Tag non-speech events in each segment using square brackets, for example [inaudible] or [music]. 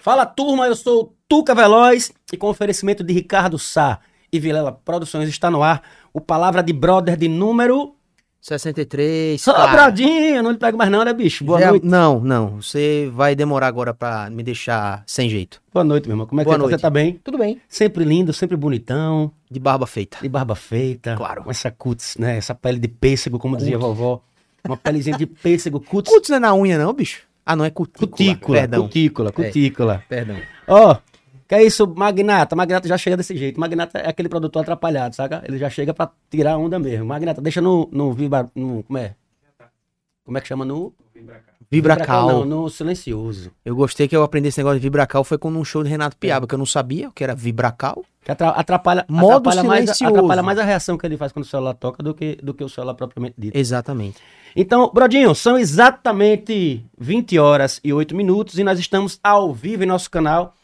Fala turma, eu sou o Tuca Veloz e com oferecimento de Ricardo Sá e Vilela Produções está no ar o Palavra de Brother de número... 63, Ô, cara. Brodinho, não lhe pego mais não, né, bicho? Boa Já- noite. Não, não. Você vai demorar agora pra me deixar sem jeito. Boa noite, meu irmão. Como é que Boa você tá? noite. Tá bem? Tudo bem. Sempre lindo, sempre bonitão, De barba feita. de barba feita. Claro. Com essa cutis, né? Essa pele de pêssego, como dizia a vovó. Uma pelezinha de pêssego, cutis. Cutis não é na unha, não, bicho? Ah, não, é cutícula. Cutícula, Perdão. cutícula, cutícula. Perdão. Ó, que é isso, Magnata? Magnata já chega desse jeito. Magnata é aquele produtor atrapalhado, saca? Ele já chega pra tirar a onda mesmo. Magnata, deixa no, no vibra... No, como é? Como é que chama? No... Vibracal. Não, no silencioso. Eu gostei que eu aprendi esse negócio de vibracal foi com um show de Renato Piaba, que eu não sabia o que era vibracal. Que atra- atrapalha, Modo atrapalha, mais, silencioso. atrapalha mais a reação que ele faz quando o celular toca do que, do que o celular propriamente dito. Exatamente. Então, Brodinho, são exatamente 20 horas e 8 minutos e nós estamos ao vivo em nosso canal,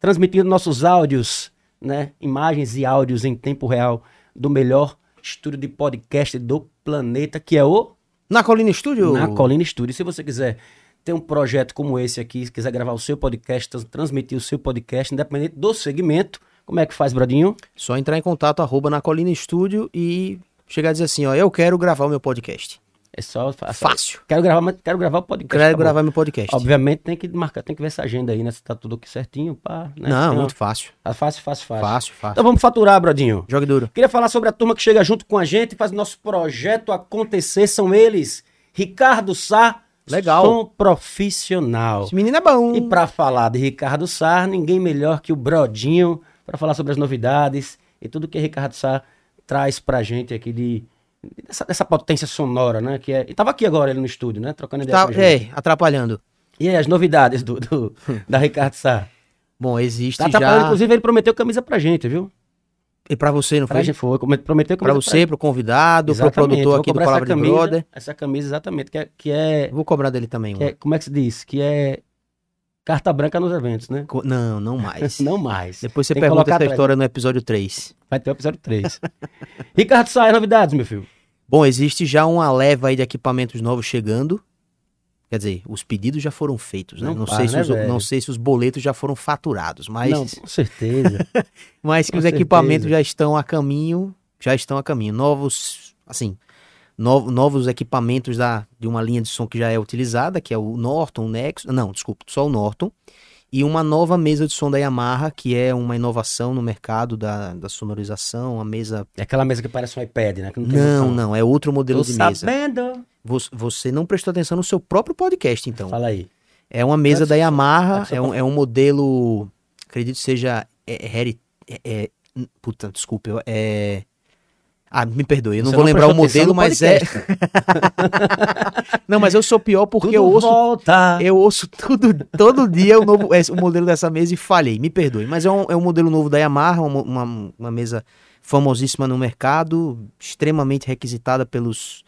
transmitindo nossos áudios, né? Imagens e áudios em tempo real do melhor estúdio de podcast do planeta, que é o Na Colina Studio? Na Colina Estúdio. Se você quiser ter um projeto como esse aqui, se quiser gravar o seu podcast, trans- transmitir o seu podcast, independente do segmento, como é que faz, Brodinho? Só entrar em contato, arroba na Colina Studio e chegar a dizer assim, ó, eu quero gravar o meu podcast. É só Fácil. Quero gravar, quero gravar o podcast. Quero acabou. gravar meu podcast. Obviamente tem que marcar, tem que ver essa agenda aí, né? Se tá tudo aqui certinho, pá. Né? Não, Tem muito fácil. Ah, Fácil, fácil, fácil. Fácil, fácil. Então vamos faturar, Brodinho. Jogue duro. Queria falar sobre a turma que chega junto com a gente e faz nosso projeto acontecer. São eles, Ricardo Sá, Legal. som profissional. Esse menino é bom. E pra falar de Ricardo Sá, ninguém melhor que o Brodinho para falar sobre as novidades e tudo que Ricardo Sá traz pra gente aqui de dessa, dessa potência sonora, né? Que é, e tava aqui agora ele no estúdio, né? Trocando ideia Tá, com é, atrapalhando. E aí, as novidades do, do- [laughs] da Ricardo Sá? Bom, existe Tá já... inclusive ele prometeu camisa pra gente, viu? E pra você, não Pra foi? gente foi, prometeu Pra camisa você, pro convidado, pro Exatamente, produtor vou aqui do Palavra essa de camisa, Brother. Essa camisa, exatamente, que é, que é, Vou cobrar dele também, é- como é que se diz? Que é carta branca nos eventos, né? Co- Não, não mais. [laughs] Não mais. Depois você Tem pergunta essa história no episódio 3. Vai ter o episódio 3. [laughs] Ricardo Sá, as novidades, meu filho. Bom, existe já uma leva aí de equipamentos novos chegando. Quer dizer, os pedidos já foram feitos, né? Não Não, para, sei, se né, os, velho? não sei se os boletos já foram faturados, mas, Não, com certeza. [laughs] mas que com os certeza. equipamentos já estão a caminho, já estão a caminho. Novos, assim, no- novos equipamentos da, de uma linha de som que já é utilizada, que é o Norton, o Nexus, não, desculpa, só o Norton. E uma nova mesa de som da Yamaha, que é uma inovação no mercado da, da sonorização, a mesa... É aquela mesa que parece um iPad, né? Não, botão. não, é outro modelo Tô de mesa. sabendo. Você, você não prestou atenção no seu próprio podcast, então. Fala aí. É uma mesa da Yamaha, é um, é um modelo, acredito que seja, é, é, é- é- puta, desculpa, é... Ah, me perdoe, eu não Você vou lembrar o modelo, mas é... [laughs] não, mas eu sou pior porque eu Tudo ouço, volta. eu ouço tudo, todo dia o, novo, esse- o modelo dessa mesa e falhei, me perdoe. Mas é um, é um modelo novo da Yamaha, uma, uma, uma mesa famosíssima no mercado, extremamente requisitada pelos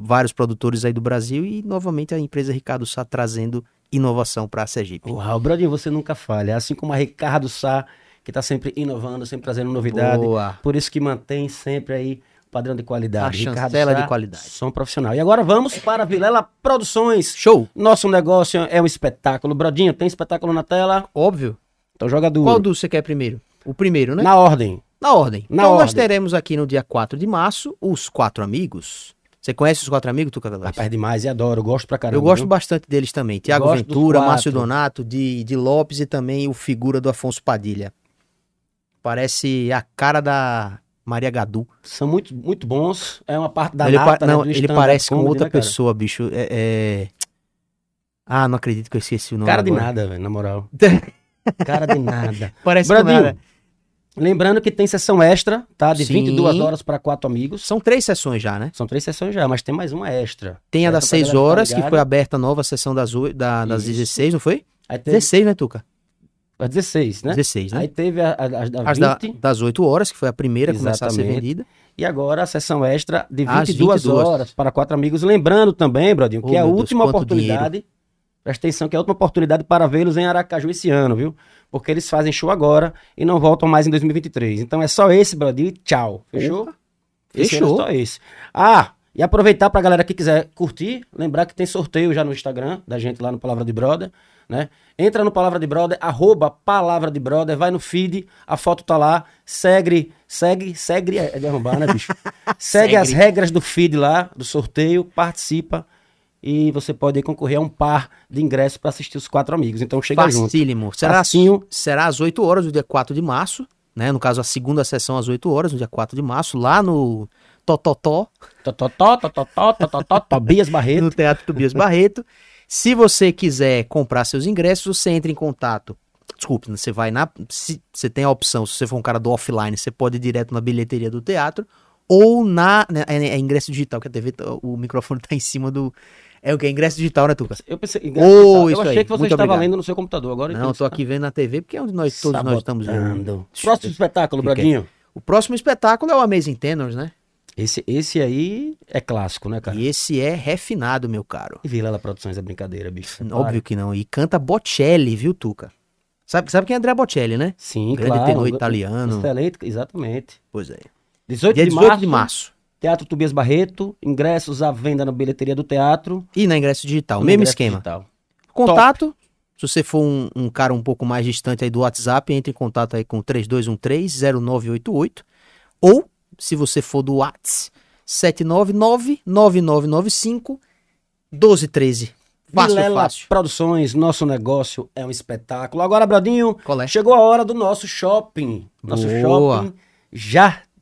vários produtores aí do Brasil e novamente a empresa Ricardo Sá trazendo inovação para a Sergipe. Uau, Brodinho, você nunca falha. Assim como a Ricardo Sá, que tá sempre inovando, sempre trazendo novidade. Boa. Por isso que mantém sempre aí o padrão de qualidade. A chancela de qualidade. Som profissional. E agora vamos para Vilela Produções. Show! Nosso negócio é um espetáculo. Brodinho, tem espetáculo na tela? Óbvio. Então joga duro. Qual dos você quer primeiro? O primeiro, né? Na ordem. Na ordem. Na então nós ordem. teremos aqui no dia 4 de março os quatro amigos. Você conhece os quatro amigos, Tuca Veloz? Rapaz, demais e adoro. Gosto pra caramba. Eu gosto viu? bastante deles também. Tiago Ventura. Márcio Donato, de, de Lopes e também o figura do Afonso Padilha. Parece a cara da Maria Gadu. São muito, muito bons. É uma parte da ele, nata, né, não, do ele parece com outra né, pessoa, bicho. É, é- Ah, não acredito que eu esqueci o nome. Cara de agora. nada, velho, na moral. [laughs] Cara de nada. Parece com Bradinho, nada. lembrando que tem sessão extra, tá? De Sim. 22 horas para quatro amigos. São três sessões já, né? São três sessões já, mas tem mais uma extra. Tem a das Pra 6 galera ficar horas, que foi aberta a nova sessão das, oi- da- das Isso. 16, não foi? Aí teve 16, né, Tuca? As 16, né? 16, né? Aí teve a, a, da As 20 da- das 8 horas, que foi a primeira a começar a ser Exatamente. vendida. e agora a sessão extra de Às 22, 22. horas para quatro amigos. Lembrando também, Brodinho, Oh, que é a Deus, última quanto oportunidade. Presta atenção, que é a última oportunidade para vê-los em Aracaju esse ano, viu? Porque eles fazem show agora e não voltam mais em 2023. Então é só esse, Brodinho, e tchau. Fechou? Opa, Esse fechou. é só esse. Ah, e aproveitar pra galera que quiser curtir, lembrar que tem sorteio já no Instagram da gente lá no Palavra de Brother. Né? Entra no Palavra de Brother, arroba Palavra de Brother, vai no feed, a foto tá lá, segue, segue, segue, é de arrombar, né, bicho? [laughs] segue as regras do feed lá, do sorteio, participa e você pode concorrer a um par de ingressos para assistir os quatro amigos. Então chega junto. Facílimo. Será, Facinho. será às 8 horas do dia 4 de março, né? No caso, a segunda sessão às 8 horas, no dia 4 de março, lá no Tototó, Tototó, tototó, tototó, Tobias Barreto. no Teatro Tobias Barreto. [laughs] Se você quiser comprar seus ingressos, você entra em contato. Desculpe, você vai na. Se você tem a opção, se você for um cara do offline, você pode ir direto na bilheteria do teatro. Ou na. né, É, é ingresso digital, que a TV. tá- O microfone [laughs] tá em cima do. É o que? Ingresso digital, né, Tuca? Eu pensei, Oh, eu isso achei aí. que você Muito estava obrigado. lendo no seu computador agora. Não, eu tô aqui vendo na TV porque é onde nós, todos nós estamos vendo. sabotando. Próximo espetáculo. Bradinho. O próximo espetáculo é o Amazing Tenors, né? Esse, esse aí é clássico, né, cara? E esse é refinado, meu caro. E Vilela Produções é brincadeira, bicho. Óbvio que não. E canta Bocelli, viu, Tuca? Sabe, sabe quem é André Bocelli, né? Sim, Grande claro. tenor italiano. Excelente, exatamente. Pois é. 18, Dia de, 18 março, de março. Teatro Tobias Barreto, ingressos à venda na bilheteria do teatro. E na ingresso digital, mesmo ingresso esquema. digital. Contato, se você for um, um cara um pouco mais distante aí do WhatsApp, entre em contato aí com 3213-0988. Ou, se você for do WhatsApp, 799-9995-1213. Fácil, Vilela fácil. Produções, nosso negócio é um espetáculo. Agora, Bradinho, é? chegou a hora do nosso shopping. Nosso Boa. shopping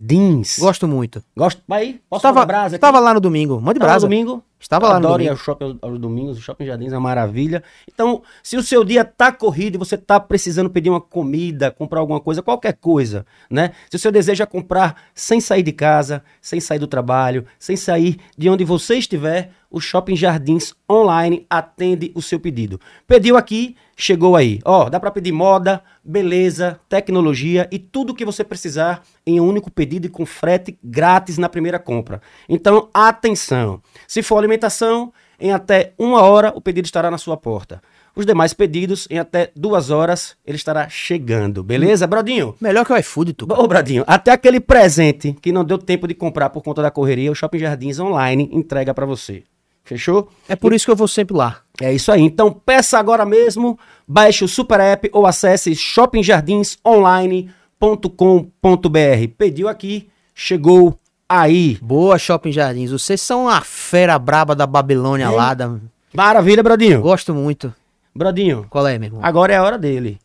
Jardins. Gosto muito. Gosto. Vai aí? Posso Estava, brasa aqui? estava lá no domingo. Mande Estava no brasa. domingo. Estava lá no Adoro ir domingo. ao shopping aos, aos domingos. O Shopping Jardins é uma maravilha. Então, se o seu dia tá corrido e você tá precisando pedir uma comida, comprar alguma coisa, qualquer coisa, né? Se o seu desejo é comprar sem sair de casa, sem sair do trabalho, sem sair de onde você estiver, o Shopping Jardins Online atende o seu pedido. Pediu aqui, chegou aí. Ó, dá para pedir moda, beleza, tecnologia e tudo o que você precisar em um único pedido e com frete grátis na primeira compra. Então, atenção! Se for alimentação, em até uma hora o pedido estará na sua porta. Os demais pedidos, em até duas horas, ele estará chegando. Beleza, Brodinho? Melhor que o iFood, tu. Ô, Bradinho, até aquele presente que não deu tempo de comprar por conta da correria, o Shopping Jardins Online entrega para você. Fechou? É por isso que eu vou sempre lá. É isso aí. Então peça agora mesmo, baixe o Super App ou acesse shoppingjardinsonline.com.br. Pediu aqui, chegou aí. Boa, Shopping Jardins. Vocês são a fera braba da Babilônia Hein? lá. Da... Maravilha, Brodinho. Gosto muito. Brodinho, Qual é, meu irmão? agora é a hora dele.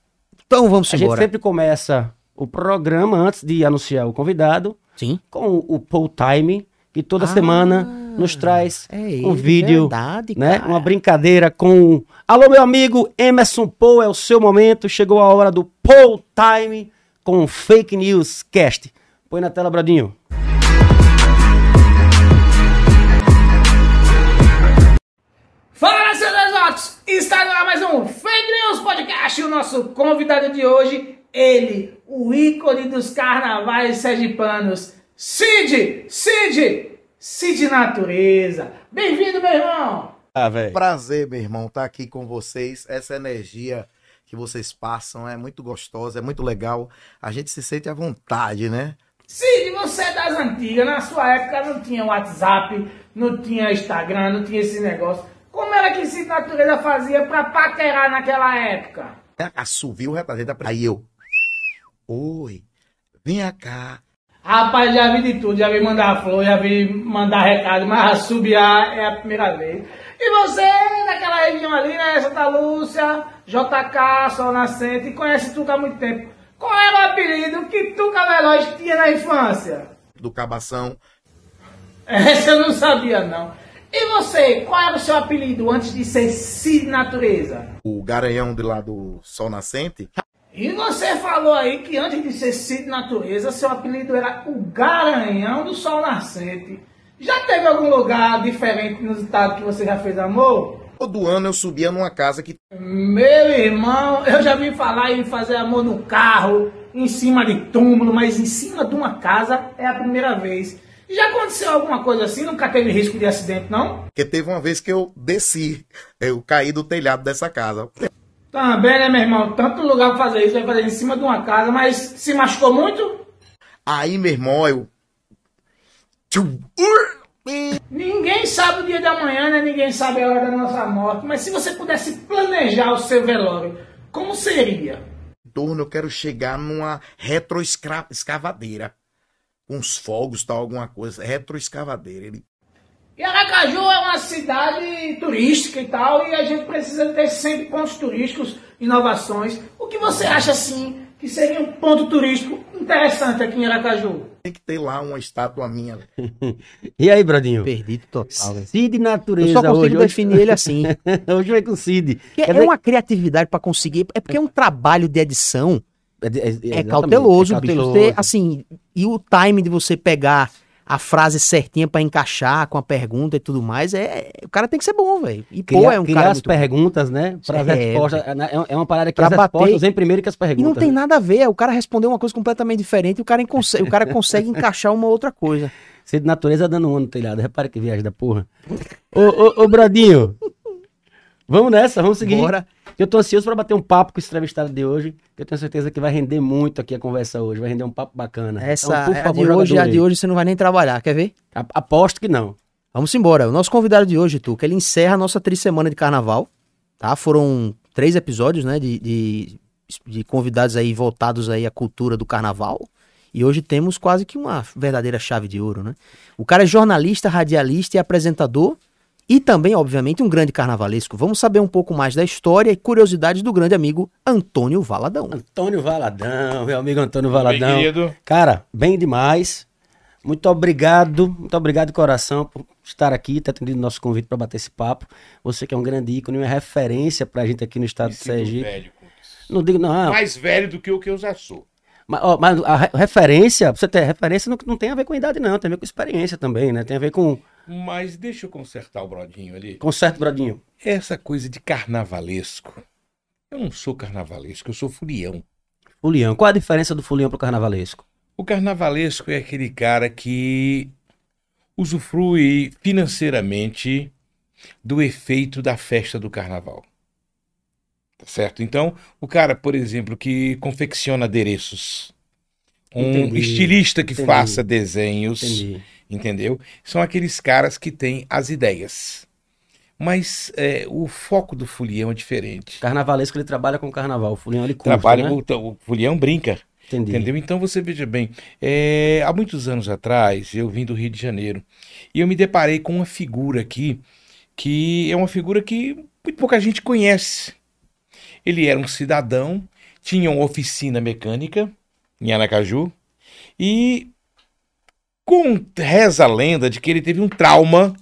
Então vamos A gente embora. sempre começa o programa antes de anunciar o convidado Sim. com o Paul Time, que toda Ah, semana nos traz É um ele, vídeo, verdade, né? cara. Uma brincadeira com. Alô, meu amigo Emerson Paul, é o seu momento. Chegou a hora do Paul Time com o Fake News Cast. Põe na tela, Bradinho. Fala, seus exóticos! Está no ar mais um Fake News Podcast. E o nosso convidado de hoje, ele, o ícone dos carnavais sergipanos, Cid! Cid! Cid Natureza. Bem-vindo, meu irmão! Ah, velho. Prazer, meu irmão, estar aqui com vocês. Essa energia que vocês passam é muito gostosa, é muito legal. A gente se sente à vontade, né? Cid, você é das antigas. Na sua época não tinha WhatsApp, não tinha Instagram, não tinha esse negócio. Como era que Cid Natureza fazia pra paquerar naquela época? Assoviu o representa. Aí eu. Oi, vem cá. Rapaz, já vi de tudo, já vi mandar flor, já vi mandar recado, mas assobiar é a primeira vez. E você, naquela região ali, né, Santa Lúcia, JK, Sol Nascente, conhece Tuca há muito tempo. Qual era o apelido que Tuca Veloz tinha na infância? Do Cabação. Essa eu não sabia, não. E você, qual era o seu apelido antes de ser Cid Natureza? O garanhão de lá do Sol Nascente. E você falou aí que antes de ser Cid Natureza, seu apelido era o Garanhão do Sol Nascente. Já teve algum lugar diferente no estado que você já fez amor? Todo ano eu subia numa casa que Meu irmão, eu já vi falar em fazer amor no carro, em cima de túmulo, mas em cima de uma casa é a primeira vez. Já aconteceu alguma coisa assim? Nunca teve risco de acidente, não? Porque teve uma vez que eu desci, eu caí do telhado dessa casa. Também, né, meu irmão? Tanto lugar pra fazer isso, vai fazer em cima de uma casa, mas se machucou muito? Aí, meu irmão, eu. Tchum! Ninguém sabe o dia da manhã, né? Ninguém sabe a hora da nossa morte. Mas se você pudesse planejar o seu velório, como seria? Torno, eu quero chegar numa retroescavadeira. Com uns fogos, tal, alguma coisa. Retroescavadeira. Ele E Aracaju é uma cidade turística e tal, e a gente precisa ter sempre pontos turísticos, inovações. O que você acha assim que seria um ponto turístico interessante aqui em Aracaju? tem que ter lá uma estátua minha. [laughs] E aí, Brodinho? Perdido total. Cid Eu Natureza só consigo hoje. Hoje, definir ele assim. [laughs] hoje vai com Cid. É dizer- uma criatividade pra conseguir. É porque é um trabalho de edição. É, é- É cauteloso, é bicho. Você, assim, e o time de você pegar a frase certinha pra encaixar com a pergunta e tudo mais, é. O cara tem que ser bom, velho. E pô, criar, é um criar cara as perguntas, né? Para as É, respostas. É, é uma parada que Pra as bater- respostas vêm primeiro que as E perguntas. não tem né? nada a ver, o cara respondeu uma coisa completamente diferente e o cara, consegue, o cara consegue encaixar uma outra coisa. Cid Natureza dando um no telhado. Repara que viagem da porra. Ô, ô, ô, Brodinho. Vamos nessa, vamos seguir. Bora. Eu tô ansioso para bater um papo com esse entrevistado de hoje. que Eu tenho certeza que vai render muito aqui a conversa hoje. Vai render um papo bacana. Essa Então, por é favor, de hoje, a de hoje você não vai nem trabalhar, quer ver? A- Aposto que não. Vamos embora. O nosso convidado de hoje, Tuca, ele encerra a nossa trissemana de carnaval, tá? Foram três episódios, né, de, de, de convidados aí voltados aí à cultura do carnaval. E hoje temos quase que uma verdadeira chave de ouro, né? O cara é jornalista, radialista e apresentador e também, obviamente, um grande carnavalesco. Vamos saber um pouco mais da história e curiosidades do grande amigo Antônio Valadão. Antônio Valadão, meu amigo Antônio Bem, Valadão. querido. Cara, bem demais. Muito obrigado, muito obrigado de coração por estar aqui, ter atendido nosso convite para bater esse papo. Você que é um grande ícone, uma referência pra gente aqui no estado Me de Sergipe. velho. Não digo, não, Mais velho do que o que eu já sou. mas, ó, mas a re- referência, você ter referência, não, não tem a ver com idade, não, tem a ver com experiência também, né? Tem a ver com, Mas deixa eu consertar o brodinho ali. com certo, Brodinho. Essa coisa de carnavalesco. Eu não sou carnavalesco, eu sou furião. Fulião. Qual a diferença do fulião pro carnavalesco? O carnavalesco é aquele cara que usufrui financeiramente do efeito da festa do carnaval. Tá certo? Então, o cara, por exemplo, que confecciona adereços, um Entendi, estilista que entendi. faça desenhos, Entendi. Entendeu? São aqueles caras que têm as ideias. Mas é, o foco do Fulião é diferente. Carnavalesco, ele trabalha com carnaval. O fulião, ele custa, Trabalha, né? o, o Fulião brinca, Entendi. entendeu? Então você veja bem, é, há muitos anos atrás eu vim do Rio de Janeiro e eu me deparei com uma figura aqui que é uma figura que muito pouca gente conhece. Ele era um cidadão, tinha uma oficina mecânica em Aracaju e com reza a lenda de que ele teve um trauma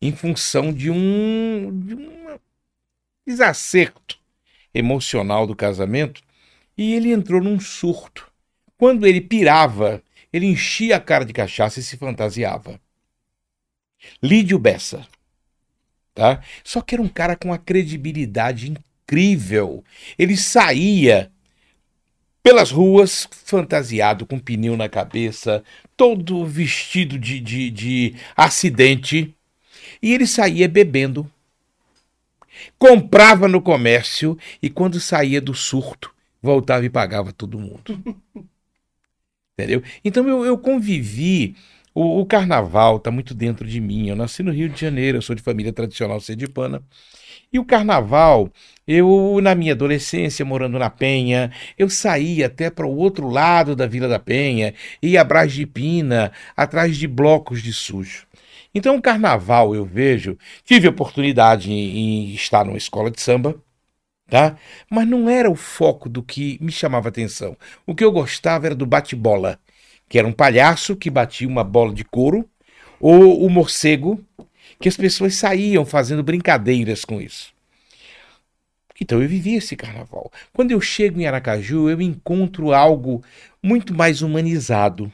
em função de um, de um desacerto emocional do casamento e ele entrou num surto. Quando ele pirava, ele enchia a cara de cachaça e se fantasiava. Lídio Bessa. Tá? Só que era um cara com uma credibilidade incrível. Ele saía pelas ruas fantasiado, com pneu na cabeça, todo vestido de, de, de acidente. E ele saía bebendo. Comprava no comércio e quando saía do surto, voltava e pagava todo mundo. [laughs] Entendeu? Então eu, eu convivi. O, o carnaval está muito dentro de mim. Eu nasci no Rio de Janeiro, eu sou de família tradicional sergipana. E o carnaval, eu, na minha adolescência, morando na Penha, eu saía até para o outro lado da Vila da Penha, ia atrás de Pina, atrás de blocos de sujo. Então, o carnaval, eu vejo, tive oportunidade em, em estar numa escola de samba, tá? Mas não era o foco do que me chamava atenção. O que eu gostava era do bate-bola, que era um palhaço que batia uma bola de couro, ou o morcego, que as pessoas saíam fazendo brincadeiras com isso. Então eu vivi esse carnaval. Quando eu chego em Aracaju, eu encontro algo muito mais humanizado,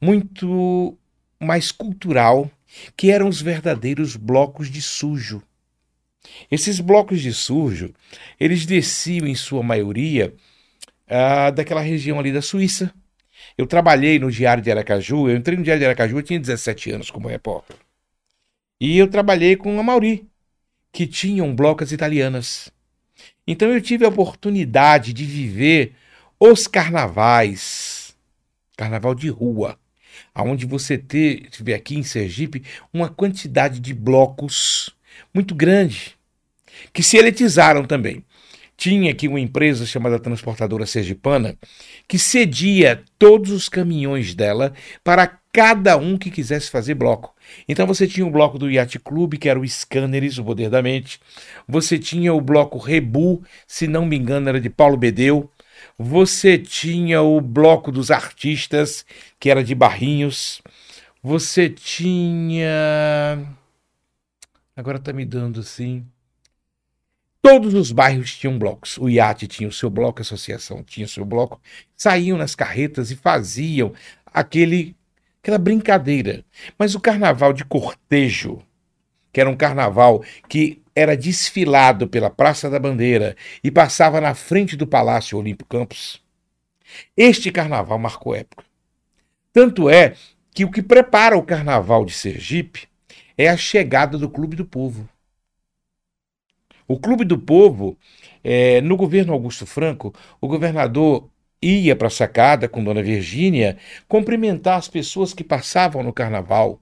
muito mais cultural, que eram os verdadeiros blocos de sujo. Esses blocos de sujo, eles desciam em sua maioria ah, daquela região ali da Suíça. Eu trabalhei no Diário de Aracaju, eu entrei no Diário de Aracaju, eu tinha 17 anos como repórter. E eu trabalhei com a Mauri, que tinham blocas italianas. Então eu tive a oportunidade de viver os carnavais, carnaval de rua, aonde você te- tiver aqui em Sergipe uma quantidade de blocos muito grande, que se elitizaram também. Tinha aqui uma empresa chamada Transportadora Sergipana que cedia todos os caminhões dela para cada um que quisesse fazer bloco. Então você tinha o bloco do Yacht Club, que era o Scanners, o Poder da Mente. Você tinha o bloco Rebu, se não me engano era de Paulo Bedeu. Você tinha o bloco dos artistas, que era de Barrinhos. Você tinha. Agora tá me dando assim. Todos os bairros tinham blocos. O iate tinha o seu bloco, a associação tinha o seu bloco. Saíam nas carretas e faziam aquele, aquela brincadeira. Mas o carnaval de cortejo, que era um carnaval que era desfilado pela Praça da Bandeira e passava na frente do Palácio Olímpico Campos, este carnaval marcou época. Tanto é que o que prepara o carnaval de Sergipe é a chegada do Clube do Povo. O Clube do Povo, eh, no governo Augusto Franco, o governador ia para a sacada com Dona Virgínia cumprimentar as pessoas que passavam no carnaval.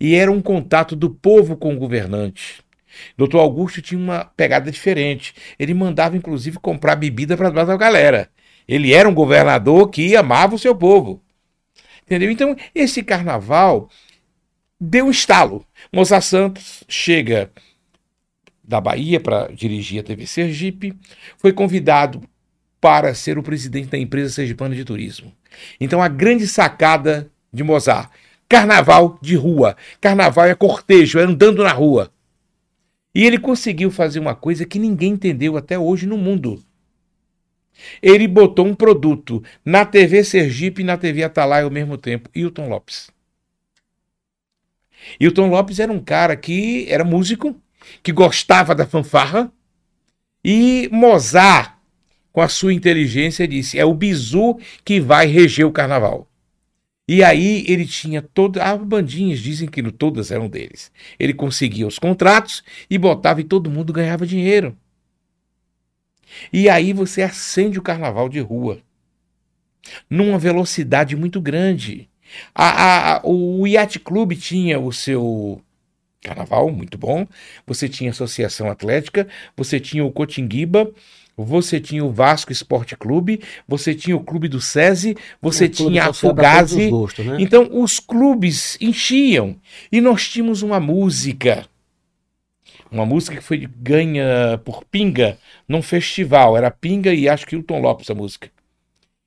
E era um contato do povo com o governante. Doutor Augusto tinha uma pegada diferente. Ele mandava, inclusive, comprar bebida para a galera. Ele era um governador que amava o seu povo. Entendeu? Então, esse carnaval deu um estalo. Moça Santos chega da Bahia para dirigir a TV Sergipe, foi convidado para ser o presidente da empresa sergipana de turismo. Então a grande sacada de Mozart, carnaval de rua. Carnaval é cortejo, é andando na rua. E ele conseguiu fazer uma coisa que ninguém entendeu até hoje no mundo. Ele botou um produto na TV Sergipe e na TV Atalaia ao mesmo tempo, Hilton Lopes. Hilton Lopes era um cara que era músico, que gostava da fanfarra, e Mozart, com a sua inteligência, disse: é o bizu que vai reger o carnaval. E aí ele tinha todas as bandinhas, dizem que todas eram deles. Ele conseguia os contratos e botava e todo mundo ganhava dinheiro. E aí você acende o carnaval de rua numa velocidade muito grande. A, a, o Yacht Club tinha o seu carnaval muito bom, você tinha a Associação Atlética, você tinha o Cotinguiba, você tinha o Vasco Esporte Clube, você tinha o Clube do SESI, você clube tinha a Fugazi. gostos, né? Então os clubes enchiam e nós tínhamos uma música, uma música que foi ganha por Pinga num festival, era Pinga e acho que Hilton Lopes a música.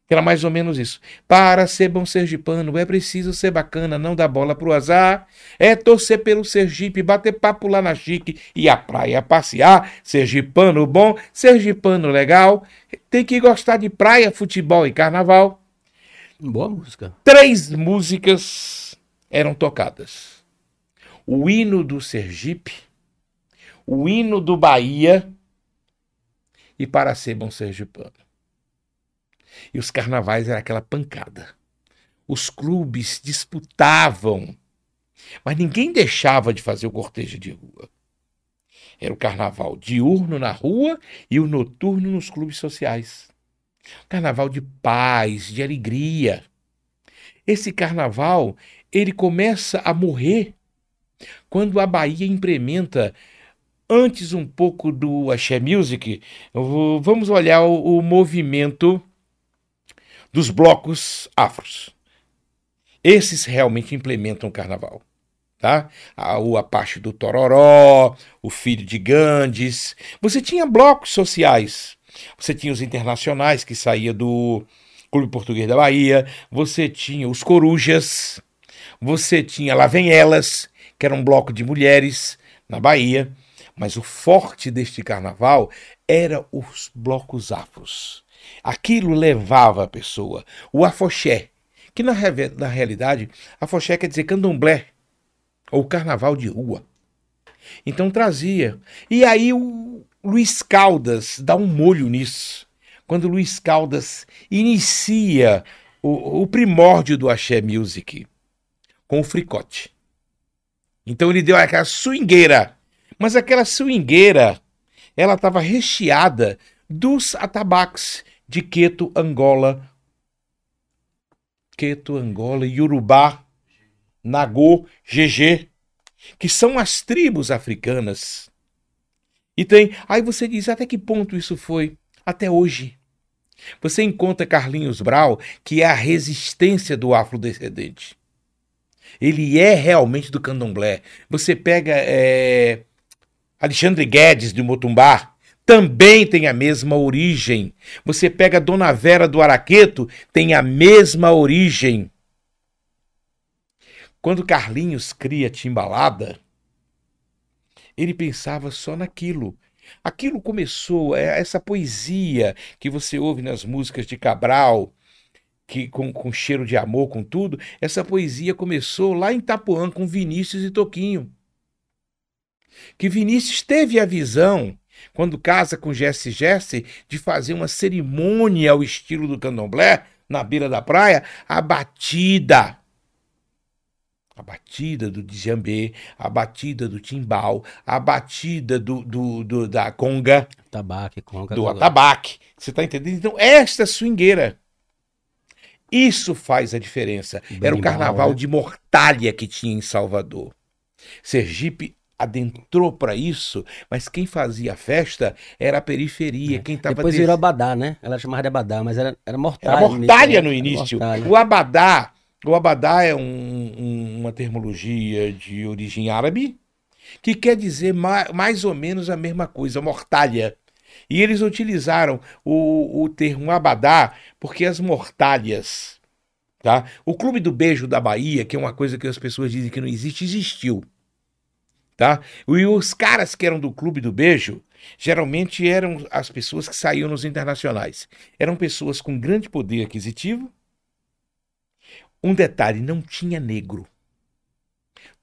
Que Era mais ou menos isso. Para ser bom sergipano é preciso ser bacana, não dar bola pro azar. É torcer pelo Sergipe, bater papo lá na chique e a praia passear. Sergipano bom, sergipano legal. Tem que gostar de praia, futebol e carnaval Boa música. três músicas eram tocadas: o hino do Sergipe, o hino do Bahia e Para Ser Bom Sergipano. E os carnavais era aquela pancada. Os clubes disputavam, mas ninguém deixava de fazer o cortejo de rua. Era o carnaval diurno na rua e o noturno nos clubes sociais. Carnaval de paz, de alegria. Esse carnaval, ele começa a morrer quando a Bahia implementa antes um pouco do axé music, vamos olhar o, o movimento dos blocos afros. Esses realmente implementam o carnaval. Tá? O Apache do Tororó, o Filho de Gandes. Você tinha blocos sociais. Você tinha os internacionais que saía do Clube Português da Bahia. Você tinha os Corujas. Você tinha Lá Vem Elas, que era um bloco de mulheres na Bahia. Mas o forte deste carnaval era os blocos afros. Aquilo levava a pessoa. O afoxé, que na, na realidade, afoxé quer dizer candomblé, ou carnaval de rua. Então trazia. E aí o Luiz Caldas dá um molho nisso. Quando Luiz Caldas inicia o, o primórdio do axé music com o fricote. Então ele deu aquela swingueira. Mas aquela swingueira, ela estava recheada dos atabaques de Queto, Angola, Queto, Angola, Yorubá, Nagô, GG, que são as tribos africanas. E tem. Aí você diz: até que ponto isso foi? Até hoje. Você encontra Carlinhos Brau, que é a resistência do afrodescendente. Ele é realmente do candomblé. Você pega é, Alexandre Guedes, de Motumbá, também tem a mesma origem. Você pega Dona Vera do Araqueto, tem a mesma origem. Quando Carlinhos cria Timbalada, ele pensava só naquilo. Aquilo começou, é, essa poesia que você ouve nas músicas de Cabral, que com, com cheiro de amor, com tudo, essa poesia começou lá em Itapuã com Vinícius e Toquinho. Que Vinícius teve a visão, quando casa com Jesse Jesse, de fazer uma cerimônia ao estilo do candomblé, na beira da praia, a batida. A batida do djambê, a batida do timbal, a batida do, do, do da conga. Tabaque, conga. Do atabaque. Você está entendendo? Então, esta swingueira. Isso faz a diferença. Era o carnaval né? de Mortalha que tinha em Salvador. Sergipe adentrou para isso, mas quem fazia a festa era a periferia, quem estava Depois virou Abadá, né? Ela chamava de Abadá, mas era, era mortalha. Era mortalha no né? Era início. mortalha. O abadá, o abadá é um- um- uma termologia de origem árabe que quer dizer ma- mais ou menos a mesma coisa, mortalha. E eles utilizaram o, o termo abadá porque as mortalhas, tá? O Clube do Beijo da Bahia, que é uma coisa que as pessoas dizem que não existe, existiu. Tá? E os caras que eram do Clube do Beijo, geralmente eram as pessoas que saíam nos internacionais. Eram pessoas com grande poder aquisitivo. Um detalhe, não tinha negro.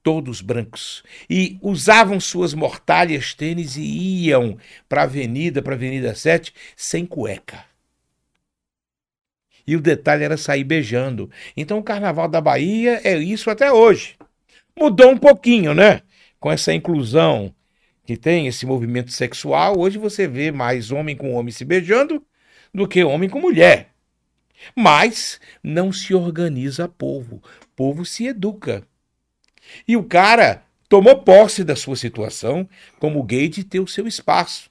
Todos brancos. E usavam suas mortalhas tênis e iam para a avenida, para a Avenida 7, sem cueca. E o detalhe era sair beijando. Então o Carnaval da Bahia é isso até hoje. Mudou um pouquinho, né? Com essa inclusão que tem esse movimento sexual, hoje você vê mais homem com homem se beijando do que homem com mulher. Mas não se organiza povo, povo se educa. E o cara tomou posse da sua situação como gay de ter o seu espaço.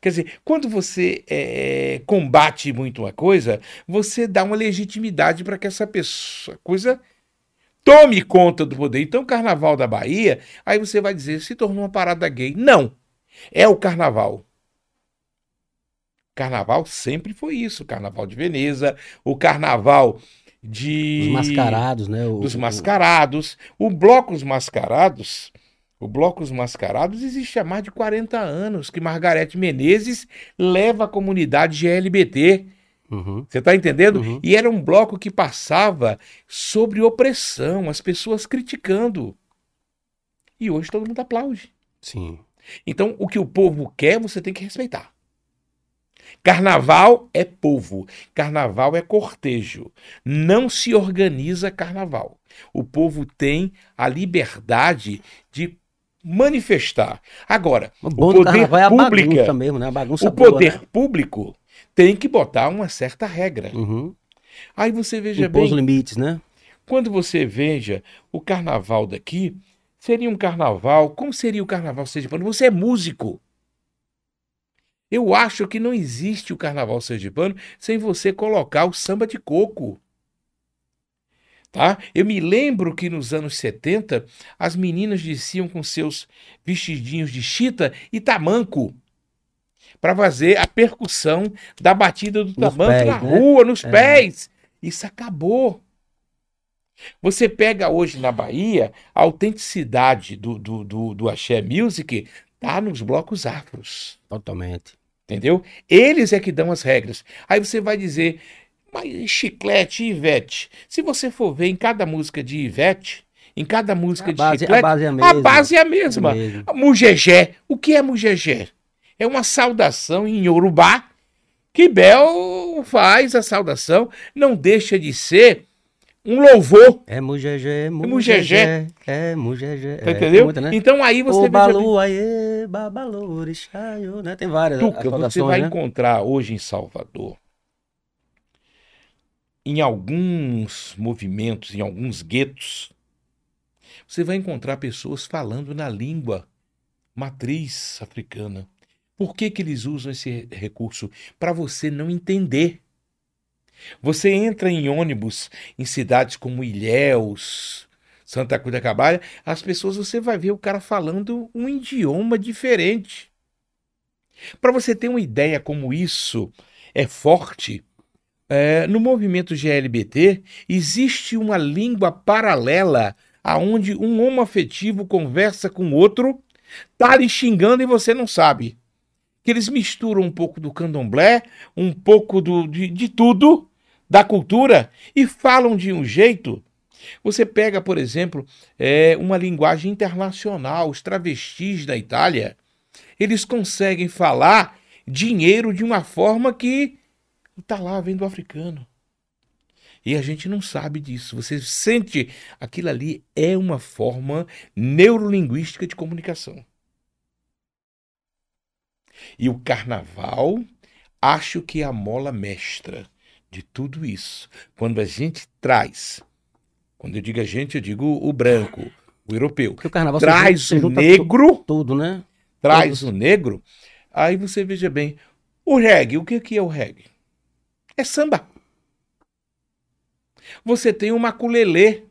Quer dizer, quando você eh, combate muito uma coisa, você dá uma legitimidade para que essa pessoa, coisa tome conta do poder. Então, o Carnaval da Bahia, aí você vai dizer, se tornou uma parada gay. Não. É o Carnaval. Carnaval sempre foi isso. O Carnaval de Veneza, o Carnaval de Os mascarados, né? O, dos o- mascarados. O Blocos Mascarados, o Blocos Mascarados existe há mais de 40 anos que Margarete Menezes leva a comunidade GLBT. Uhum. Você está entendendo? Uhum. E era um bloco que passava sobre opressão, as pessoas criticando. E hoje todo mundo aplaude. Sim. Então, o que o povo quer, você tem que respeitar. Carnaval é povo, carnaval é cortejo. Não se organiza carnaval. O povo tem a liberdade de manifestar. Agora, O o poder carnaval é mesmo, né? O boa, poder né? público tem que botar uma certa regra. Uhum. Aí você veja Impor os bem, limites, né? quando você veja o carnaval daqui, seria um carnaval. Como seria o carnaval sergipano? Você é músico. Eu acho que não existe o carnaval sergipano sem você colocar o samba de coco. Tá? Eu me lembro que nos anos 70 as meninas desciam com seus vestidinhos de chita e tamanco para fazer a percussão da batida do Nos pés, na né? rua, nos É. pés. Isso acabou. Você pega hoje na Bahia, a autenticidade do, do, do, do Axé Music tá nos blocos afros. Totalmente. Entendeu? Eles é que dão as regras. Aí você vai dizer, mas chiclete e Ivete. Se você for ver em cada música de Ivete, em cada música A de base, chiclete, a base é a mesma. a base é a mesma. É mesmo. Mugegé. O que é mugegé? É uma saudação em Yorubá que Bel faz a saudação, não deixa de ser um louvor. É mugegé, mugegé. É mugegé. Tá é, entendeu? tem muita, né? Então aí você balu, aê, babalu, orixaiô, né? Tem várias Tuca, você vai né? encontrar hoje em Salvador em alguns movimentos, em alguns guetos, você vai encontrar pessoas falando na língua matriz africana. Por que, que eles usam esse recurso? Para você não entender. Você entra em ônibus em cidades como Ilhéus, Santa Cruz da Cabalha, as pessoas você vai ver o cara falando um idioma diferente. Para você ter uma ideia como isso é forte, é, no movimento GLBT existe uma língua paralela aonde um homoafetivo conversa com outro, tá lhe xingando e você não sabe. Que eles misturam um pouco do candomblé, um pouco do, de, de tudo, da cultura, e falam de um jeito. Você pega, por exemplo, é, uma linguagem internacional, os travestis da Itália, eles conseguem falar dinheiro de uma forma que está lá, vem do africano. E a gente não sabe disso. Você sente aquilo ali é uma forma neurolinguística de comunicação. E o carnaval, acho que é a mola mestra de tudo isso. Quando a gente traz, quando eu digo a gente, eu digo o branco, o europeu, Porque o carnaval traz se junta- o negro, tu- tudo, né? traz todos. o negro, aí você veja bem, o reggae, o que que é o reggae? É samba. Você tem o maculelê.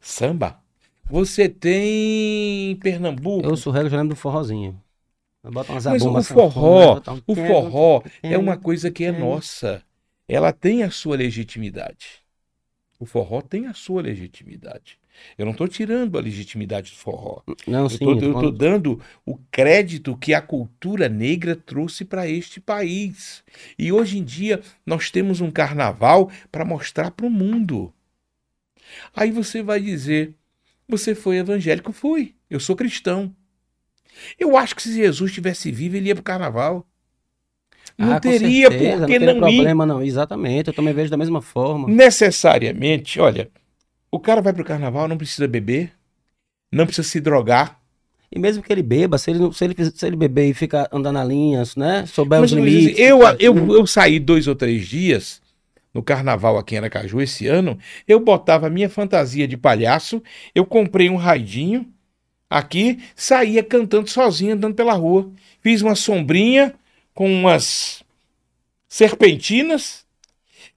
Samba. Você tem Pernambuco. Eu sou regra, já lembro do forrozinho. Mas o abumbas, forró, um o forró é uma coisa que é nossa. Ela tem a sua legitimidade. O forró tem a sua legitimidade. Eu não estou tirando a legitimidade do forró. Não, Eu sim. tô- eu estou dando o crédito que a cultura negra trouxe para este país. E hoje em dia nós temos um carnaval para mostrar para o mundo. Aí você vai dizer: você foi evangélico? Fui. Eu sou cristão. Eu acho que se Jesus estivesse vivo, ele ia para o carnaval. Não Ah, teria certeza, por que não ir. problema, não. Exatamente, eu também vejo da mesma forma. Necessariamente, olha, o cara vai para o carnaval, não precisa beber, não precisa se drogar. E mesmo que ele beba, se ele, não- se ele, se ele beber e ficar andando na linha, né? Souber Mas, os limites. eu, eu, eu saí dois ou três dias no carnaval aqui em Aracaju esse ano. Eu botava a minha fantasia de palhaço, eu comprei um raidinho aqui, saía cantando sozinho, andando pela rua. Fiz uma sombrinha com umas serpentinas.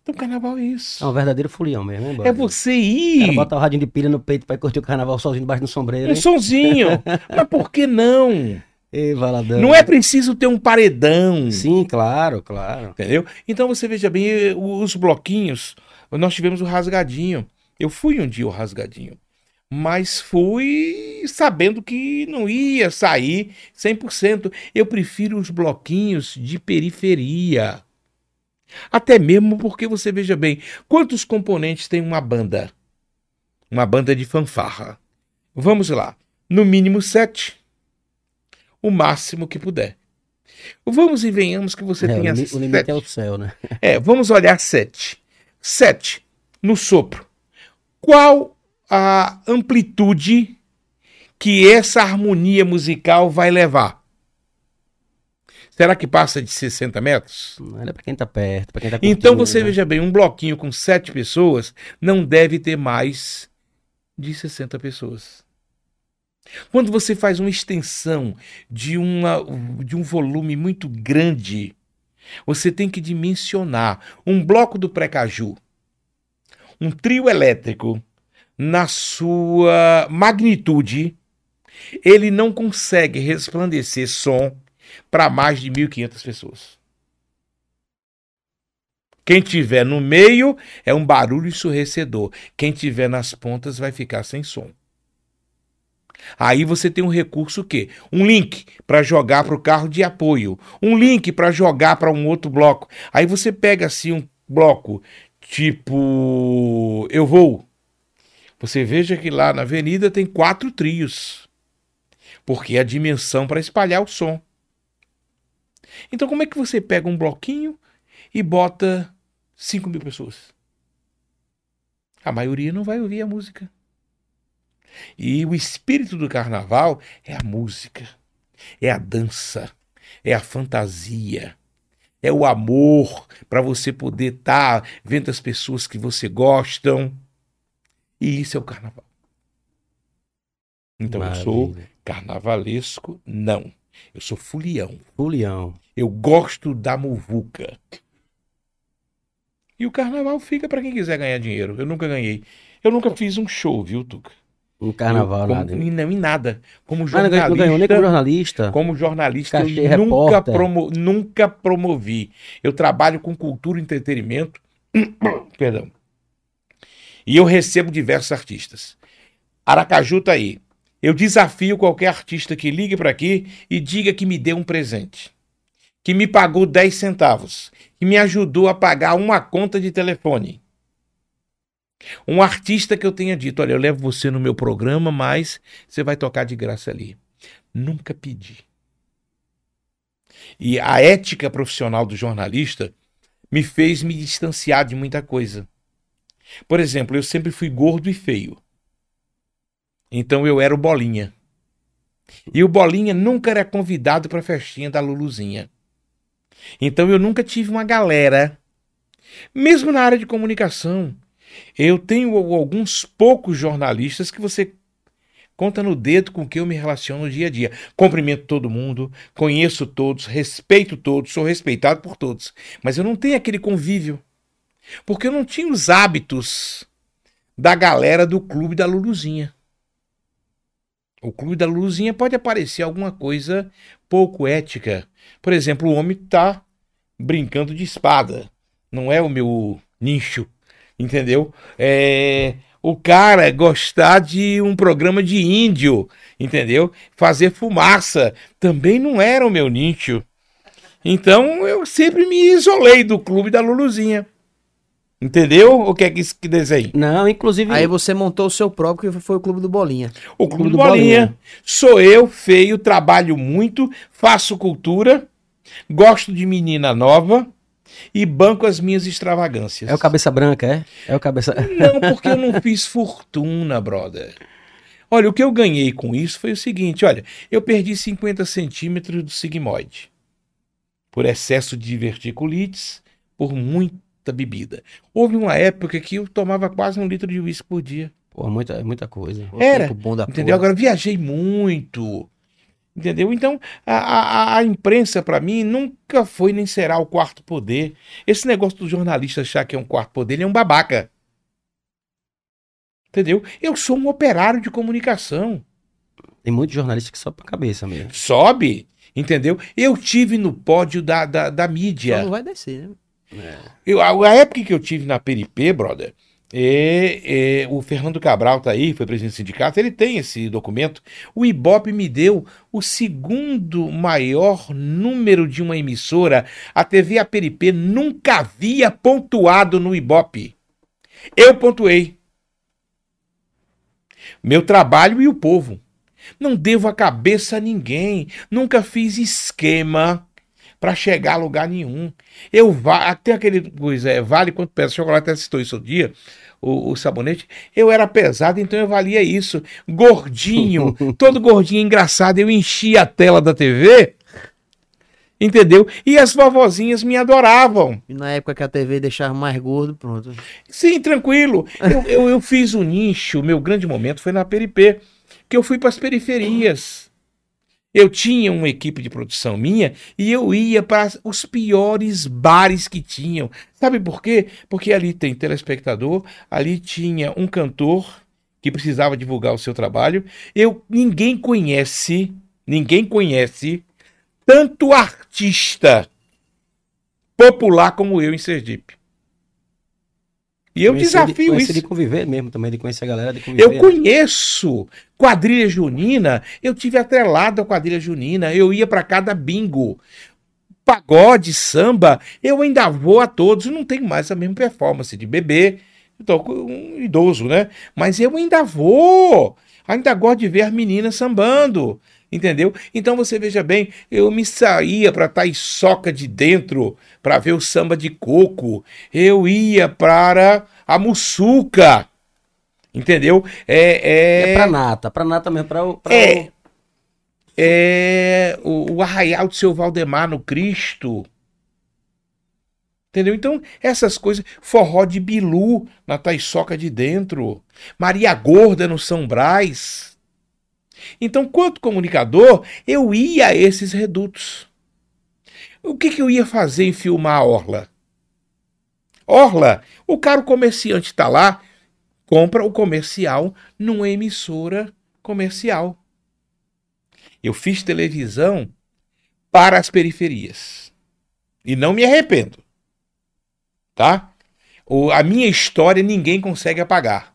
Então, carnaval é isso. É um verdadeiro folião mesmo, hein, É você ir. cara bota o radinho de pilha no peito pra ir curtir o carnaval sozinho debaixo do sombreiro. Um hein? sonzinho. [laughs] Mas por que não? Ei, valadão. Não é preciso ter um paredão. Sim, claro, claro. Entendeu? Então você veja bem, os bloquinhos, nós tivemos o rasgadinho. Eu fui um dia o rasgadinho, mas fui sabendo que não ia sair 100%. Eu prefiro os bloquinhos de periferia. Até mesmo porque você veja bem, quantos componentes tem uma banda? Uma banda de fanfarra. Vamos lá, no mínimo sete. O máximo que puder. Vamos e venhamos que você É, o, tenha limi- o limite sete. é o céu, né? É, vamos olhar sete. Sete no sopro. Qual a amplitude que essa harmonia musical vai levar? Será que passa de 60 metros? Não é pra quem tá perto, pra quem tá curtindo. Então você né? veja bem, um bloquinho com sete pessoas não deve ter mais de 60 pessoas. Quando você faz uma extensão de, uma, de um volume muito grande, você tem que dimensionar um bloco do Precaju, um trio elétrico, na sua magnitude, ele não consegue resplandecer som para mais de 1.500 pessoas. Quem tiver no meio é um barulho ensurdecedor. Quem tiver nas pontas vai ficar sem som. Aí você tem um recurso o quê? Um link para jogar para o carro de apoio, um link para jogar para um outro bloco. Aí você pega assim um bloco tipo eu vou. Você veja que lá na avenida tem quatro trios, porque é a dimensão para espalhar o som. Então como é que você pega um bloquinho e bota 5 mil pessoas? A maioria não vai ouvir a música. E o espírito do carnaval é a música, é a dança, é a fantasia, é o amor para você poder estar vendo as pessoas que você gostam. E isso é o carnaval. Então eu sou Maravilha. carnavalesco? Não. Eu sou fulião. Fulião. Eu gosto da muvuca. E o carnaval fica para quem quiser ganhar dinheiro. Eu nunca ganhei. Eu nunca fiz um show, viu, Tuca? No carnaval, eu, como, nada. Em, em nada. Como Ah, não ganhou- nem como jornalista, jornalista. como jornalista, eu nunca, promo, nunca promovi. Eu trabalho com cultura e entretenimento. [clears throat] Perdão. E eu recebo diversos artistas. Aracaju tá aí. Eu desafio qualquer artista que ligue para aqui e diga que me deu um presente. Que me pagou 10 centavos. Que me ajudou a pagar uma conta de telefone. Um artista que eu tenha dito: olha, eu levo você no meu programa, mas você vai tocar de graça ali. Nunca pedi. E a ética profissional do jornalista me fez me distanciar de muita coisa. Por exemplo, eu sempre fui gordo e feio. Então eu era o Bolinha. E o Bolinha nunca era convidado para a festinha da Luluzinha. Então eu nunca tive uma galera. Mesmo na área de comunicação, eu tenho alguns poucos jornalistas que você conta no dedo com quem eu me relaciono no dia a dia. Cumprimento todo mundo, conheço todos, respeito todos, sou respeitado por todos. Mas eu não tenho aquele convívio. Porque eu não tinha os hábitos da galera do clube da Luluzinha. O clube da Luluzinha pode aparecer alguma coisa pouco ética. Por exemplo, o homem tá brincando de espada. Não é o meu nicho, entendeu? É o cara gostar de um programa de índio, entendeu? Fazer fumaça também não era o meu nicho. Então eu sempre me isolei do clube da Luluzinha. Entendeu? O que é que isso que desenha? Não, inclusive. Aí você montou o seu próprio, que foi o Clube do Bolinha. O Clube Clube do do Bolinha. Bolinha. Sou eu, feio, trabalho muito, faço cultura, gosto de menina nova e banco as minhas extravagâncias. É o cabeça branca, é? É o cabeça. Não, porque eu não fiz fortuna, brother. Olha, o que eu ganhei com isso foi o seguinte: olha, eu perdi 50 centímetros do sigmoide por excesso de diverticulites, por muita bebida. Houve uma época que eu tomava quase um litro de uísque por dia. Pô, muita, muita coisa. Pô, Era, tempo bom da Entendeu? porra. Agora viajei muito. Entendeu? Então, a, a, a imprensa, para mim, nunca foi nem será o quarto poder. Esse negócio do jornalista achar que é um quarto poder, ele é um babaca. Entendeu? Eu sou um operário de comunicação. Tem muitos jornalistas que só pra cabeça mesmo. Sobe, entendeu? Eu tive no pódio da, da, da Só mídia. não vai descer, né? Eu, a, a época que eu tive na PRP, brother, é, é, o Fernando Cabral tá aí, foi presidente do sindicato, ele tem esse documento. O Ibope me deu o segundo maior número de uma emissora. A TV APRP nunca havia pontuado no Ibope. Eu pontuei. Meu trabalho e o povo. Não devo a cabeça a ninguém. Nunca fiz esquema para chegar a lugar nenhum. Eu va tem aquele coisa, é, vale quanto pesa. Chocolate até citou isso outro dia, o, o sabonete. Eu era pesado, então eu valia isso. Gordinho, [laughs] todo gordinho engraçado. Eu enchia a tela da TV, entendeu? E as vovozinhas me adoravam. E na época que a TV deixava mais gordo, pronto. Sim, tranquilo. Eu, eu, eu fiz um nicho, o meu grande momento foi na PRP, que eu fui para as periferias. Eu tinha uma equipe de produção minha e eu ia para os piores bares que tinham. Sabe por quê? Porque ali tem telespectador, ali tinha um cantor que precisava divulgar o seu trabalho. Eu ninguém conhece, ninguém conhece tanto artista popular como eu em Sergipe. E eu Conheci desafio de, isso. de conviver mesmo também, de conhecer a galera, de conviver. Eu conheço quadrilha junina, eu tive atrelado a quadrilha junina, eu ia para cada bingo. Pagode, samba, eu ainda vou a todos, não tenho mais a mesma performance de bebê, eu tô com um idoso, né? Mas eu ainda vou, ainda gosto de ver as meninas sambando, entendeu? Então você veja bem, eu me saía para Taiçoca de dentro para ver o samba de coco, eu ia para a Mussuca, entendeu? É, É é, pra nata, pra nata mesmo, pra É. o- é o, o Arraial de Seu Valdemar no Cristo, Entendeu? Então, essas coisas. Forró de Bilu na Taiçoca de Dentro. Maria Gorda no São Brás. Então, quanto comunicador, eu ia a esses redutos. O que, que eu ia fazer em filmar a Orla? Orla, o cara comerciante está lá, compra o comercial numa emissora comercial. Eu fiz televisão para as periferias. E não me arrependo. Tá? O, a minha história ninguém consegue apagar.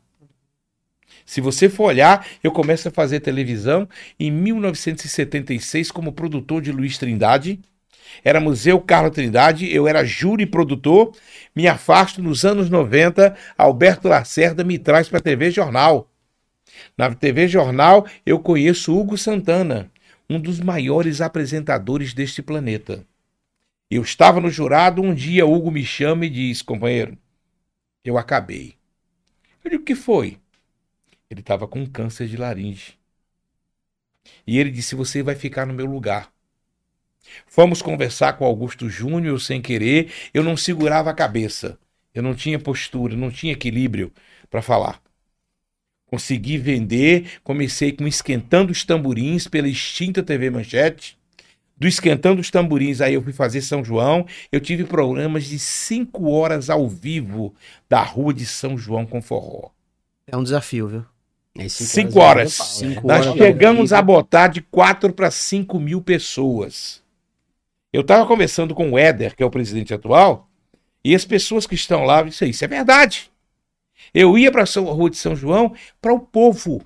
Se você for olhar, eu começo a fazer televisão em 1976 como produtor de Luiz Trindade. Era Museu Carlos Trindade, eu era júri produtor. Me afasto nos anos 90, Alberto Lacerda me traz para a TV Jornal. Na TV Jornal, eu conheço Hugo Santana, um dos maiores apresentadores deste planeta. Eu estava no jurado, um dia Hugo me chama e diz: companheiro, eu acabei. Eu digo: o que foi? Ele estava com câncer de laringe. E ele disse: Você vai ficar no meu lugar. Fomos conversar com Augusto Júnior sem querer, eu não segurava a cabeça, eu não tinha postura, não tinha equilíbrio para falar. Consegui vender, comecei com Esquentando os Tamborins pela extinta TV Manchete. Do Esquentando os Tamborins, aí eu fui fazer São João. Eu tive programas de cinco horas ao vivo da rua de São João com forró. É um desafio, viu? É cinco horas. Cinco Nós horas chegamos a botar de 4 para 5 mil pessoas. Eu estava conversando com o Éder, que é o presidente atual, e as pessoas que estão lá disseram: Isso é verdade. Eu ia para a Rua de São João para o povo.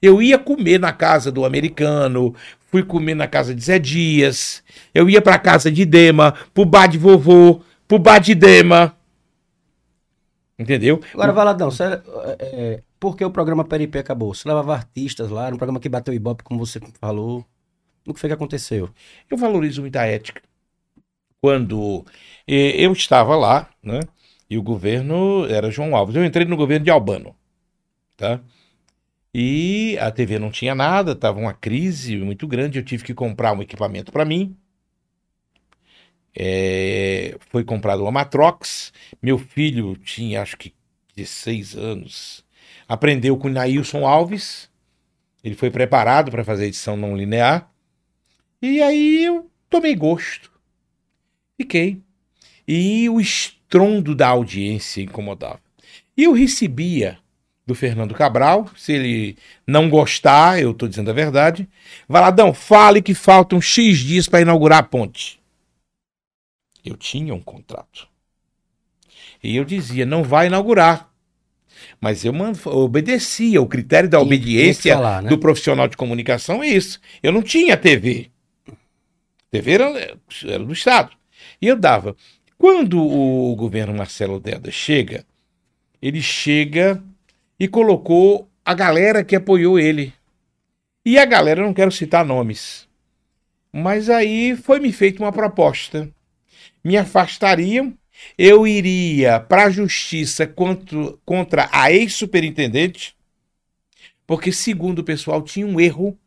Eu ia comer na casa do americano, fui comer na casa de Zé Dias, eu ia para a casa de Dema, pro bar de vovô, pro bar de Dema. Entendeu? Agora, Valadão, você, é, é, por que o programa Peripê acabou? Você levava artistas lá, no programa que bateu Ibope, como você falou. O que foi que aconteceu? Eu valorizo muito a ética. Quando eu estava lá, né? E o governo era João Alves. Eu entrei no governo de Albano, tá? E a TV não tinha nada, estava uma crise muito grande. Eu tive que comprar um equipamento para mim. É, foi comprado uma Matrox. Meu filho tinha, acho que, 16 anos. Aprendeu com Nailson Alves. Ele foi preparado para fazer edição não linear. E aí eu tomei gosto. Fiquei. E o estrondo da audiência incomodava. E eu recebia do Fernando Cabral, se ele não gostar, eu estou dizendo a verdade. Valadão, fale que faltam X dias para inaugurar a ponte. Eu tinha um contrato. E eu dizia, não vai inaugurar. Mas eu obedecia. O critério da obediência falar, né? do profissional de comunicação é isso. Eu não tinha TV. TV era, era do Estado. E eu dava. Quando o governo Marcelo Deda chega, ele chega e colocou a galera que apoiou ele. E a galera, não quero citar nomes, mas aí foi me feita uma proposta. Me afastariam, eu iria para a justiça contra, contra a ex-superintendente, porque, segundo o pessoal, tinha um erro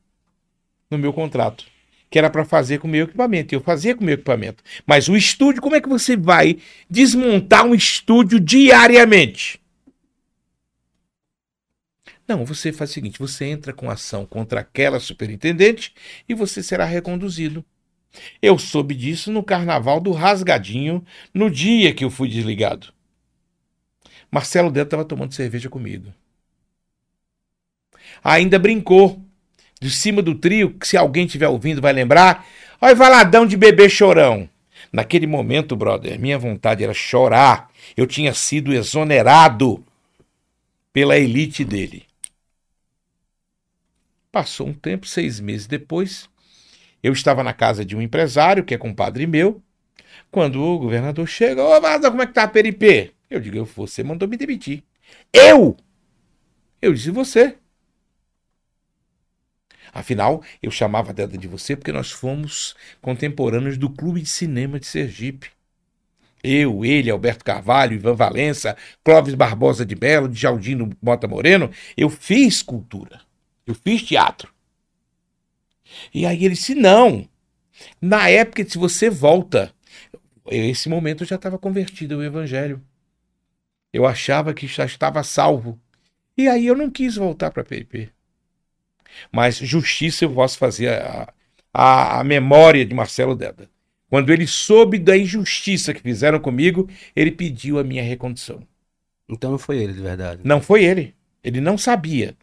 no meu contrato que era para fazer com o meu equipamento. Eu fazia com o meu equipamento. Mas o estúdio, como é que você vai desmontar um estúdio diariamente? Não, você faz o seguinte: você entra com ação contra aquela superintendente e você será reconduzido. Eu soube disso no carnaval do Rasgadinho, no dia que eu fui desligado. Marcelo Dentro estava tomando cerveja comigo. Ainda brincou de cima do trio, que se alguém estiver ouvindo vai lembrar. Olha valadão de bebê chorão. Naquele momento, brother, minha vontade era chorar. Eu tinha sido exonerado pela elite dele. Passou um tempo, seis meses depois, eu estava na casa de um empresário, que é compadre meu, quando o governador chega, ô, Vaza, como é que tá a Peripê? Eu digo, você mandou me demitir. Eu? Eu disse, você. Afinal, eu chamava a Deda de você porque nós fomos contemporâneos do Clube de Cinema de Sergipe. Eu, ele, Alberto Carvalho, Ivan Valença, Clóvis Barbosa de Belo, Jaldino Mota Moreno, eu fiz cultura. Eu fiz teatro. E aí ele disse: não. Na época, se você volta, esse momento eu já estava convertido ao evangelho. Eu achava que já estava salvo. E aí eu não quis voltar para a PRP. Mas justiça eu posso fazer a, a, a memória de Marcelo Deda. Quando ele soube da injustiça que fizeram comigo, ele pediu a minha recondição. Então não foi ele, de verdade. Não foi ele. Ele não sabia.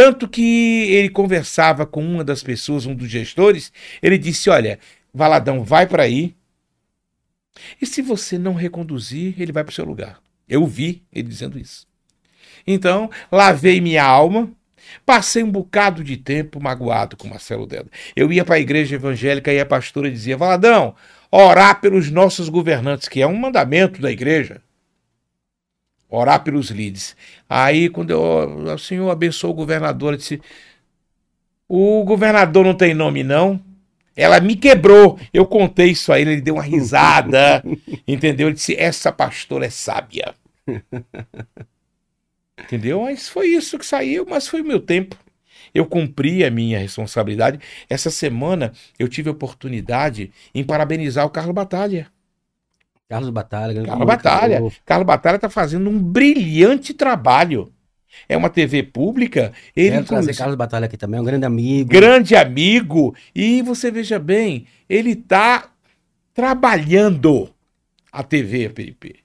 Tanto que ele conversava com uma das pessoas, um dos gestores, ele disse: Olha, Valadão, vai para aí. E se você não reconduzir, ele vai para o seu lugar. Eu vi ele dizendo isso. Então, lavei minha alma, passei um bocado de tempo magoado com Marcelo Deda. Eu ia para a igreja evangélica e a pastora dizia: Valadão, orar pelos nossos governantes, que é um mandamento da igreja. Orar pelos líderes. Aí, quando eu, o senhor abençoou o governador, eu disse: O governador não tem nome, não. Ela me quebrou. Eu contei isso a ele, ele deu uma risada. [laughs] entendeu? Ele disse: Essa pastora é sábia. [laughs] entendeu? Mas foi isso que saiu, mas foi o meu tempo. Eu cumpri a minha responsabilidade. Essa semana eu tive a oportunidade em parabenizar o Carlos Batalha. Carlos Batalha. grande Carlos Batalha. Carlos Batalha está fazendo um brilhante trabalho. É uma TV pública. Ele, Quero trazer Carlos Batalha aqui também, é um grande amigo. grande amigo. E você veja bem, ele está trabalhando a TV APRP.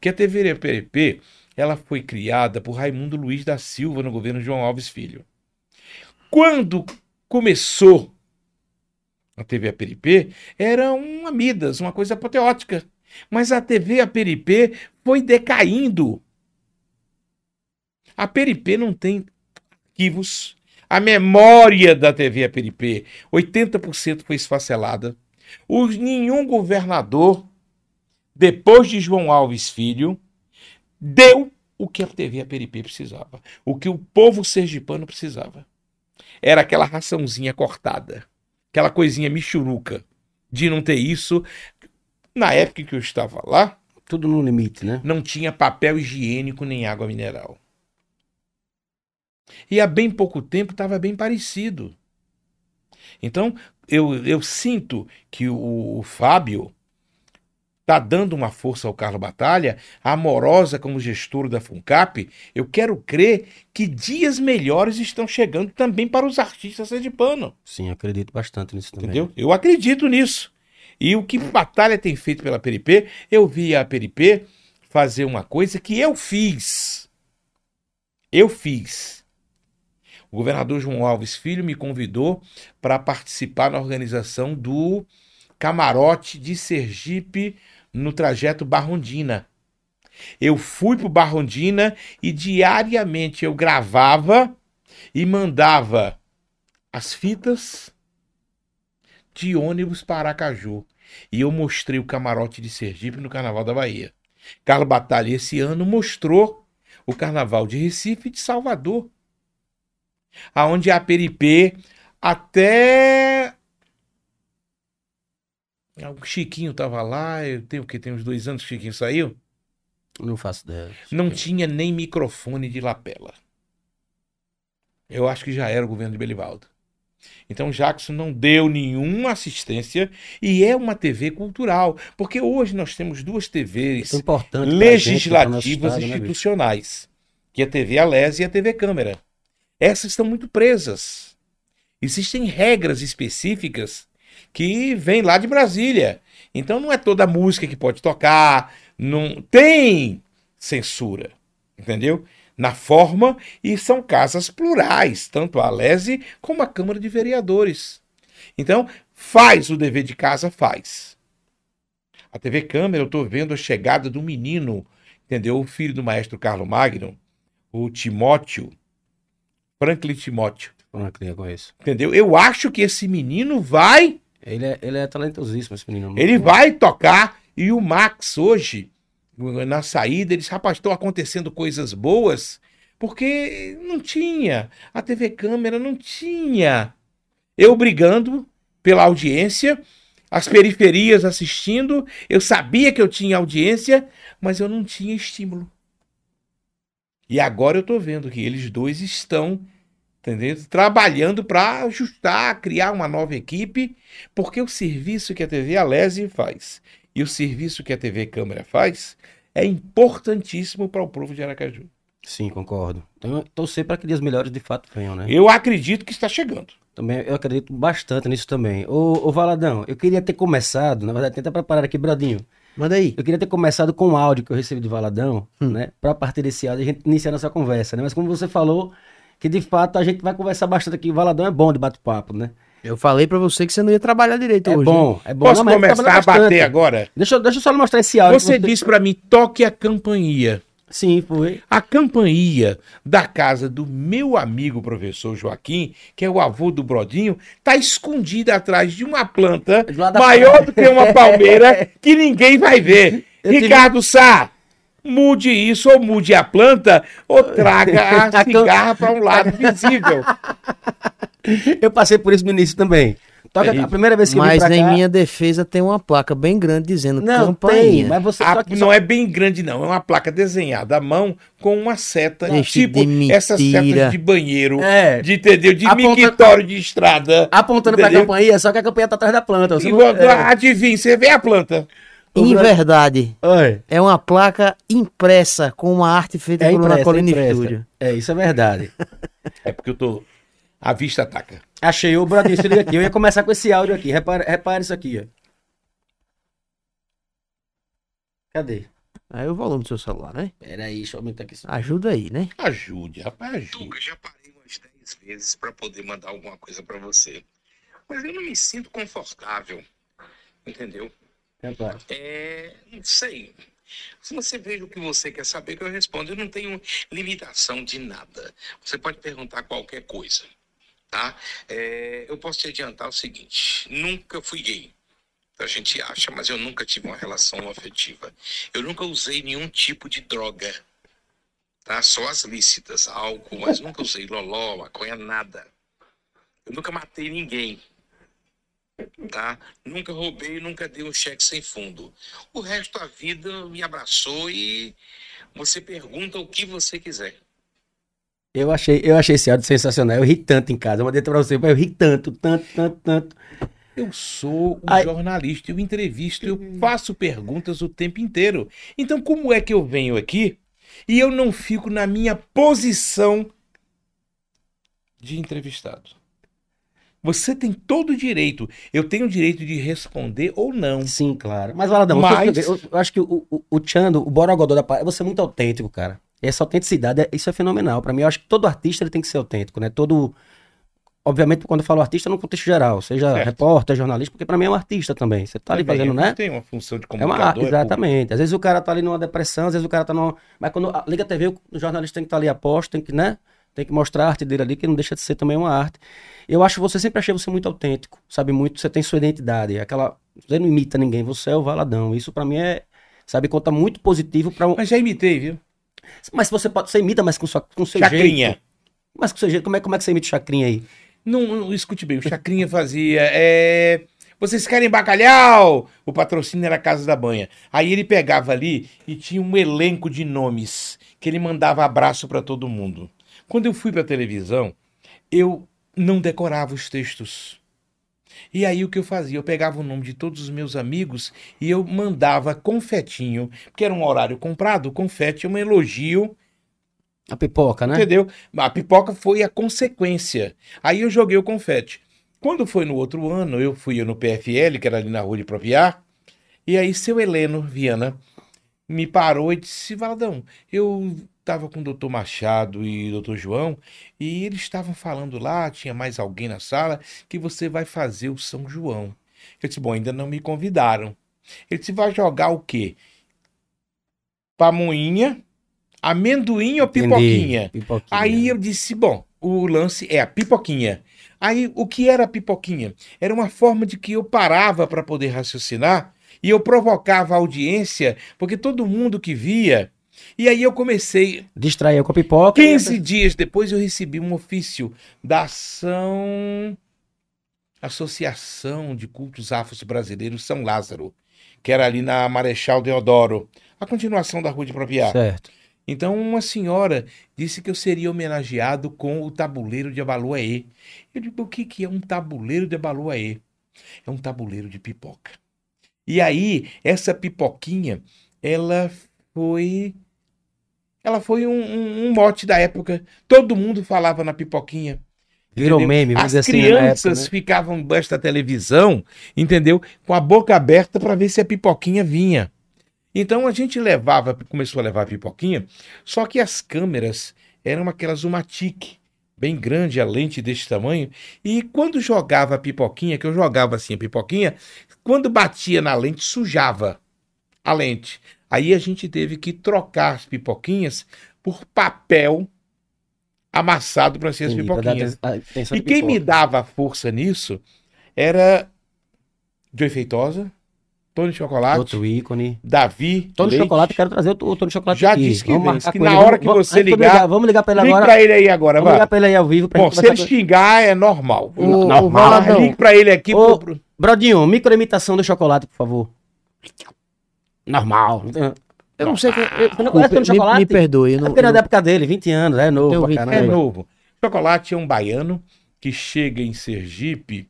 Que a TV APRP, ela foi criada por Raimundo Luiz da Silva no governo João Alves Filho. Quando começou a TV APRP, era um Amidas, uma coisa apoteótica. Mas a TV APRP foi decaindo. A PRP não tem arquivos. A memória da TV APRP, 80% foi esfacelada. Nenhum governador, depois de João Alves Filho, deu o que a TV APRP precisava. O que o povo sergipano precisava. Era aquela raçãozinha cortada. Aquela coisinha michuruca. De não ter isso. Na época que eu estava lá, Tudo no limite, né? não tinha papel higiênico nem água mineral. E há bem pouco tempo estava bem parecido. Então, eu, eu sinto que o, o Fábio está dando uma força ao Carlos Batalha, amorosa como gestor da FUNCAP. Eu quero crer que dias melhores estão chegando também para os artistas sergipanos. Sim, eu acredito bastante nisso também. Entendeu? Eu acredito nisso. E o que Batalha tem feito pela Peripê, eu vi a Peripê fazer uma coisa que eu fiz. Eu fiz. O governador João Alves Filho me convidou para participar na organização do camarote de Sergipe no trajeto Barrondina. Eu fui para Barrondina e diariamente eu gravava e mandava as fitas de ônibus para Aracaju. E eu mostrei o camarote de Sergipe no Carnaval da Bahia. Carlos Batalha esse ano mostrou o Carnaval de Recife e de Salvador. Aonde a Peripê até o Chiquinho estava lá, eu tenho o que tem uns dois anos que o Chiquinho saiu, Não faço ideia. não tinha nem microfone de lapela. Eu acho que já era o governo de Belivaldo. Então Jackson não deu nenhuma assistência e é uma TV cultural, porque hoje nós temos duas TVs nosso legislativas estado, né, institucionais, que é a TV Alés e a TV Câmara. Essas estão muito presas. Existem regras específicas que vêm lá de Brasília. Então não é toda música que pode tocar, não tem censura, entendeu? Na forma e são casas plurais, tanto a Alese como a Câmara de Vereadores. Então, faz o dever de casa, faz. A TV Câmara, eu estou vendo a chegada do menino, entendeu? O filho do maestro Carlo Magno, o Timóteo, Franklin Timóteo, Franklin, eu conheço. entendeu? Eu acho que esse menino vai, Ele é, ele é talentosíssimo, esse menino. ele vai tocar. E o Max hoje, na saída, ele disse, rapaz, estão acontecendo coisas boas, porque não tinha. A TV Câmara não tinha. Eu brigando pela audiência, as periferias assistindo, eu sabia que eu tinha audiência, mas eu não tinha estímulo. E agora eu estou vendo que eles dois estão trabalhando para ajustar, criar uma nova equipe, porque o serviço que a TV Alese faz e o serviço que a TV Câmara faz é importantíssimo para o povo de Aracaju. Sim, concordo. Então, torcer para que dias melhores de fato venham, né? Eu acredito que está chegando. Também, eu acredito bastante nisso também. Ô, ô Valadão, eu queria ter começado, na verdade, tenta preparar aqui, Bradinho. Manda aí. Eu queria ter começado com o áudio que eu recebi do Valadão, né? Pra partir desse áudio a gente iniciar nossa conversa, né? Mas como você falou, que de fato a gente vai conversar bastante aqui. O Valadão é bom de bate-papo, né? Eu falei pra você que você não ia trabalhar direito É hoje. bom, é bom. Posso Não, começar a bater bastante. agora? Deixa, eu- deixa eu só mostrar esse áudio. Você disse para mim, toque a campainha. Sim, foi. A campainha da casa do meu amigo professor Joaquim, que é o avô do Brodinho, tá escondida atrás de uma planta maior [laughs] do que uma palmeira que ninguém vai ver. Eu tive- Ricardo Sá, mude isso ou mude a planta ou traga [laughs] a A cam- cigarra para um lado visível. [laughs] Eu passei por isso no início também. Toca, É a primeira vez que eu vim Mas em minha defesa tem uma placa bem grande dizendo Não, tem, campainha. mas você... A- só que- não é bem grande, não. É uma placa desenhada à mão com uma seta, Gente tipo de essas setas de banheiro, É. de, entendeu? De Aponta- mictório de estrada. Apontando pra Entendeu? campainha, só que a campainha tá atrás da planta. Você E não- é. Adivinha, você vê a planta. Em verdade, Oi. é uma placa impressa com uma arte feita É por impressa, Colina é. Studio. É, isso é verdade. [laughs] É porque eu tô. A vista ataca. Achei o liga aqui. Eu ia começar com esse áudio aqui. Repare, repare isso aqui, ó. Cadê? Aí o volume do seu celular, né? Pera aí, deixa eu aumentar aqui. Ajuda aí, né? Ajude, rapaz, ajude. Tuga, já parei umas 10 vezes para poder mandar alguma coisa para você. Mas eu não me sinto confortável. Entendeu? É. Não sei. Se você veja o que você quer saber, que eu respondo. Eu não tenho limitação de nada. Você pode perguntar qualquer coisa. Tá? É, eu posso te adiantar o seguinte: nunca fui gay. A gente acha, mas eu nunca tive uma relação afetiva. Eu nunca usei nenhum tipo de droga. Tá? Só as lícitas, álcool, mas nunca usei loló, maconha, nada. Eu nunca matei ninguém. Tá? Nunca roubei, nunca dei um cheque sem fundo. O resto da vida me abraçou e você pergunta o que você quiser. Eu achei, eu achei esse áudio sensacional. Eu ri tanto em casa. Eu mandei pra você, mas eu ri tanto, tanto, tanto, tanto. Eu sou um Ai. jornalista, eu entrevisto, eu faço perguntas o tempo inteiro. Então, como é que eu venho aqui e eu não fico na minha posição de entrevistado? Você tem todo o direito. Eu tenho o direito de responder ou não. Sim, claro. Mas, Valadão, Mas- você- eu, eu acho que o, o, o Chando, o Borogodó da parada, você é muito autêntico, cara. Essa autenticidade, é- isso é fenomenal. Pra mim, eu acho que todo artista ele tem que ser autêntico, né? Todo. Obviamente, quando eu falo artista, no contexto geral, seja Certo. repórter, jornalista, porque pra mim é um artista também. Você tá ali Também, fazendo, eu né? Tem uma função de É uma comunicador. arte, exatamente. Às vezes o cara tá ali numa depressão, às vezes o cara tá numa. Mas quando liga a TV, o jornalista tem que estar ali a posto, tem que, né? Tem que mostrar a arte dele ali, que não deixa de ser também uma arte. Eu acho você sempre achei você muito autêntico, sabe? Muito, você tem sua identidade. Aquela. Você não imita ninguém, você é o Valadão. Isso pra mim é. Sabe, conta muito positivo pra um. Mas já imitei, viu? Mas você pode. Você imita, mas com, sua, com seu Chacrinha. jeito. Mas com seu jeito. Como é, como é que você imita o Chacrinha aí? Não, não, escute bem, o Chacrinha fazia. é, Vocês querem bacalhau? O patrocínio era a Casa da Banha. Aí ele pegava ali e tinha um elenco de nomes que ele mandava abraço para todo mundo. Quando eu fui para televisão, eu não decorava os textos. E aí o que eu fazia? Eu pegava o nome de todos os meus amigos e eu mandava confetinho, porque era um horário comprado, o confete é um elogio A pipoca, né? Entendeu? A pipoca foi a consequência. Aí eu joguei o confete. Quando foi no outro ano, eu fui no PFL, que era ali na rua de Propiar, e aí seu Heleno Viana me parou e disse, Valadão, eu estava com o doutor Machado e o doutor João, e eles estavam falando lá, tinha mais alguém na sala, que você vai fazer o São João. Eu disse, bom, ainda não me convidaram. Ele disse, vai jogar o quê? Pamonhinha, amendoim ou pipoquinha? Pipoquinha. Aí eu disse, bom, o lance é a pipoquinha. Aí o que era a pipoquinha? Era uma forma de que eu parava para poder raciocinar e eu provocava a audiência, porque todo mundo que via. E aí eu comecei, Distraiu com a pipoca. 15 dias depois eu recebi um ofício da ação Associação de Cultos Afros Brasileiros São Lázaro, que era ali na Marechal Deodoro, a continuação da Rua de Propriar. Certo. Então, uma senhora disse que eu seria homenageado com o tabuleiro de Abaluaê. Eu digo, o que, que é um tabuleiro de Abaluaê? É um tabuleiro de pipoca. E aí, essa pipoquinha, ela foi. Ela foi um, um- um mote da época. Todo mundo falava na pipoquinha. Virou entendeu? meme, vamos As assim, na crianças época, né? ficavam embaixo da televisão, entendeu? Com a boca aberta para ver se a pipoquinha vinha. Então a gente levava, começou a levar a pipoquinha, só que as câmeras eram aquelas Umatic, bem grande, a lente desse tamanho, e quando jogava a pipoquinha, que eu jogava assim a pipoquinha, quando batia na lente, sujava a lente. Aí a gente teve que trocar as pipoquinhas por papel amassado para ser as pipoquinhas. E quem pipoca. me dava força nisso era Joey Feitosa, Tony Chocolate, Outro ícone. Davi, Tony Leite. Chocolate, quero trazer o, o Tony Chocolate Já aqui. disse que Vamos vem, que na ele. hora que vamos- você eu ligar- Vamos ligar pra ele Liga agora. pra ele aí agora, Vamos ligar vai. pra ele aí ao vivo. Pra Bom, gente se ele com xingar é normal. Ô, normal. Valadão. Ligue pra ele aqui. Ô, pro- Brodinho, microimitação do chocolate, por favor. Normal. Eu não sei. que- eu- não conhece o me, chocolate? me perdoe. Eu É não, apenas eu da época dele, 20 anos, é novo pra 20 É caramba. novo. Chocolate é um baiano que chega em Sergipe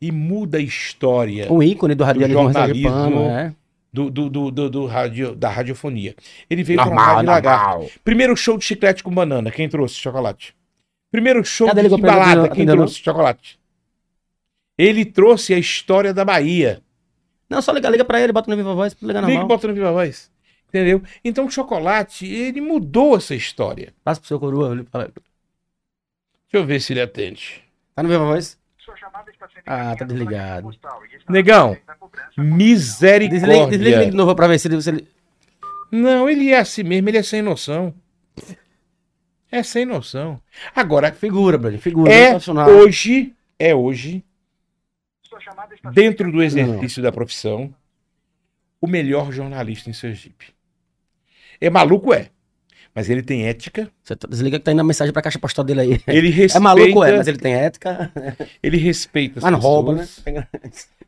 e muda a história Um ícone do radialismo jornalismo, sergipano, é. do, do, do, do, do radio, da radiofonia. Ele veio Normal, para Rádio Lagarto. Primeiro show de chiclete com banana, quem trouxe chocolate? Primeiro show Cadê de pra balada, quem trouxe chocolate? Ele trouxe a história da Bahia. Não, só liga, liga pra ele, bota no Viva Voz, liga Liga e normal. bota no Viva Voz. Entendeu? Então o chocolate, ele mudou essa história. Passa pro seu coroa. ele fala- Deixa eu ver se ele atende. Tá no Viva Voz? Ah, tá desligado. Negão, Desliga, misericórdia. desliga ele de novo pra ver se ele... Se ele... Não, ele é assim mesmo, ele é sem noção. É sem noção. Agora, Figura, Brodinho, figura. é hoje, é hoje, dentro do exercício da profissão, o melhor jornalista em Sergipe. É maluco, é. Mas ele tem ética, Você tá- desliga que tá indo a mensagem pra caixa postal dele aí. ele [laughs] respeita, É maluco, é, mas ele tem ética. [laughs] ele respeita as Mas não rouba, né?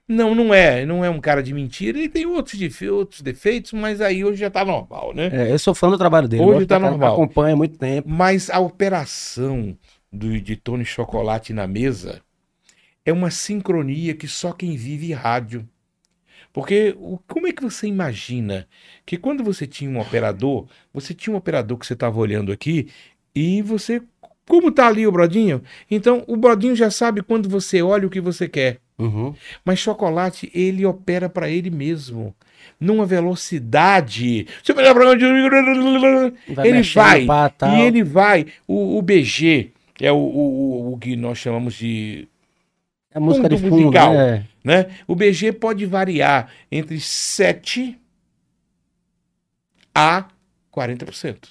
Não, não é, não é um cara de mentira, ele tem outros, defe- outros defeitos, mas aí hoje já tá normal, né? É, eu sou fã do trabalho dele. Hoje tá normal. Acompanha há muito tempo. Mas a operação do, de Tony Chocolate na mesa é uma sincronia que só quem vive rádio. Porque o- como é que você imagina que quando você tinha um operador, você tinha um operador que você estava olhando aqui e você. Como tá ali o Brodinho? Então o Brodinho já sabe quando você olha o que você quer. Uhum. Mas chocolate, ele opera para ele mesmo. Numa velocidade. Vai ele vai. pá. E ele vai. O, o BG é o, o, o que nós chamamos de. É a música de fundo musical. né? Né? O BG pode variar entre 7 a 40%.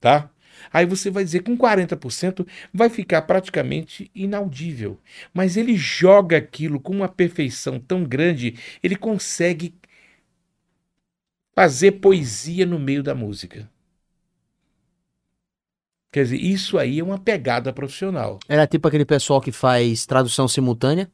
Tá? Aí você vai dizer com 40% vai ficar praticamente inaudível. Mas ele joga aquilo com uma perfeição tão grande, ele consegue fazer poesia no meio da música. Quer dizer, isso aí é uma pegada profissional. Era tipo aquele pessoal que faz tradução simultânea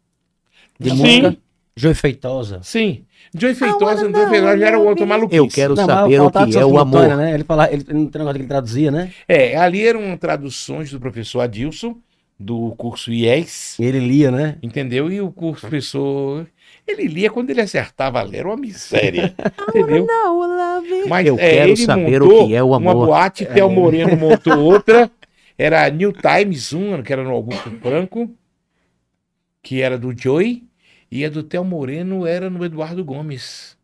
de Sim. música. Joy Feitosa. Sim. Joey Feitosa, Joey Feitosa já era outro maluquice. Eu quero Não, saber o que é o amor. Né? Ele, fala, ele, ele não tem negócio que ele traduzia, né? É, ali eram traduções do professor Adilson, do curso IES, ele lia, né? entendeu? E o curso professor. Ele lia quando ele acertava a ler, era uma miséria. [laughs] entendeu? Mas Eu é, quero saber o que é o Uma amor. boate, Theo Moreno montou outra. Era a New Times 1, que era no Augusto Franco, que era do Joey, e a do Theo Moreno era no Eduardo Gomes.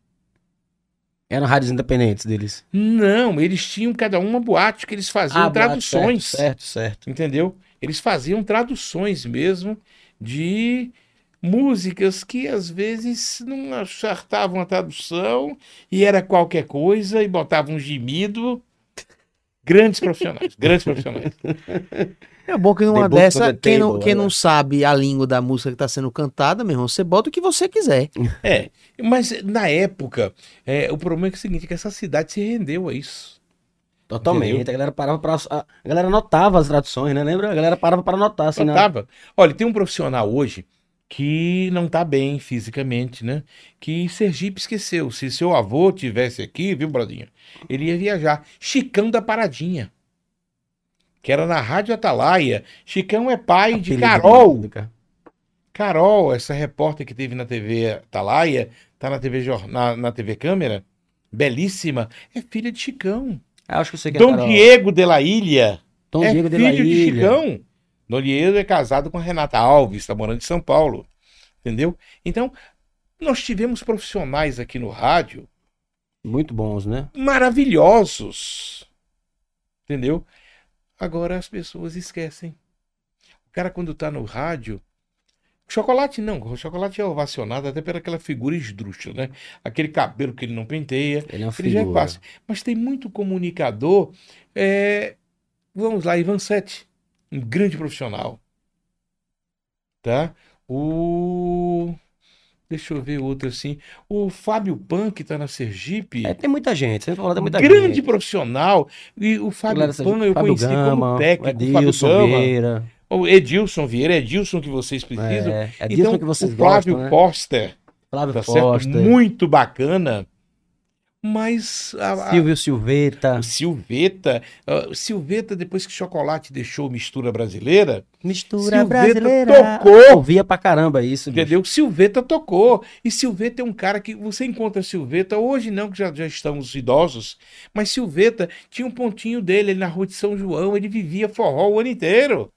Eram rádios independentes deles. Não, eles tinham cada uma boate que eles faziam Ah, traduções. Certo, certo, certo. Entendeu? Eles faziam traduções mesmo de músicas que às vezes não acertavam a tradução e era qualquer coisa e botavam um gemido. Grandes profissionais, [laughs] grandes profissionais. É bom que numa dessa, quem, não, quem não sabe a língua da música que tá sendo cantada, meu irmão, você bota o que você quiser. [laughs] É, mas na época, é, o problema é, que é o seguinte, que essa cidade se rendeu a isso. Totalmente. Entendeu? A galera parava pra. A galera anotava as traduções, né? Lembra? A galera parava para anotar, assim, né? tava. Olha, tem um profissional hoje que não tá bem fisicamente, né? Que Sergipe esqueceu. Se seu avô tivesse aqui, viu, Brodinho? Ele ia viajar. Chicão da Paradinha. Que era na Rádio Atalaia. Chicão é pai de Carol. Carol, essa repórter que teve na TV Atalaia, tá na TV, na, na TV Câmera, belíssima, é filha de Chicão. Ah, acho que você quer Dom Diego de la Ilha Dom é Diego de filho la de Ilha. Chicão. Dom Diego é casado com a Renata Alves, está morando em São Paulo. Entendeu? Então, nós tivemos profissionais aqui no rádio Muito bons, né? maravilhosos. Entendeu? Agora as pessoas esquecem. O cara, quando tá no rádio. Chocolate não, o chocolate é ovacionado até pelaquela figura esdrúxula, né? Aquele cabelo que ele não penteia. Ele é uma Ele já é fácil. Mas tem muito comunicador. é, Vamos lá, Ivan Sete, um grande profissional. Tá? O. Deixa eu ver outro assim. O Fábio Pan, que tá na Sergipe. É, tem muita gente, você falou, tem muita grande gente. profissional. E o Fábio Pan eu Fábio conheci Gama, como técnico. o Fábio Edilson Gama, Vieira. o Edilson Vieira, Edilson que vocês precisam. É, é disso então, que vocês o Flávio gostam, né? Foster, Flávio tá certo? Costa, Muito bacana. Mas a, a- Silvio Silveta. o Silveta, ah, Silveta, depois que Chocolate deixou Mistura Brasileira, Mistura Silveta brasileira. tocou. Ouvia pra caramba isso. bicho. entendeu? Silveta tocou. E Silveta é um cara que você encontra Silveta, hoje não, que já, já estamos idosos, mas Silveta tinha um pontinho dele ali na rua de São João, ele vivia forró o ano inteiro.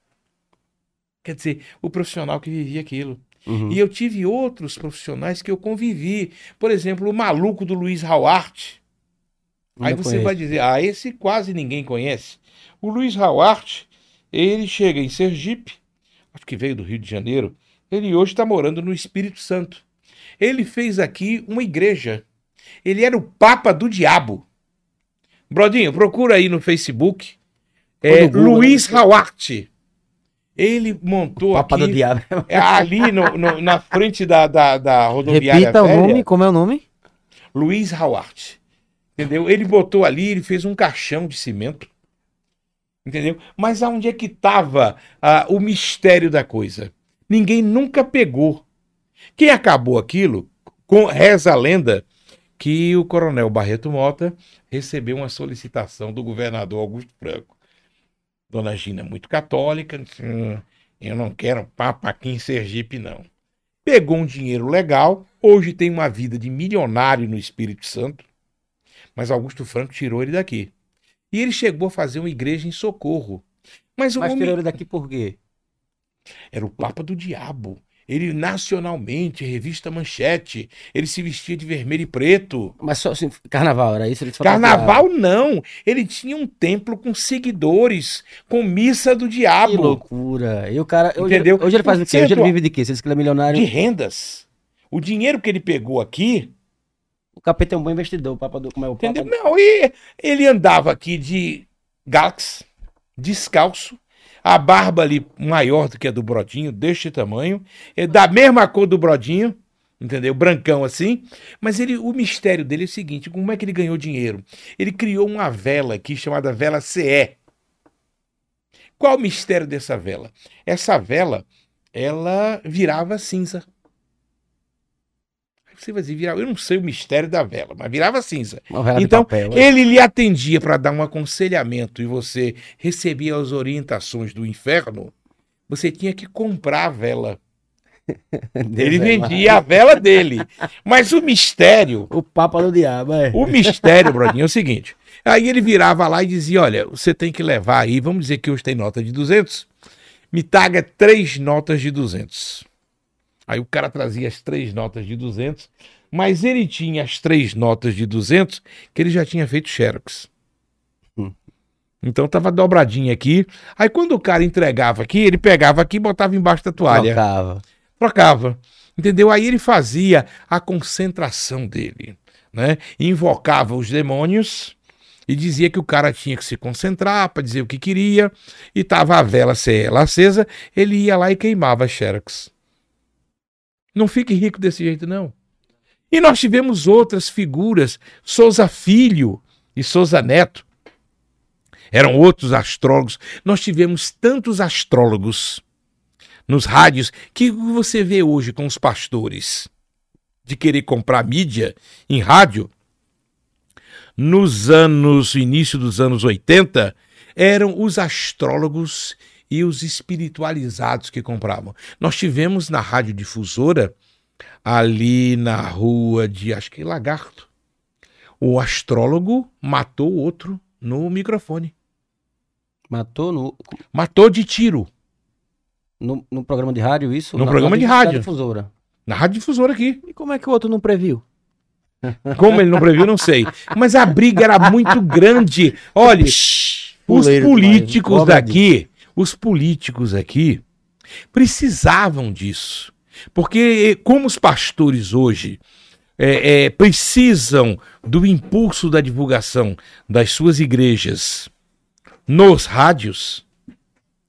Quer dizer, o profissional que vivia aquilo. Uhum. E eu tive outros profissionais que eu convivi. Por exemplo, o maluco do Luiz Hauart. Aí você conheço. vai dizer, ah, esse quase ninguém conhece. O Luiz Hauart, ele chega em Sergipe, acho que veio do Rio de Janeiro, ele hoje está morando no Espírito Santo. Ele fez aqui uma igreja. Ele era o Papa do Diabo. Brodinho, procura aí no Facebook. É, Google, Luiz Hauart. Ele montou Papa aqui... do diabo. É ali no- no- na frente da, da, da rodoviária Repita o velha, nome, como é o nome? Luiz Hauart. Entendeu? Ele botou ali, ele fez um caixão de cimento. Entendeu? Mas aonde é que estava o mistério da coisa? Ninguém nunca pegou. Quem acabou aquilo, com, reza a lenda, que o coronel Barreto Mota recebeu uma solicitação do governador Augusto Franco. Dona Gina, muito católica, disse, "Hum, eu não quero papa aqui em Sergipe, não. Pegou um dinheiro legal, hoje tem uma vida de milionário no Espírito Santo, mas Augusto Franco tirou ele daqui. E ele chegou a fazer uma igreja em Socorro. Mas o Mas homem tirou ele daqui por quê? era o Papa do Diabo. Ele nacionalmente, revista Manchete, ele se vestia de vermelho e preto. Mas só assim, carnaval, era isso? Carnaval não, ele tinha um templo com seguidores, com missa do Que diabo, loucura. E o cara. Hoje, Entendeu? Hoje ele faz o quê? Hoje ele vive de quê? Se ele que é milionário. de rendas. O dinheiro que ele pegou aqui, O capeta é um bom investidor. O Papa do. Como é o Papa? entendeu? Não, e ele andava aqui de Galaxy, descalço, a barba ali maior do que a do Brodinho, deste tamanho, é da mesma cor do Brodinho, entendeu? Brancão assim. Mas ele, o mistério dele é o seguinte: como é que ele ganhou dinheiro? Ele criou uma vela aqui chamada vela CE. Qual o mistério dessa vela? Essa vela, ela virava cinza. Vai dizer, virava, eu não sei o mistério da vela, mas virava cinza. Então, papel, é. Ele lhe atendia para dar um aconselhamento e você recebia as orientações do inferno, você tinha que comprar a vela. [laughs] Ele vendia a vela dele. Mas o mistério. O Papa do Diabo, é. o mistério, Brodinho, é o seguinte. Aí ele virava lá e dizia, olha, você tem que levar aí, vamos dizer que hoje tem nota de 200, me traga três notas de 200. Aí o cara trazia as três notas de 200, mas ele tinha as três notas de 200 que ele já tinha feito xerox. Hum. Então tava dobradinha aqui. Aí quando o cara entregava aqui, ele pegava aqui e botava embaixo da toalha Trocava. trocava. Entendeu? Aí ele fazia a concentração dele, né? Invocava os demônios e dizia que o cara tinha que se concentrar para dizer o que queria e tava a vela ela acesa, ele ia lá e queimava xerox. Não fique rico desse jeito não. E nós tivemos outras figuras, Souza Filho e Souza Neto. Eram outros astrólogos. Nós tivemos tantos astrólogos nos rádios que você vê hoje com os pastores de querer comprar mídia em rádio, nos anos, início dos anos 80, eram os astrólogos e os espiritualizados que compravam. Nós tivemos na radiodifusora, ali na rua de, acho que Lagarto, o astrólogo matou outro no microfone. Matou no, Matou de tiro. no, no programa de rádio isso? No Na- programa na de rádio. difusora. Na radiodifusora aqui. E como é que o outro não previu? [laughs] Como ele não previu, não sei. Mas a briga era muito grande. Olha, os políticos daqui, os políticos aqui precisavam disso. Porque como os pastores hoje é, é, precisam do impulso da divulgação das suas igrejas nos rádios,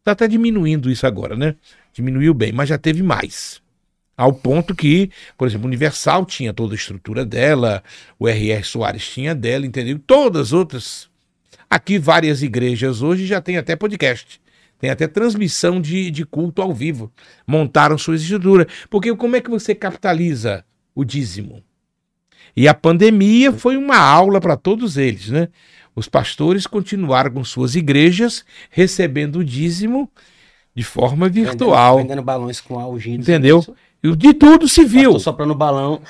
está até diminuindo isso agora, né? Diminuiu bem, mas já teve mais. Ao ponto que, por exemplo, Universal tinha toda a estrutura dela, o R.R. Soares tinha dela, entendeu? Todas as outras. Aqui, várias igrejas hoje já tem até podcast. Tem até transmissão de, de culto ao vivo. Montaram sua estrutura. Porque como é que você capitaliza o dízimo? E a pandemia foi uma aula para todos eles, né? Os pastores continuaram com suas igrejas recebendo o dízimo de forma virtual. Vendendo, vendendo balões com algidos. Entendeu? E de tudo se viu. Soprando balão.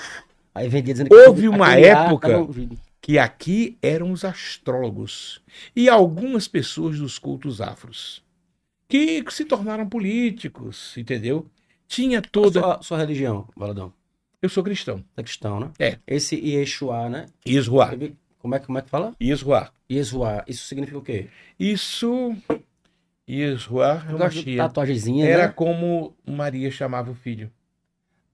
Aí vendia dizendo Houve uma época- tá no vídeo. que aqui eram os astrólogos e algumas pessoas dos cultos afros que se tornaram políticos, entendeu? Tinha toda. Sua, sua religião, Valadão. Eu sou cristão. Você é cristão, né? É. Esse Yeshua, né? Isruá. Como é, que- como é que fala? Isruá. Yeshua. Isso significa o quê? Isso. Isruá é Eu uma tia. tatuagemzinha, Era né? como Maria chamava o filho.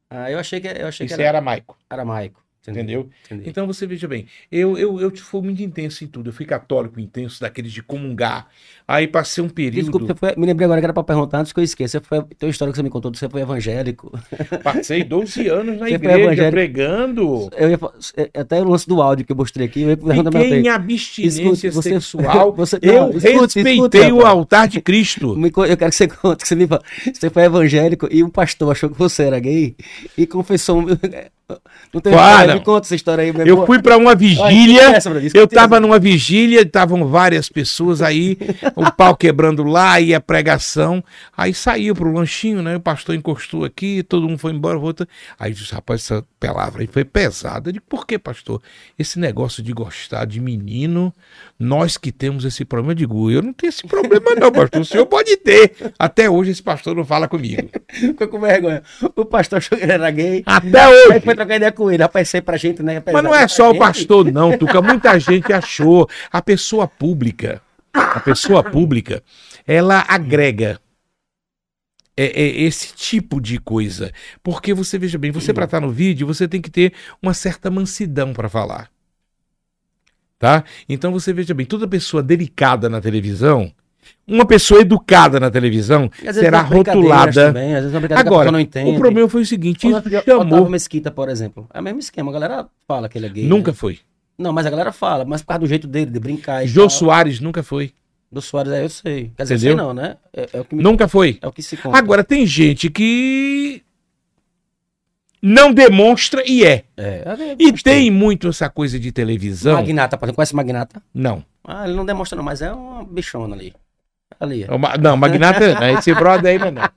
Ah, eu achei que, eu achei que Isso era era aramaico, aramaico. Entendeu? Entendi. Então você veja bem, eu, eu, eu fui muito intenso em tudo. Eu fui católico intenso, daqueles de comungar. Aí passei um período. Desculpa, foi, me lembrei agora que era pra perguntar antes que eu esqueça. Foi, tem uma história que você me contou, você foi evangélico. [laughs] Passei 12 anos na Você igreja pregando. Eu ia, é, até o lance do áudio que eu mostrei aqui, eu ia Fiquei em abstinência Escute, sexual. [laughs] você- eu não, escute, respeitei escute, o altar de Cristo. [laughs] Eu quero que você conte que você me fala. Você foi evangélico e um pastor achou que você era gay e confessou. Não tem. Me conta essa história aí. meu Eu irmão. fui para uma Olha, vigília. Brasil, escute Eu tava essa. numa vigília, estavam várias pessoas aí, o [laughs] pau quebrando lá e a pregação. Aí saiu pro lanchinho, né? O pastor encostou aqui, todo mundo foi embora, volta. Aí disse, rapaz, essa palavra aí foi pesada. Eu digo, por que, pastor? Esse negócio de gostar de menino, nós que temos esse problema, eu digo, eu não tenho esse problema, não, pastor. O senhor pode ter. Até hoje esse pastor não fala comigo. [laughs] Ficou com vergonha. O pastor achou que ele era gay. Até hoje. Trocar ideia com ele. Rapaz, isso aí pra gente, né? Mas não é só o pastor, não, Tuca. Muita gente achou. A pessoa pública, a pessoa pública, ela agrega é, é, esse tipo de coisa. Porque você, veja bem, você para estar no vídeo, você tem que ter uma certa mansidão para falar. Tá? Então você veja bem, toda pessoa delicada na televisão, uma pessoa educada na televisão, será rotulada. Também, às vezes uma brincadeira que a Agora, o problema foi o seguinte: Quando isso eu- chamou. Otávio Mesquita, por exemplo. É o mesmo esquema. A galera fala que ele é gay. Nunca né? foi. Não, mas a galera fala. Mas por causa do jeito dele, de brincar e Jô tal. Soares nunca foi. Do Soares, aí eu sei. Quer dizer, eu Entendeu? sei não, né? É, é o que me- Nunca foi. é o que se conta. Agora, tem gente que não demonstra e é. É, é, E tem muito essa coisa de televisão. Magnata, por exemplo. Conhece Magnata? Não. Ah, ele não demonstra não, mas é uma bichona ali. Ali. É uma- Não, Magnata, [laughs] não, esse brother aí não. é não.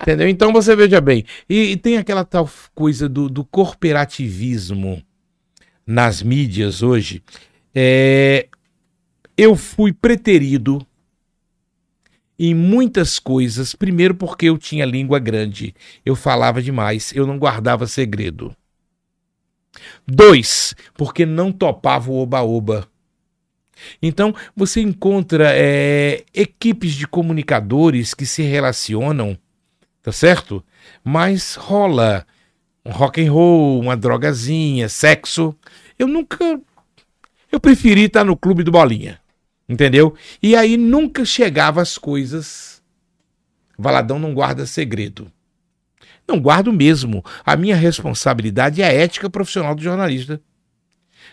Entendeu? Então você veja bem. E, e tem aquela tal coisa do, do corporativismo nas mídias hoje. É, eu fui preterido em muitas coisas. Primeiro, porque eu tinha língua grande. Eu falava demais. Eu não guardava segredo. Dois, porque não topava o oba-oba. Então, você encontra é, equipes de comunicadores que se relacionam, tá certo? Mas rola um rock and roll, uma drogazinha, sexo. Eu nunca. Eu preferi estar no clube do Bolinha, entendeu? E aí nunca chegava as coisas. Valadão não guarda segredo. Não guardo mesmo. A minha responsabilidade é a ética profissional do jornalista.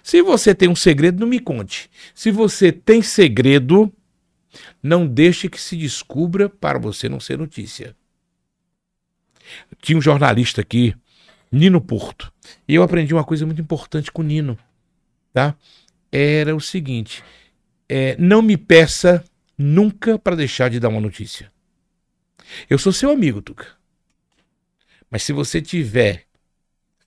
Se você tem um segredo, não me conte. Se você tem segredo, não deixe que se descubra para você não ser notícia. Tinha um jornalista aqui, Nino Porto, e eu aprendi uma coisa muito importante com o Nino, tá? Era o seguinte: é, não me peça nunca para deixar de dar uma notícia. Eu sou seu amigo, Tuca. Mas se você tiver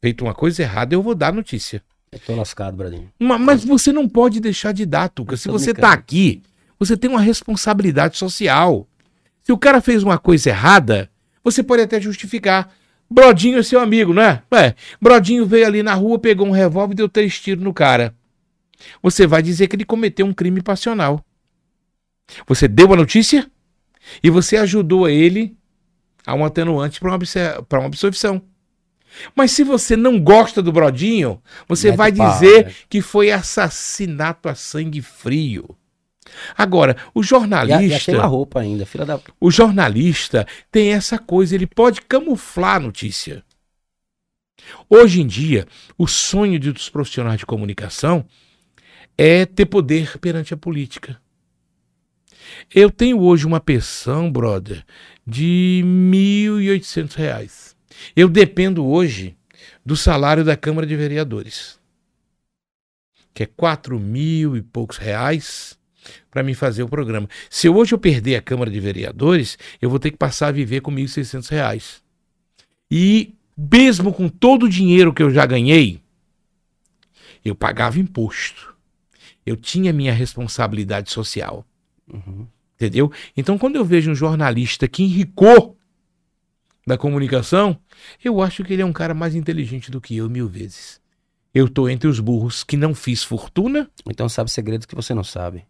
feito uma coisa errada, eu vou dar notícia. Eu tô lascado, Bradinho. Ma- Mas você não pode deixar de dar, Tuca. Se você brincando. tá aqui, você tem uma responsabilidade social. Se o cara fez uma coisa errada, você pode até justificar. Brodinho é seu amigo, não é? Ué, Brodinho veio ali na rua, pegou um revólver e deu três tiros no cara. Você vai dizer que ele cometeu um crime passional. Você deu a notícia e você ajudou ele a um atenuante para uma, absolvição. Mas se você não gosta do Brodinho, você Mete vai pau, dizer né? que foi assassinato a sangue frio. Agora, o jornalista, achei a roupa ainda, filha da. o jornalista tem essa coisa, ele pode camuflar a notícia. Hoje em dia, o sonho de- dos profissionais de comunicação é ter poder perante a política. Eu tenho hoje uma pensão, brother, de 1.800 reais. Eu dependo hoje do salário da Câmara de Vereadores, que é quatro mil e poucos reais para me fazer o programa. Se hoje eu perder a Câmara de Vereadores, eu vou ter que passar a viver com 1.600 reais. E mesmo com todo o dinheiro que eu já ganhei, eu pagava imposto. Eu tinha minha responsabilidade social. Uhum. Entendeu? Então, quando eu vejo um jornalista que enricou da comunicação, eu acho que ele é um cara mais inteligente do que eu mil vezes. Eu tô entre os burros que não fiz fortuna, Então sabe segredos que você não sabe.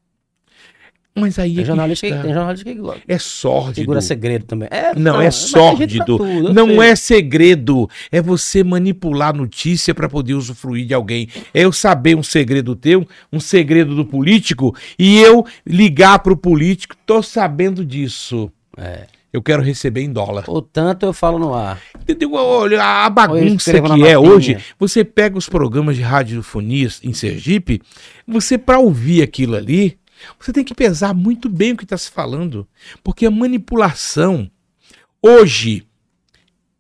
mas aí é Tem que jornalista que, tem jornalista que gosta. é sórdido. Segura segredo também. É, Não, é gente pra sórdido. tudo, Não sei. é segredo. É você manipular a notícia para poder usufruir de alguém. É eu saber um segredo teu, um segredo do político, e eu ligar pro político, tô sabendo disso. É. Eu quero receber em dólar. Portanto, eu falo no ar. Entendeu? Olha, a bagunça que é hoje, você pega os programas de radiofonia em Sergipe, você para ouvir aquilo ali, você tem que pesar muito bem o que está se falando, porque a manipulação hoje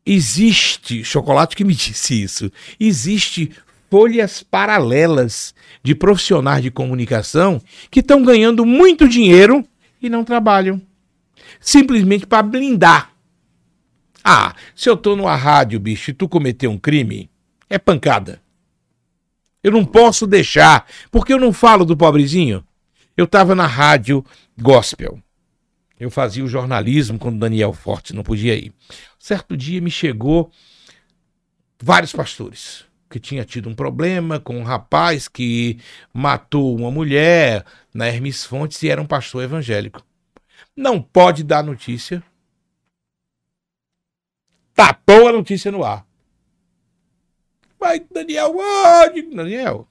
existe, chocolate que me [laughs] disse isso, existe folhas paralelas de profissionais de comunicação que estão ganhando muito dinheiro e não trabalham, simplesmente para blindar ah, se eu tô numa rádio, bicho, e tu cometeu um crime, é pancada. Eu não posso deixar, porque eu não falo do pobrezinho. Eu tava na rádio gospel. Eu fazia o jornalismo quando Daniel Forte não podia ir. Certo dia me chegou vários pastores que tinha tido um problema com um rapaz que matou uma mulher na Hermes Fontes e era um pastor evangélico. Não pode dar notícia tapou a notícia no ar. Vai, Daniel, ah, Daniel.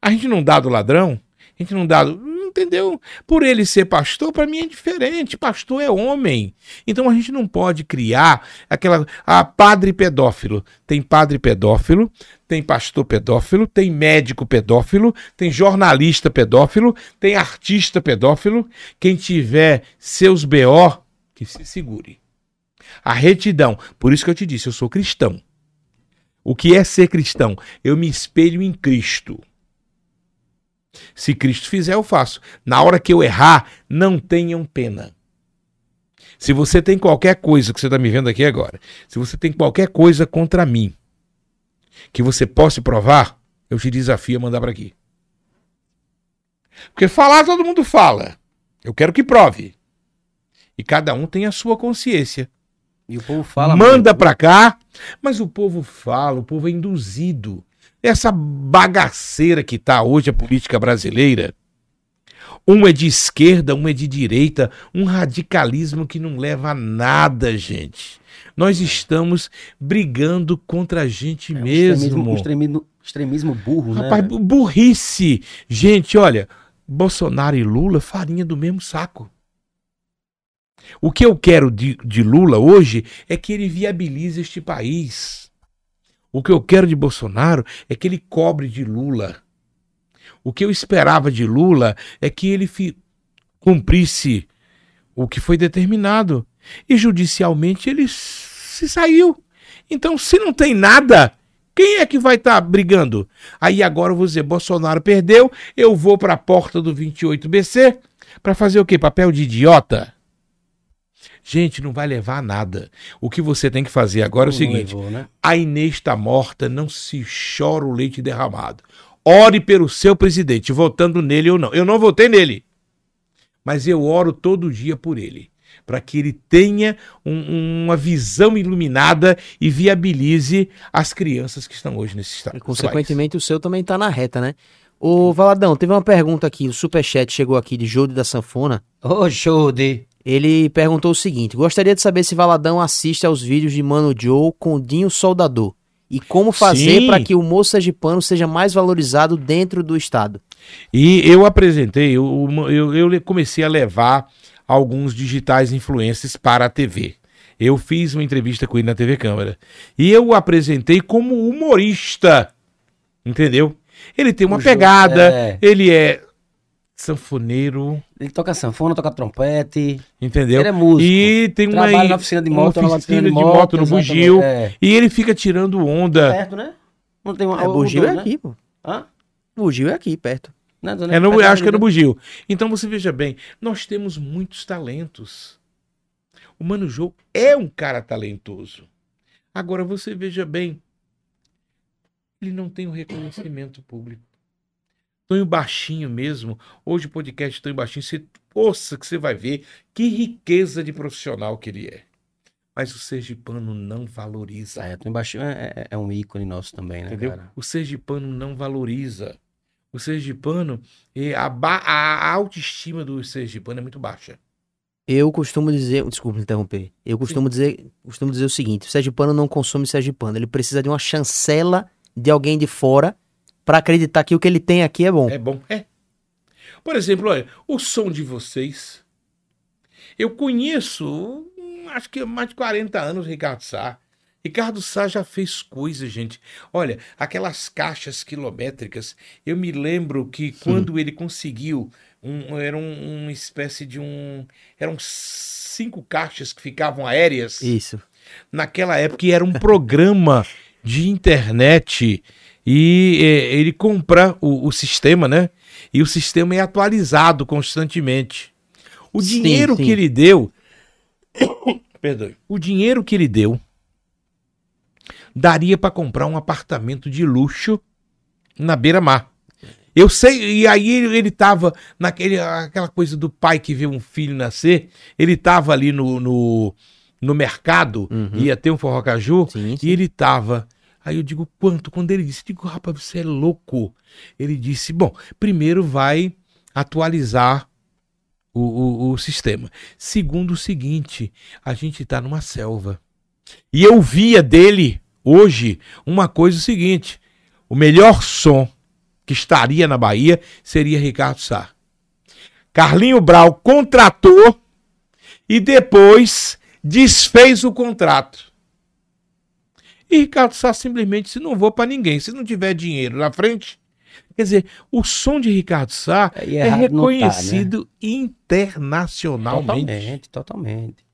A gente não dá do ladrão, a gente não dá do. Entendeu? Por ele ser pastor, para mim é diferente. Pastor é homem. Então a gente não pode criar aquela. Ah, padre pedófilo. Tem padre pedófilo, tem pastor pedófilo, tem médico pedófilo, tem jornalista pedófilo, tem artista pedófilo. Quem tiver seus BO, que se segure. A retidão. Por isso que eu te disse, eu sou cristão. O que é ser cristão? Eu me espelho em Cristo. Se Cristo fizer, eu faço. Na hora que eu errar, não tenham pena. Se você tem qualquer coisa que você está me vendo aqui agora, se você tem qualquer coisa contra mim que você possa provar, eu te desafio a mandar para aqui. Porque falar todo mundo fala. Eu quero que prove. E cada um tem a sua consciência. E o povo fala. Manda pra cá, mas o povo fala, o povo é induzido. Essa bagaceira que tá hoje a política brasileira. Um é de esquerda, um é de direita, um radicalismo que não leva a nada, gente. Nós estamos brigando contra a gente É mesmo. Extremismo, um extremismo, extremismo burro, Rapaz, né? bu- burrice. Gente, olha, Bolsonaro e Lula, farinha do mesmo saco. O que eu quero de, de Lula hoje é que ele viabilize este país. O que eu quero de Bolsonaro é que ele cobre de Lula. O que eu esperava de Lula é que ele cumprisse o que foi determinado. E judicialmente ele se saiu. Então, se não tem nada, quem é que vai estar brigando? Aí agora eu vou dizer, Bolsonaro perdeu, eu vou para a porta do 28BC para fazer o quê? Papel de idiota? Gente, não vai levar a nada. O que você tem que fazer agora é o Não seguinte: levou, né? a Inês está morta, não se chora o leite derramado. Ore pelo seu presidente, votando nele ou não. Eu não votei nele, mas eu oro todo dia por ele, para que ele tenha um- uma visão iluminada e viabilize as crianças que estão hoje nesse estado. E, consequentemente, o seu também tá na reta, né? Ô, Valadão, teve uma pergunta aqui, o Superchat chegou aqui de Jode da Sanfona. Ô, show de. Ele perguntou o seguinte: gostaria de saber se Valadão assiste aos vídeos de Mano Joe com Dinho Soldador. E como fazer para que o moço sergipano seja mais valorizado dentro do estado. E eu apresentei, eu, eu, eu comecei a levar alguns digitais influencers para a TV. Eu fiz uma entrevista com ele na TV Câmara. E eu o apresentei como humorista. Entendeu? Ele tem uma O pegada, é. ele é sanfoneiro, Ele toca sanfona, toca trompete. entendeu? Ele é músico. E tem uma, Trabalha na oficina de uma moto, na oficina oficina de moto, no exatamente, bugio. É. E ele fica tirando onda. Perto, né? Não tem uma. É, o- Bugio o é né? aqui, pô. Hã? Bugio é aqui, perto. Não, não É no, acho que é no bugio. Então você veja bem, nós temos muitos talentos. O Mano Jô é um cara talentoso. Agora você veja bem, ele não tem o reconhecimento público. Tonho Baixinho mesmo, hoje o podcast Tonho Baixinho, você ouça que você vai ver que riqueza de profissional que ele é. Mas o sergipano não valoriza. É, Tom Baixinho é, é- é um ícone nosso também, né, Entendeu? cara? O sergipano não valoriza. O sergipano, a, ba- a autoestima do sergipano é muito baixa. Eu costumo dizer, desculpa me interromper. Eu costumo dizer, costumo dizer o seguinte: o sergipano não consome sergipano, ele precisa de uma chancela de alguém de fora pra acreditar que o que ele tem aqui é bom. É bom? É. Por exemplo, olha, o som de vocês. Eu conheço, hum, acho que mais de 40 anos, Ricardo Sá. Ricardo Sá já fez coisas, gente. Olha, aquelas caixas quilométricas, eu me lembro que quando ele conseguiu, um, era um- uma espécie de um. Eram cinco caixas que ficavam aéreas. Isso. naquela época e era um programa de internet e é, ele compra o, o sistema, né? E o sistema é atualizado constantemente. O Sim, dinheiro sim. que ele deu, [coughs] perdoe, o dinheiro que ele deu daria para comprar um apartamento de luxo na beira-mar. Eu sei, e aí ele, ele tava naquele, aquela coisa do pai que vê um filho nascer, ele tava ali no, no, no mercado, Uhum. ia ter um forró caju, Sim, sim. e ele tava. Aí eu digo, quanto? Quando ele disse, digo, rapaz, você é louco. Ele disse, bom, primeiro vai atualizar o, o, o sistema. Segundo, o seguinte, a gente tá numa selva. E eu via dele, hoje, uma coisa o seguinte: o melhor som que estaria na Bahia seria Ricardo Sá. Carlinho Brau contratou e depois desfez o contrato. E Ricardo Sá simplesmente disse: não vou para ninguém. Se não tiver dinheiro na frente. Quer dizer, o som de Ricardo Sá é não tá, né? reconhecido internacionalmente. Totalmente, totalmente.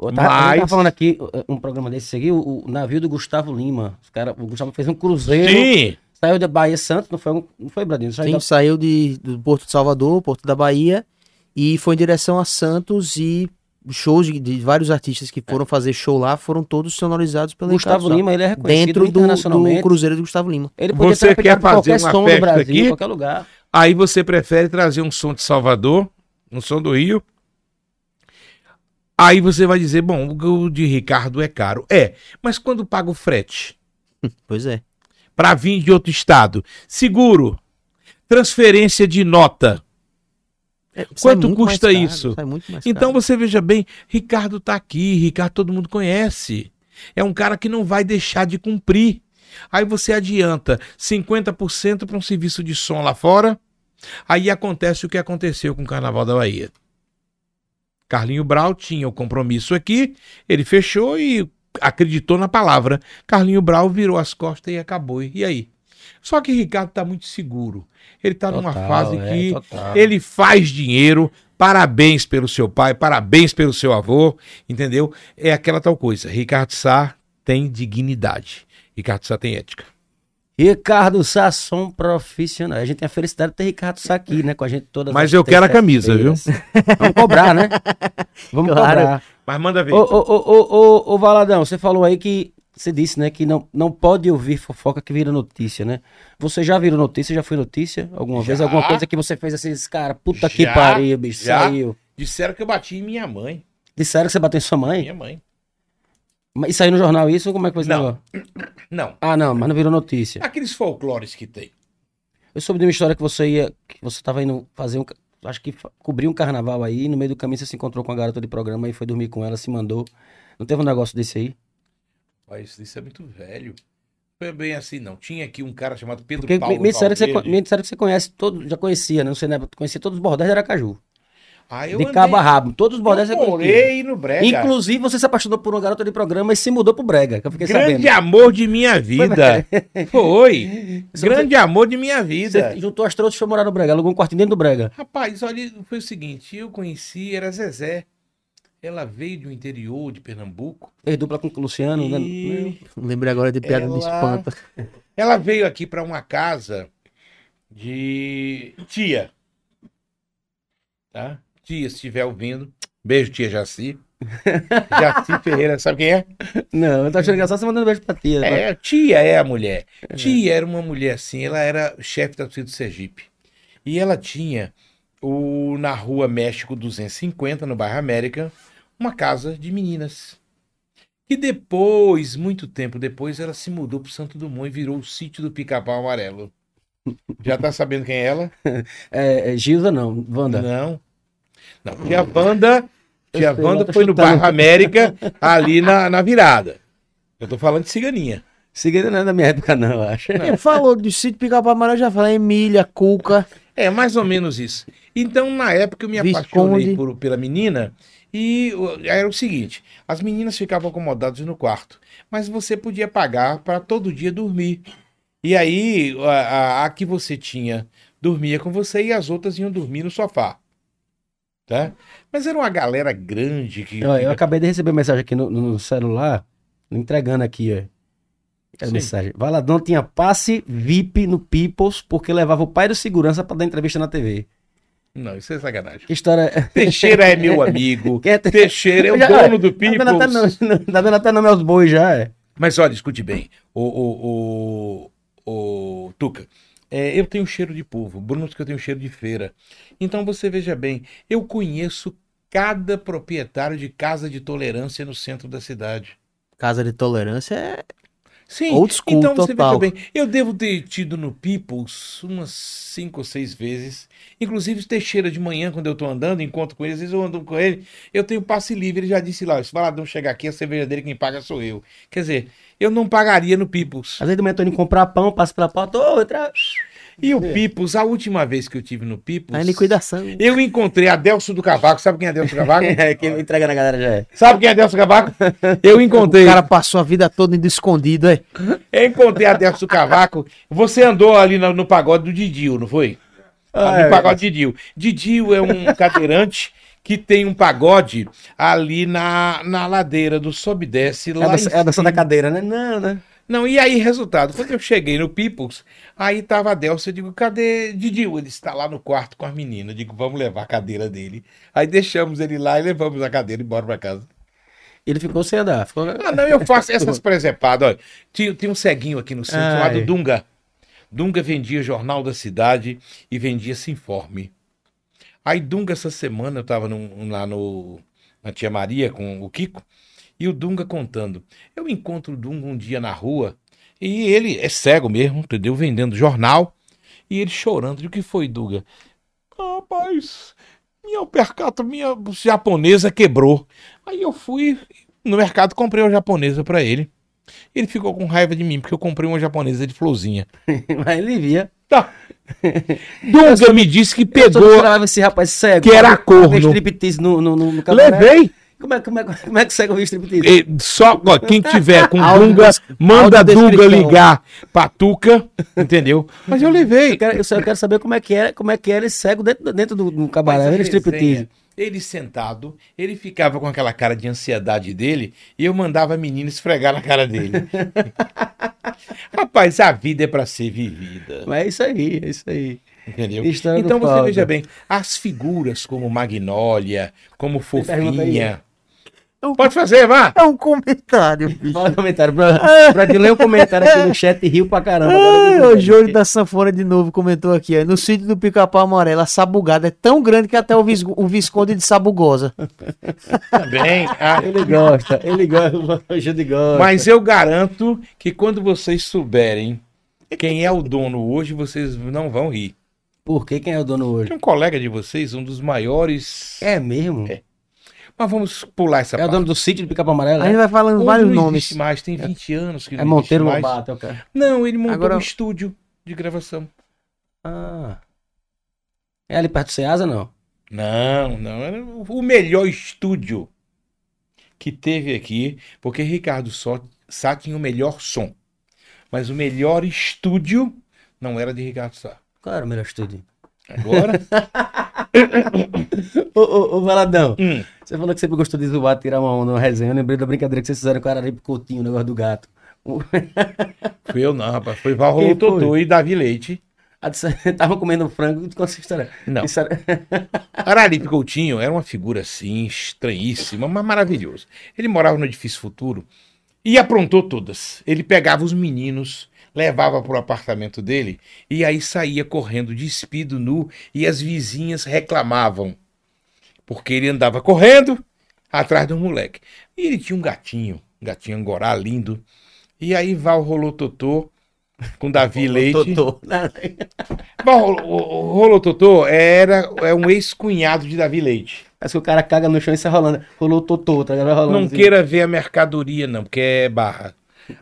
Eu tava, Mas- eu tava falando aqui, uh, um programa desse seguiu, o, o navio do Gustavo Lima. Os cara, o Gustavo fez um cruzeiro, Sim, saiu da Bahia Santos, não foi, um- não foi Bradinho? Saiu Sim, da- saiu de, do Porto de Salvador, Porto da Bahia, e foi em direção a Santos e shows de, de vários artistas que foram fazer show lá foram todos sonorizados pelo Gustavo. Lima, ele é reconhecido dentro do, internacionalmente. do Cruzeiro do Gustavo Lima. Ele podia Você ter quer qualquer fazer uma som do festa Brasil, aqui? em qualquer lugar. Aí você prefere trazer um som de Salvador, um som do Rio. Aí você vai dizer, bom, o de Ricardo é caro. É, mas quando paga o frete [laughs] Pois é. para vir de outro estado, seguro, transferência de nota. Sai Quanto custa caro, isso? Então caro. você veja bem, Ricardo tá aqui, Ricardo todo mundo conhece. É um cara que não vai deixar de cumprir. Aí você adianta 50% para um serviço de som lá fora. Aí acontece o que aconteceu com o Carnaval da Bahia. Carlinho Brau tinha o compromisso aqui, ele fechou e acreditou na palavra. Carlinho Brau virou as costas e acabou. E aí? Só que Ricardo tá muito seguro. Ele tá numa fase é, que total. ele faz dinheiro. Parabéns pelo seu pai, parabéns pelo seu avô, entendeu? É aquela tal coisa. Ricardo Sá tem dignidade. Ricardo Sá tem ética. Ricardo Sasson profissional. A gente tem a felicidade de ter Ricardo Sá aqui, né? Com a gente todas Mas as eu quero a camisa, terças-feiras. [laughs] Vamos cobrar, né? Vamos Claro. cobrar. Mas manda ver. Ô, ô, ô, ô, ô, ô, Valadão, você falou aí que. Você disse, né, que não, não pode ouvir fofoca que vira notícia, né? Você já virou notícia, já foi notícia alguma vez? Já. Alguma coisa que você fez assim, cara, puta que Já, pariu, bicho, já. saiu. Disseram que eu bati em minha mãe. Disseram que você bateu em sua mãe? Minha mãe. Mas- E saiu no jornal isso? Como é que foi esse Não. negócio? [clears throat] Não. Ah, não, mas não virou notícia. Aqueles folclores que tem. Eu soube de uma história que você ia. que você tava indo fazer um. Acho que cobrir um carnaval aí, no meio do caminho você se encontrou com a garota de programa e foi dormir com ela, se mandou. Não teve um negócio desse aí? Mas isso é muito velho. Foi bem assim, não. Tinha aqui um cara chamado Pedro Porque Paulo me, me disseram que você, me disseram que você conhece todo, já conhecia, né? Você né, conhecia todos os bordéis de Aracaju. Ah, de andei- cabo a rabo. Todos os bordéis Eu morei no Brega. Inclusive, você se apaixonou por uma garota de programa e se mudou pro Brega, que eu fiquei Grande sabendo. amor de minha vida. [laughs] Foi. Você- Grande amor de minha vida. Você juntou as trouxas e foi morar no Brega, alugou um quartinho dentro do Brega. Rapaz, olha, foi o seguinte, eu conheci, era Zezé. Ela veio do interior de Pernambuco. Fez dupla com o Luciano. né? Lembrei agora de piada de Ela- espanta. ela veio aqui para uma casa de tia. Tá? Tia, se estiver ouvindo. Beijo, tia Jaci. [laughs] Jaci Ferreira, sabe quem é? Não, eu tô achando engraçado você mandando beijo pra tia. né? É, tia é a mulher. Tia era uma mulher assim, ela era chefe da torcida do Sergipe. E ela tinha o, na rua México 250, no bairro América, uma casa de meninas. Que depois, muito tempo depois, ela se mudou pro Santo Dumont e virou o sítio do Pica-Pau Amarelo. Já tá sabendo quem é ela? [laughs] É, é, Gilda não, Wanda. Não. Não, tia Wanda, tia Eu sei, Wanda foi no bairro América, [laughs] ali na, na virada. Eu tô falando de ciganinha. Seguida não é da minha época, não, eu acho. Quem falou de sítio pica-pau amarelo, já falei Emília, Cuca. É, mais ou menos isso. Então, na época, eu me Visconde. apaixonei por- pela menina e era o seguinte: as meninas ficavam acomodadas no quarto, mas você podia pagar para todo dia dormir. E aí, a, a- a que você tinha dormia com você e as outras iam dormir no sofá. Tá? Mas era uma galera grande que. Eu fica- acabei de receber mensagem aqui no, no celular, entregando aqui, ó. Mensagem? Valadão tinha passe VIP no Peoples porque levava o pai do segurança pra dar entrevista na TV. Não, isso é sacanagem. Que história. Teixeira é meu [laughs] amigo. [laughs] É Te- Teixeira é o [laughs] Já- dono do Tá dando até nome, tá dando até nome aos bois já, é. Mas olha, escute bem, o, o, o, o Tuca, é, eu tenho cheiro de povo, Bruno que eu tenho cheiro de feira. Então você veja bem, eu conheço cada proprietário de casa de tolerância no centro da cidade. Casa de tolerância é. Sim, Old school então você total. veja bem, eu devo ter tido no Peoples umas cinco ou seis vezes. Inclusive Teixeira de manhã, quando eu tô andando, encontro com ele, às vezes eu ando com ele, eu tenho passe livre, ele já disse lá, se o Valadão chegar aqui, a cerveja dele quem paga sou eu. Quer dizer, eu não pagaria no Peoples. Às vezes manhã eu tô indo comprar pão, passo pela porta, ô, entra. E o Peoples, a última vez que eu tive no Peoples, É liquidação. eu encontrei Adelso do Cavaco. Sabe quem é Adelso do Cavaco? [laughs] É, quem entrega na galera já é. Sabe quem é Adelso do Cavaco? Eu encontrei. O cara passou a vida toda indo escondido, é. Eu encontrei Adelso do Cavaco. Você andou ali no, no pagode do Didil, não foi? Ah, no é. pagode Didil. Didil é um [laughs] cadeirante que tem um pagode ali na, na ladeira do sobe desce. É Lá é a dança da cima. cadeira, né? Não, né? Não, e aí, resultado, quando eu cheguei no Peoples, aí tava a Delcio, eu digo, cadê Didil? Ele está lá no quarto com as meninas, eu digo, vamos levar a cadeira dele. Aí deixamos ele lá e levamos a cadeira e embora pra casa. Ele ficou sem andar. Ficou... Ah, não, eu faço [laughs] essas presepadas, olha. Tinha, tinha um ceguinho aqui no centro Ai. chamado Dunga. Dunga vendia Jornal da Cidade e vendia Sinforme. Aí Dunga, essa semana, eu tava num- lá no, na Tia Maria com o Kiko, e o Dunga contando. Eu encontro o Dunga um dia na rua, e ele é cego mesmo, entendeu? Vendendo jornal, e ele chorando. E o que foi, Dunga? "Ah, Rapaz, minha percata, minha japonesa quebrou. Aí eu fui no mercado, comprei uma japonesa pra ele. Ele ficou com raiva de mim, porque eu comprei uma japonesa de florzinha. [laughs] Mas ele via. Tá. Dunga me disse que Eu pegou. esperava esse rapaz cego. Que era corno. no, no, no, no. Levei. Como é, como, é, como é que cego vê striptease? E só ó, quem tiver com [laughs] Dunga, manda Dunga ligar pra Tuca, entendeu? Mas eu levei. Eu quero, eu só quero saber como é que é, como é que era esse cego dentro, dentro do, do cabaré, Mas a vendo striptease. Ele sentado, ele ficava com aquela cara de ansiedade dele e eu mandava a menina esfregar na cara dele. [laughs] Rapaz, a vida é pra ser vivida. Mas é isso aí, é isso aí. Entendeu? História Então você veja bem, as figuras como Magnólia, como pergunta aí. Fofinha. Pode fazer, vá. É um comentário, bicho. Fala no comentário. Pra, [laughs] pra ler um comentário aqui no chat e riu pra caramba. Ai, o Júlio da Sanfona de novo comentou aqui, ó. No sítio do Pica-Pau Amarelo, a sabugada é tão grande que até o, Vis- o Visconde de Sabugosa. [laughs] Também. Ah, Ele gosta, ele gosta, o Júlio gosta. Mas eu garanto que quando vocês souberem quem é o dono hoje, vocês não vão rir. Por que quem é o dono hoje? Tem um colega de vocês, um dos maiores. É mesmo? É. Mas vamos pular essa É o parte. dono do sítio do Pica-Pau Amarelo? A gente é? vai falando Hoje vários não nomes. mais, tem 20 anos que É não Monteiro existe mais. Lobato, é o cara. Não, ele montou Agora- um estúdio de gravação. Ah. É ali perto do Ceasa, não? Não, não. Era o melhor estúdio que teve aqui, porque Ricardo Sá, Sá tinha o melhor som. Mas o melhor estúdio não era de Ricardo Sá. Qual era o melhor estúdio? Agora. [laughs] Ô, ô, ô, Valadão, hum, você falou que sempre gostou de zoar, tirar uma onda, uma resenha. Eu lembrei da brincadeira que vocês fizeram com o Araripe Coutinho, o negócio do gato. [laughs] Fui eu não, rapaz. Foi Val Quem Totô e Davi Leite. a disse- Estavam [laughs] comendo frango e essa história. Não. Isso era- Araripe Coutinho era uma figura assim, estranhíssima, mas maravilhoso. Ele morava no edifício futuro e aprontou todas. Ele pegava os meninos, levava para o apartamento dele e aí saía correndo despido nu e as vizinhas reclamavam. Porque ele andava correndo atrás do moleque. E ele tinha um gatinho, um gatinho angorá lindo. E aí Val rolou Totô com Davi Leite. Totô. Bom, o, o Rolô Totô era é um ex-cunhado de Davi Leite. Parece que o cara caga no chão e sai rolando. Rolou Totô, tá rolando Não assim. queira ver a mercadoria, não, porque é barra.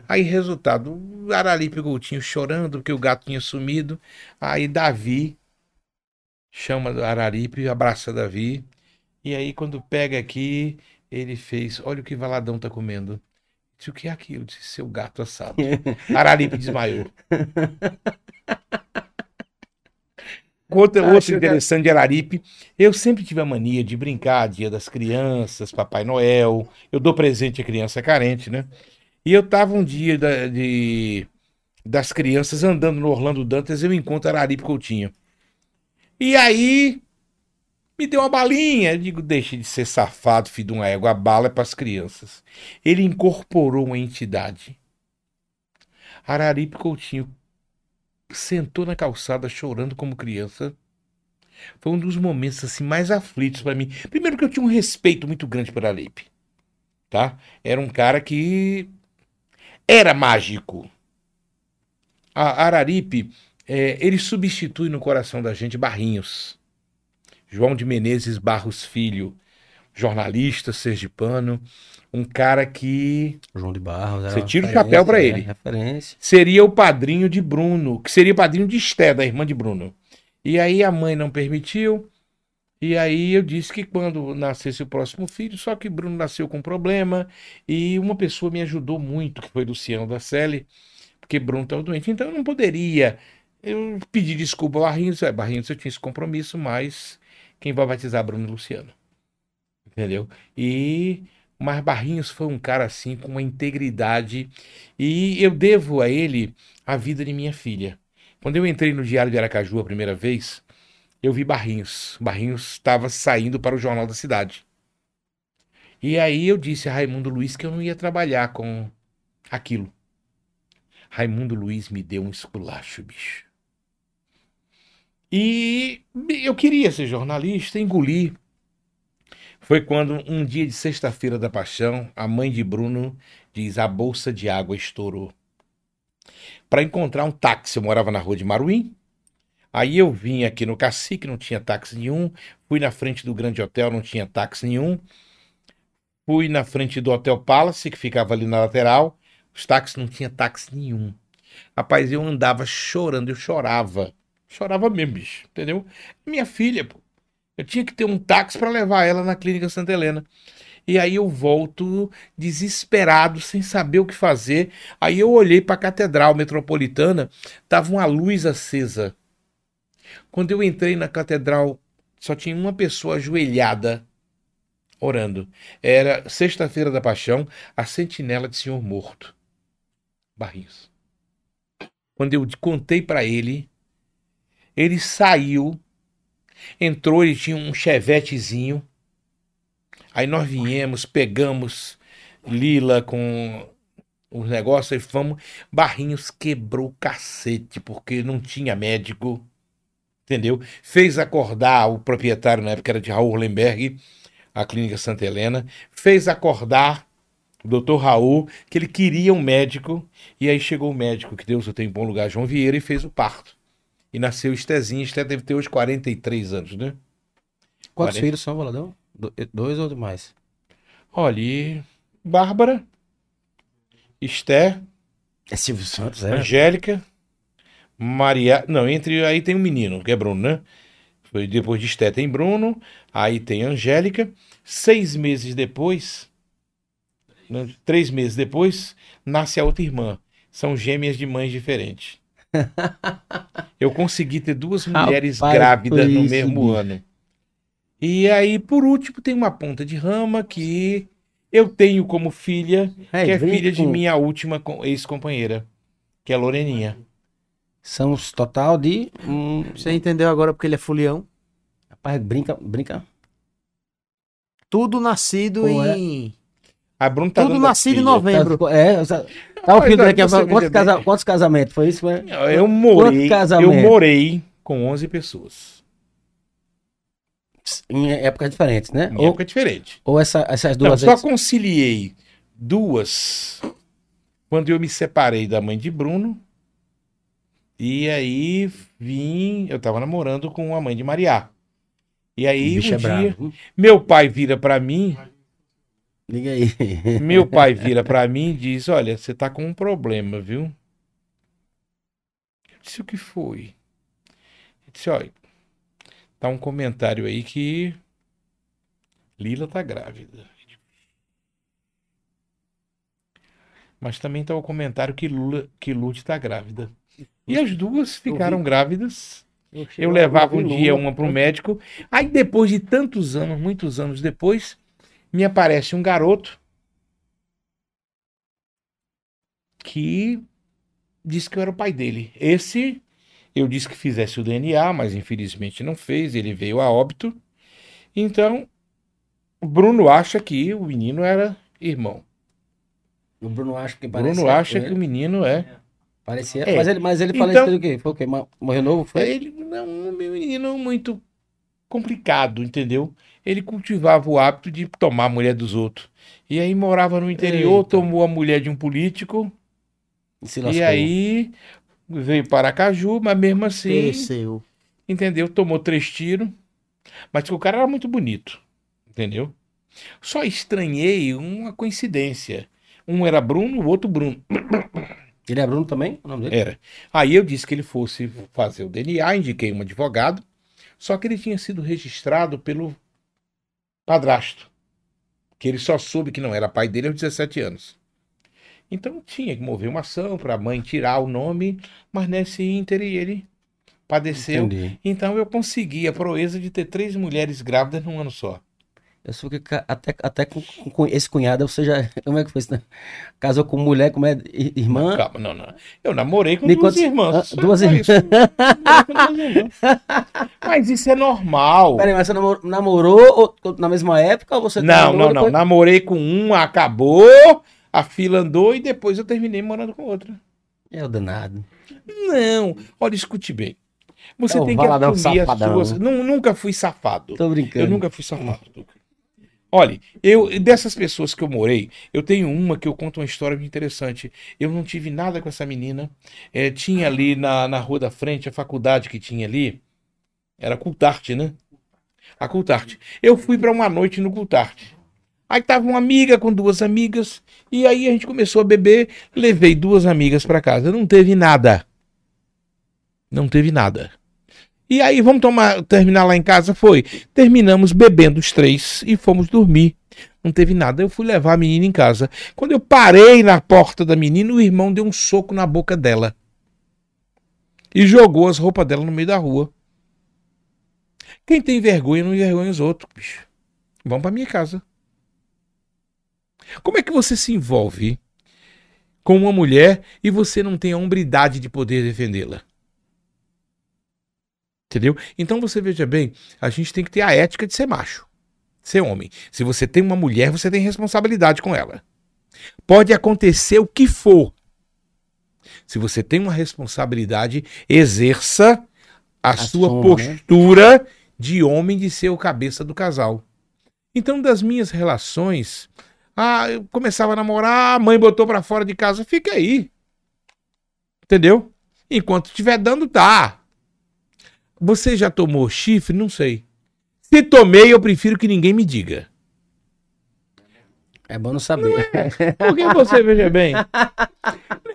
Aí, resultado, o Aralipe Coutinho chorando porque o gato tinha sumido. Aí Davi chama Araripe, abraça Davi. E aí, quando pega aqui, ele fez: Olha o que Valadão tá comendo. Disse, o que é aquilo? Disse, seu gato assado. [laughs] Araripe desmaiou. Outra, [laughs] Ah, outro interessante de Araripe, eu sempre tive a mania de brincar, dia das crianças, Papai Noel, eu dou presente à criança carente, né? E eu tava um dia da- de, das crianças andando no Orlando Dantas, eu encontro Araripe Coutinho. E aí, me deu uma balinha, eu digo, deixe de ser safado, filho de uma égua, a bala é para as crianças. Ele incorporou uma entidade. Araripe Coutinho sentou na calçada chorando como criança. Foi um dos momentos assim mais aflitos para mim. Primeiro que eu tinha um respeito muito grande por Araripe, tá? Era um cara que era mágico. A Araripe, é, ele substitui no coração da gente Barrinhos. João de Menezes Barros Filho, jornalista sergipano, um cara que João de Barros. Você uma tira o chapéu pra é, ele. Referência. seria o padrinho de Bruno, que seria padrinho de Esté, da irmã de Bruno. E aí a mãe não permitiu. E aí eu disse que quando nascesse o próximo filho, só que Bruno nasceu com problema e uma pessoa me ajudou muito, que foi Luciano da Selle, porque Bruno estava doente. Então eu não poderia. Eu pedi desculpa ao Barrinhos, é, Barrinhos, eu tinha esse compromisso, mas quem vai batizar é Bruno e Luciano. Entendeu? E mas Barrinhos foi um cara assim com uma integridade e eu devo a ele a vida de minha filha. Quando eu entrei no Diário de Aracaju a primeira vez, eu vi Barrinhos. Barrinhos estava saindo para o Jornal da Cidade. E aí eu disse a Raimundo Luiz que eu não ia trabalhar com aquilo. Raimundo Luiz me deu um esculacho, bicho. E eu queria ser jornalista, engoli. Foi quando, um dia de sexta-feira da paixão, a mãe de Bruno diz: a bolsa de água estourou. Para encontrar um táxi, eu morava na rua de Maruim. Aí eu vim aqui no Cacique, não tinha táxi nenhum. Fui na frente do Grande Hotel, não tinha táxi nenhum. Fui na frente do Hotel Palace, que ficava ali na lateral. Os táxis não tinha táxi nenhum. Rapaz, eu andava chorando, eu chorava. Chorava mesmo, bicho, entendeu? Minha filha, pô. Eu tinha que ter um táxi para levar ela na clínica Santa Helena. E aí eu volto desesperado, sem saber o que fazer. Aí eu olhei para a Catedral Metropolitana, tava uma luz acesa. Quando eu entrei na catedral, só tinha uma pessoa ajoelhada orando. Era sexta-feira da Paixão, a sentinela de Senhor Morto. Barrinhos. Quando eu contei para ele, ele saiu, entrou, ele tinha um chevetezinho. Aí nós viemos, pegamos Lila com os negócios e fomos. Barrinhos quebrou o cacete, porque não tinha médico. Entendeu? Fez acordar o proprietário, na época era de Raul Lemberg, a Clínica Santa Helena. Fez acordar o doutor Raul, que ele queria um médico. E aí chegou o médico, que Deus o tem em bom lugar, João Vieira, e fez o parto. E nasceu Estezinho. Esté deve ter hoje 43 anos, né? Quantos Quarenta. filhos são, Valadão? Do- Dois ou mais? Olha, e Bárbara, Esté, É Silvio Santos, é? Angélica, Maria. Não, entre aí tem um menino, que é Bruno, né? Foi depois de Esté tem Bruno, aí tem Angélica. Seis meses depois, né, três meses depois, nasce a outra irmã. São gêmeas de mães diferentes. [laughs] Eu consegui ter duas mulheres Rapaz, grávidas no mesmo bicho. ano. E aí, por último, tem uma ponta de rama que eu tenho como filha, que é filha de minha última co- ex-companheira, que é Loreninha. São os total de. Hum, Você entendeu agora porque ele é fulião? rapaz, brinca, brinca. Tudo nascido Pô, é. em. A Bruna tá Tudo nascido em novembro. Tá, é, tá filho daqui a. Quantos, casa- quantos casamentos? Foi isso? Foi? Eu morei, eu morei com 11 pessoas. Em épocas diferentes, né? Em Ou, época diferente. ou essa- essas Não, duas só vezes. conciliei duas quando eu me separei da mãe de Bruno. E aí vim, eu tava namorando com a mãe de Mariá. E aí um é dia, meu pai vira pra mim, Liga aí. [laughs] meu pai vira pra mim e diz: "Olha, você tá com um problema, viu?" Eu disse: "O que foi?" Ele disse: "Olha, tá um comentário aí que Lila tá grávida." Mas também tá o comentário que Lula, que Lute tá grávida. E as duas ficaram grávidas. Eu levava um dia uma para o médico. Aí depois de tantos anos, muitos anos depois, me aparece um garoto que disse que eu era o pai dele. Esse eu disse que fizesse o DNA, mas infelizmente não fez, ele veio a óbito. Então, o Bruno acha que o menino era irmão. O Bruno acha que. Bruno acha que o menino é. Parecia. É. Mas ele, mas ele Então- faleceu do quê? Foi o quê? Morreu novo? Foi? Ele não é um menino muito complicado, entendeu? Ele cultivava o hábito de tomar a mulher dos outros. E aí morava no interior, Eita. tomou a mulher de um político. Se E lascou. aí veio para Aracaju, mas mesmo assim, Pereceu. entendeu? Tomou três tiros. Mas o cara era muito bonito, entendeu? Só estranhei uma coincidência. Um era Bruno, o outro Bruno. Ele é Bruno também? O nome dele? Era. Aí eu disse que ele fosse fazer o DNA, indiquei um advogado, só que ele tinha sido registrado pelo padrasto, que ele só soube que não era pai dele aos 17 anos. Então tinha que mover uma ação para a mãe tirar o nome, mas nesse ínter ele padeceu. Entendi. Então eu consegui a proeza de ter três mulheres grávidas num ano só. Eu sou que até, até com, com esse cunhado você já. [laughs] Como é que foi isso? né? Casou com mulher, como é? Irmã? Calma, não, não. Eu namorei com duas quantos- irmãs. ah, duas irmãs. Mas isso é normal. Peraí, mas você namorou, namorou ou- na mesma época ou você Não, não, não. depois? Namorei com um, acabou, a fila andou e depois eu terminei morando com outra. É o danado. Não, olha, escute bem. Você É tem que assumir as suas. Não, nunca fui safado. Tô brincando. Eu nunca fui safado. Olha, eu dessas pessoas que eu morei, eu tenho uma que eu conto uma história muito interessante. Eu não tive nada com essa menina. É, tinha ali na, na rua da frente, a faculdade que tinha ali, era Cultarte, né? A Cultarte. Eu fui para uma noite no Cultarte. Aí tava uma amiga com duas amigas, e aí a gente começou a beber, levei duas amigas para casa. Não teve nada. Não teve nada. E aí, vamos tomar, terminar lá em casa? Foi. Terminamos bebendo os três e fomos dormir. Não teve nada. Eu fui levar a menina em casa. Quando eu parei na porta da menina, o irmão deu um soco na boca dela. E jogou as roupas dela no meio da rua. Quem tem vergonha não envergonha os outros, bicho. Vamos pra minha casa. Como é que você se envolve com uma mulher e você não tem a hombridade de poder defendê-la? Entendeu? Então você veja bem, a gente tem que ter a ética de ser macho. ser homem. Se você tem uma mulher, você tem responsabilidade com ela. Pode acontecer o que for. Se você tem uma responsabilidade, exerça a sua Assuma, né? postura de homem de ser o cabeça do casal. Então, das minhas relações, ah, eu começava a namorar, a mãe botou pra fora de casa, fica aí. Entendeu? Enquanto estiver dando, tá. Você já tomou chifre? Não sei. Se tomei, eu prefiro que ninguém me diga. É bom não saber. [laughs] Porque você, veja bem.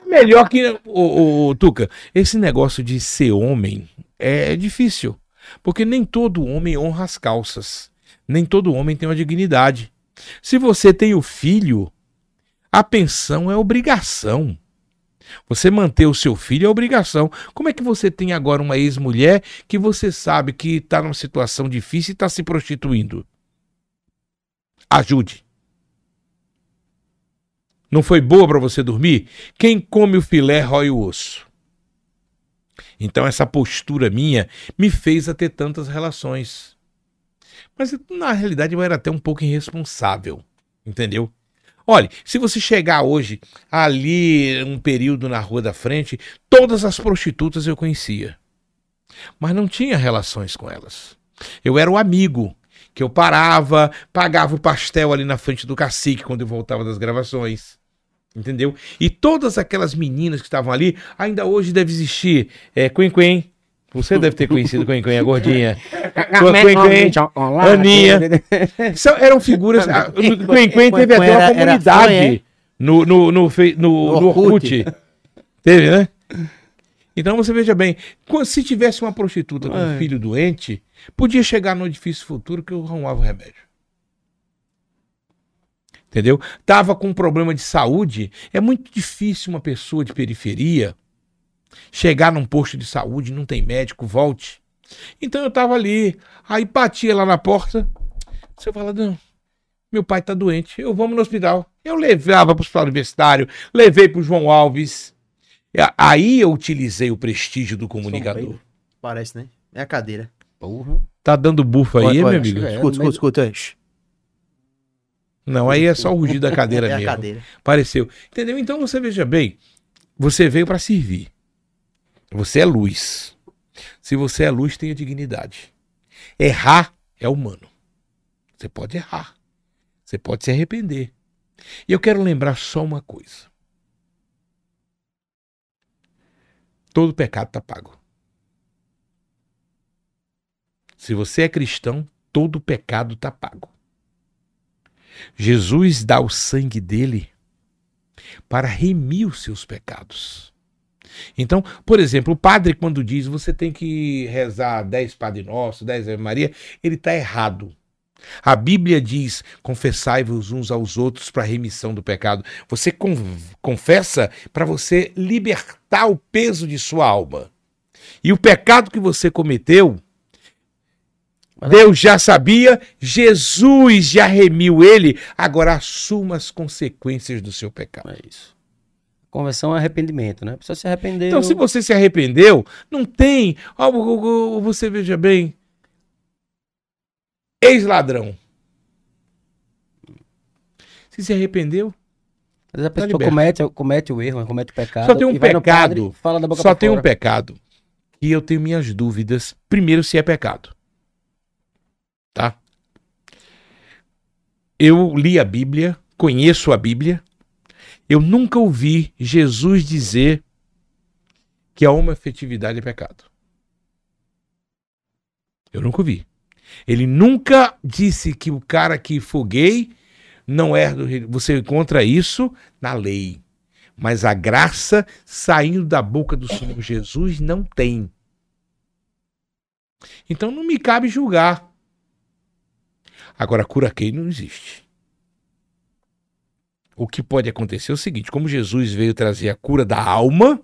Melhor que. O, Tuca, esse negócio de ser homem é difícil. Porque nem todo homem honra as calças. Nem todo homem tem uma dignidade. Se você tem o filho, a pensão é obrigação. Você manter o seu filho é obrigação. Como é que você tem agora uma ex-mulher que você sabe que está numa situação difícil e está se prostituindo? Ajude. Não foi boa para você dormir? Quem come o filé rói o osso. Então essa postura minha me fez a ter tantas relações. Mas na realidade eu era até um pouco irresponsável, entendeu? Olha, se você chegar hoje ali um período na rua da frente, todas as prostitutas eu conhecia. Mas não tinha relações com elas. Eu era o amigo que eu parava, pagava o pastel ali na frente do cacique quando eu voltava das gravações. Entendeu? E todas aquelas meninas que estavam ali, ainda hoje deve existir é, Quen Quen. Você deve ter conhecido Quen Quen, a gordinha. [laughs] Quen Quen, Aninha. São, eram figuras. a- O Quen Quen teve até uma comunidade é? no, no, no, no, Orkut. Teve, né? Então você veja bem, se tivesse uma prostituta com um filho doente, podia chegar no difícil futuro que eu arrumava o remédio. Entendeu? Tava com um problema de saúde, é muito difícil uma pessoa de periferia chegar num posto de saúde, não tem médico, volte. Então eu tava ali, aí batia lá na porta, você fala, não, meu pai tá doente, eu vamos no hospital. Eu levava pro hospital universitário, levei pro João Alves. A- Aí eu utilizei o prestígio do comunicador. Parece, né? É a cadeira. Porra. Tá dando bufa aí, meu amigo? é, Escuta, mas- escuta, escuta. Não, aí é só o rugido da [laughs] cadeira É a mesmo. cadeira. Pareceu. Entendeu? Então você veja bem, você veio para servir. Você é luz. Se você é luz, tenha dignidade. Errar é humano. Você pode errar. Você pode se arrepender. E eu quero lembrar só uma coisa. Todo pecado está pago. Se você é cristão, todo pecado está pago. Jesus dá o sangue dele para remir os seus pecados. Então, por exemplo, o padre, quando diz você tem que rezar 10 Padre Nosso, 10 Ave Maria, ele está errado. A Bíblia diz: confessai-vos uns aos outros para a remissão do pecado. Você con- confessa para você libertar o peso de sua alma. E o pecado que você cometeu, Deus já sabia, Jesus já remiu ele, agora assuma as consequências do seu pecado. É isso. Conversão é arrependimento, né? A pessoa se arrependeu. Então, se você se arrependeu, não tem. Ó, você veja bem. Ex-ladrão. Se se arrependeu, vezes a pessoa liberto. comete, comete o erro, comete o pecado. Só tem um pecado. padre, fala da boca só tem um fora. pecado. E eu tenho minhas dúvidas. Primeiro, se é pecado. Tá? Eu li a Bíblia, conheço a Bíblia. Eu nunca ouvi Jesus dizer que a homoafetividade é pecado. Eu nunca ouvi. Ele nunca disse que o cara que for não é. Você encontra isso na lei. Mas a graça saindo da boca do Senhor Jesus não tem. Então não me cabe julgar. Agora, cura quem não existe. O que pode acontecer é o seguinte: como Jesus veio trazer a cura da alma,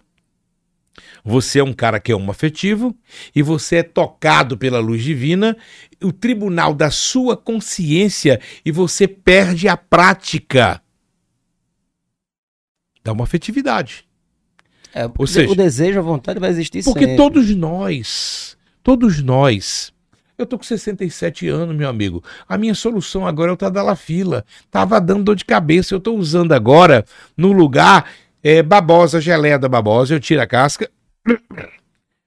você é um cara que é homoafetivo e você é tocado pela luz divina, o tribunal da sua consciência e você perde a prática da homoafetividade. É, Ou seja- o desejo, a vontade vai existir Porque sempre. todos nós, todos nós Eu tô com 67 anos, meu amigo. A minha solução agora é o Tadalafila. Tava dando dor de cabeça. Eu tô usando agora no lugar é, babosa, geleia da babosa. Eu tiro a casca.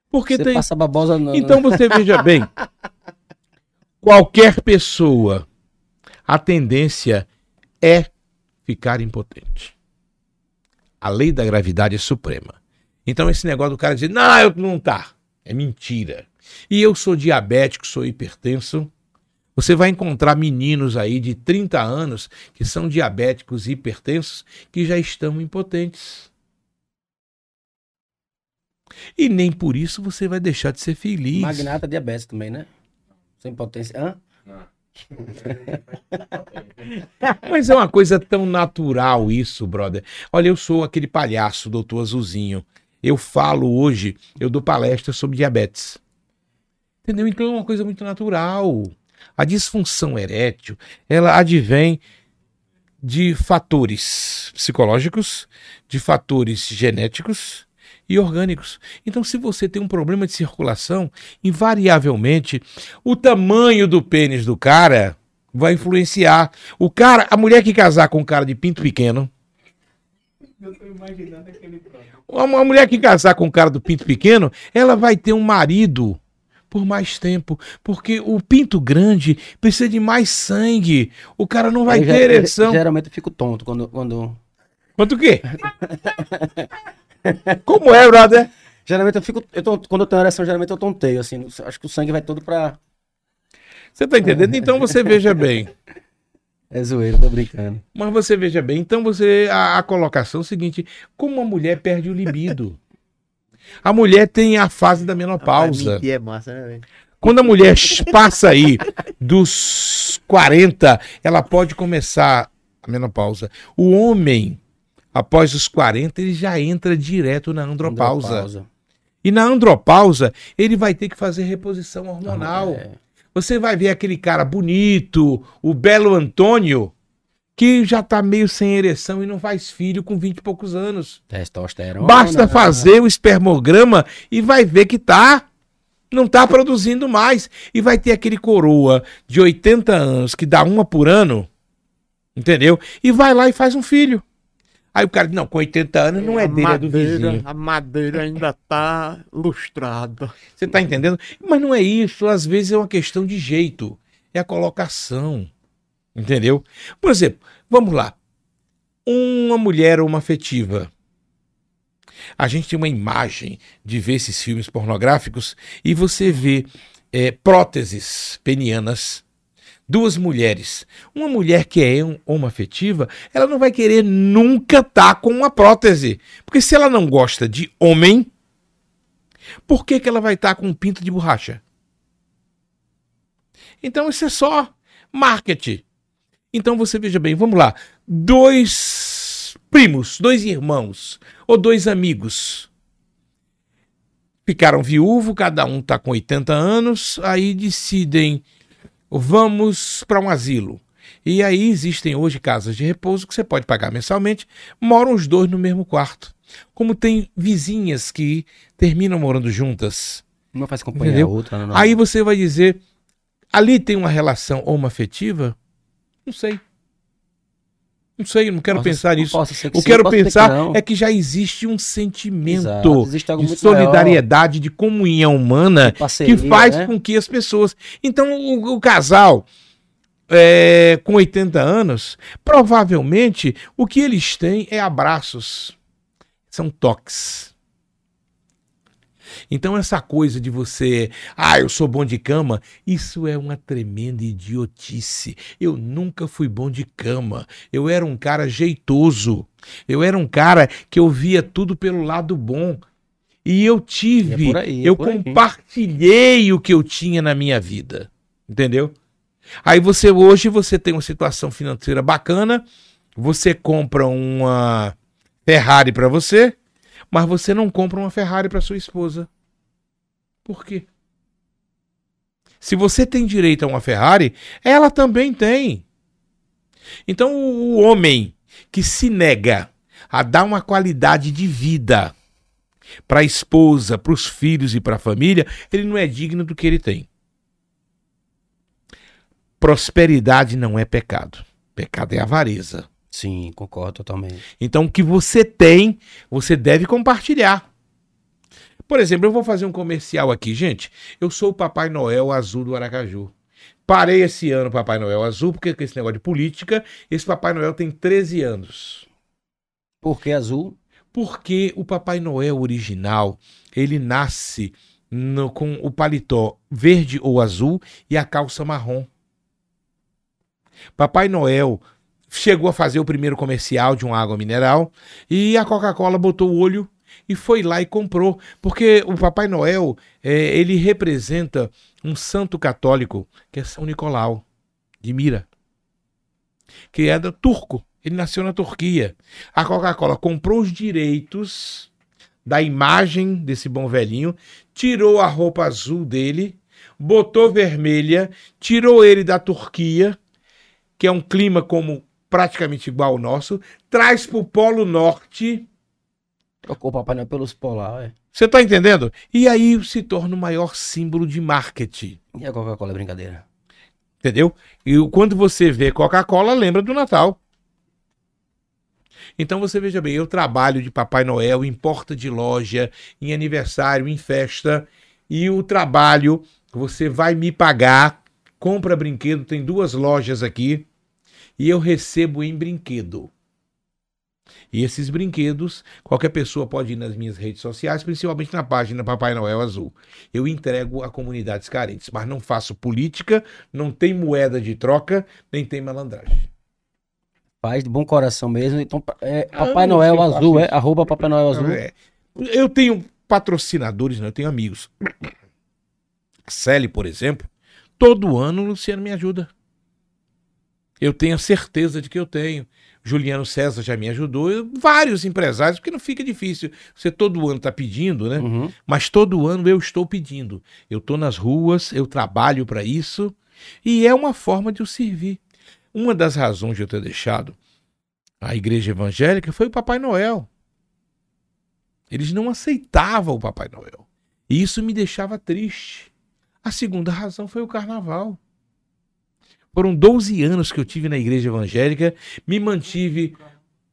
Porque Você tem. passa babosa no... Então você veja bem. Qualquer pessoa, a tendência é ficar impotente. A lei da gravidade é suprema. Então esse negócio do cara dizer, não, eu não tá. É mentira. E eu sou diabético, sou hipertenso. Você vai encontrar meninos aí de 30 anos que são diabéticos e hipertensos que já estão impotentes. E nem por isso você vai deixar de ser feliz. Magnata diabetes também, né? Sem potência. Hã? [laughs] Mas é uma coisa tão natural isso, brother. Olha, eu sou aquele palhaço, doutor Azulzinho. Eu falo hoje, eu dou palestra sobre diabetes. Entendeu? Então é uma coisa muito natural. A disfunção erétil, ela advém de fatores psicológicos, de fatores genéticos e orgânicos. Então, se você tem um problema de circulação, invariavelmente o tamanho do pênis do cara vai influenciar. O cara, a mulher que casar com um cara de pinto pequeno, uma mulher que casar com um cara do pinto pequeno, ela vai ter um marido por mais tempo, porque o pinto grande precisa de mais sangue. O cara não vai Eu ter ereção. Geralmente eu fico tonto quando... quando... Quanto o quê? [laughs] Como é, brother? Geralmente eu fico... Eu tô- Quando eu tenho ereção, geralmente eu tonteio, assim. Acho que o sangue vai todo pra... Você tá entendendo? Então você veja bem. É zoeiro, tô brincando. Mas você veja bem, então você. A, a colocação é o seguinte: como a mulher perde o libido? A mulher tem a fase da menopausa. Mentir é massa, né, velho? Quando a mulher passa aí dos 40, ela pode começar a menopausa. O homem, após os 40, ele já entra direto na andropausa. Andropausa. E na andropausa, ele vai ter que fazer reposição hormonal. É. Você vai ver aquele cara bonito, o belo Antônio, que já tá meio sem ereção e não faz filho com 20 e poucos anos. Testosterona. Basta fazer o espermograma e vai ver que tá. Não tá produzindo mais. E vai ter aquele coroa de 80 anos que dá uma por ano, entendeu? E vai lá e faz um filho. Aí o cara diz, não, com 80 anos não é dele, é do vizinho. a madeira ainda tá lustrada. Você tá entendendo? Mas não é isso, às vezes é uma questão de jeito, é a colocação. Entendeu? Por exemplo, vamos lá. Uma mulher ou uma afetiva. A gente tem uma imagem de ver esses filmes pornográficos e você vê é, próteses penianas. Duas mulheres. Uma mulher que é um- homoafetiva, ela não vai querer nunca estar com uma prótese. Porque se ela não gosta de homem, por que, que ela vai estar com um pinto de borracha? Então isso é só marketing. Então você veja bem, vamos lá. Dois primos, dois irmãos ou dois amigos ficaram viúvos, cada um está com 80 anos, aí decidem vamos para um asilo. E aí existem hoje casas de repouso que você pode pagar mensalmente, moram os dois no mesmo quarto. Como tem vizinhas que terminam morando juntas. Uma faz companhia a outra. Não, Aí você vai dizer, ali tem uma relação homoafetiva? Não sei. Não sei, não quero Possa- pensar nisso. que sim, que quero que pensar não. é que já existe um sentimento Exato, existe algo de solidariedade, de comunhão humana De parceria, que faz né? com que as pessoas. Então, o, o casal é, com 80 anos, provavelmente o que eles têm é abraços. São toques. Então, essa coisa de você, ah, eu sou bom de cama, isso é uma tremenda idiotice. Eu nunca fui bom de cama. Eu era um cara jeitoso. Eu era um cara que eu via tudo pelo lado bom. E eu tive, É aí, é eu compartilhei o que eu tinha na minha vida. Entendeu? Aí você hoje você tem uma situação financeira bacana, você compra uma Ferrari para você, mas você não compra uma Ferrari para sua esposa. Por quê? Se você tem direito a uma Ferrari, ela também tem. Então o homem que se nega a dar uma qualidade de vida para a esposa, para os filhos e para a família, ele não é digno do que ele tem. prosperidade não é pecado. Pecado é avareza. Sim, concordo totalmente. Então, o que você tem, você deve compartilhar. Por exemplo, eu vou fazer um comercial aqui, gente. Eu sou o Papai Noel Azul do Aracaju. Parei esse ano Papai Noel Azul, porque com esse negócio de política, esse Papai Noel tem 13 anos. Por que azul? Porque o Papai Noel original, ele nasce no- com o paletó verde ou azul e a calça marrom. Papai Noel chegou a fazer o primeiro comercial de uma água mineral e a Coca-Cola botou o olho e foi lá e comprou, porque o Papai Noel eh, ele representa um santo católico que é São Nicolau de Mira, que é do turco. Ele nasceu na Turquia. A Coca-Cola comprou os direitos da imagem desse bom velhinho, tirou a roupa azul dele, botou vermelha, tirou ele da Turquia, que é um clima como praticamente igual ao nosso, traz para o Polo Norte. Trocou o Papai Noel pelos polar, é. Você tá entendendo? E aí se torna o maior símbolo de marketing. E a Coca-Cola é brincadeira. Entendeu? E quando você vê Coca-Cola, lembra do Natal. Então você veja bem, eu trabalho de Papai Noel em porta de loja, em aniversário, em festa, e o trabalho você vai me pagar, compra brinquedo, tem duas lojas aqui, e eu recebo em brinquedo. E esses brinquedos, qualquer pessoa pode ir nas minhas redes sociais, principalmente na página Papai Noel Azul. Eu entrego a comunidades carentes, mas não faço política, não tem moeda de troca, nem tem malandragem. Faz de bom coração mesmo. Então, é, Ah, Papai não Noel Azul, é? Arroba Papai Noel Azul. É. Eu tenho patrocinadores, não, eu tenho amigos. Celi, por exemplo, todo ano o Luciano me ajuda. Eu tenho a certeza de que eu tenho. Juliano César já me ajudou, eu- vários empresários, porque não fica difícil. Você todo ano está pedindo, né? Uhum. Mas todo ano eu estou pedindo. Eu estou nas ruas, eu trabalho para isso e é uma forma de eu servir. Uma das razões de eu ter deixado a igreja evangélica foi o Papai Noel. Eles não aceitavam o Papai Noel. E isso me deixava triste. A segunda razão foi o carnaval. Foram 12 anos que eu tive na igreja evangélica, me mantive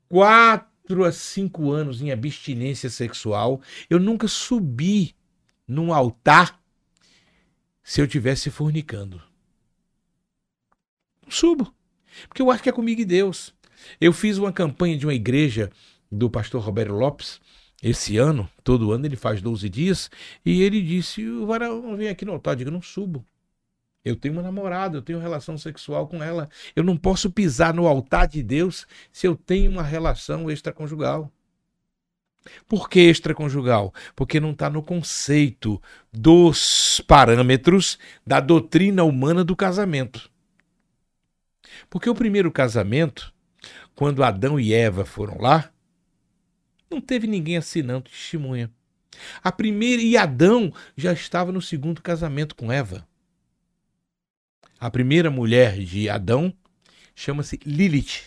quatro a cinco anos em abstinência sexual. Eu nunca subi num altar se eu tivesse fornicando. Não subo. Porque eu acho que é comigo e Deus. Eu fiz uma campanha de uma igreja do pastor Roberto Lopes esse ano, todo ano ele faz 12 dias, e ele disse: o varão vem aqui no altar, eu digo, não subo. Eu tenho uma namorada, eu tenho relação sexual com ela. Eu não posso pisar no altar de Deus se eu tenho uma relação extraconjugal. Por que extraconjugal? Porque não está no conceito dos parâmetros da doutrina humana do casamento. Porque o primeiro casamento, quando Adão e Eva foram lá, não teve ninguém assinando testemunha. A primeira e Adão já estava no segundo casamento com Eva. A primeira mulher de Adão chama-se Lilith.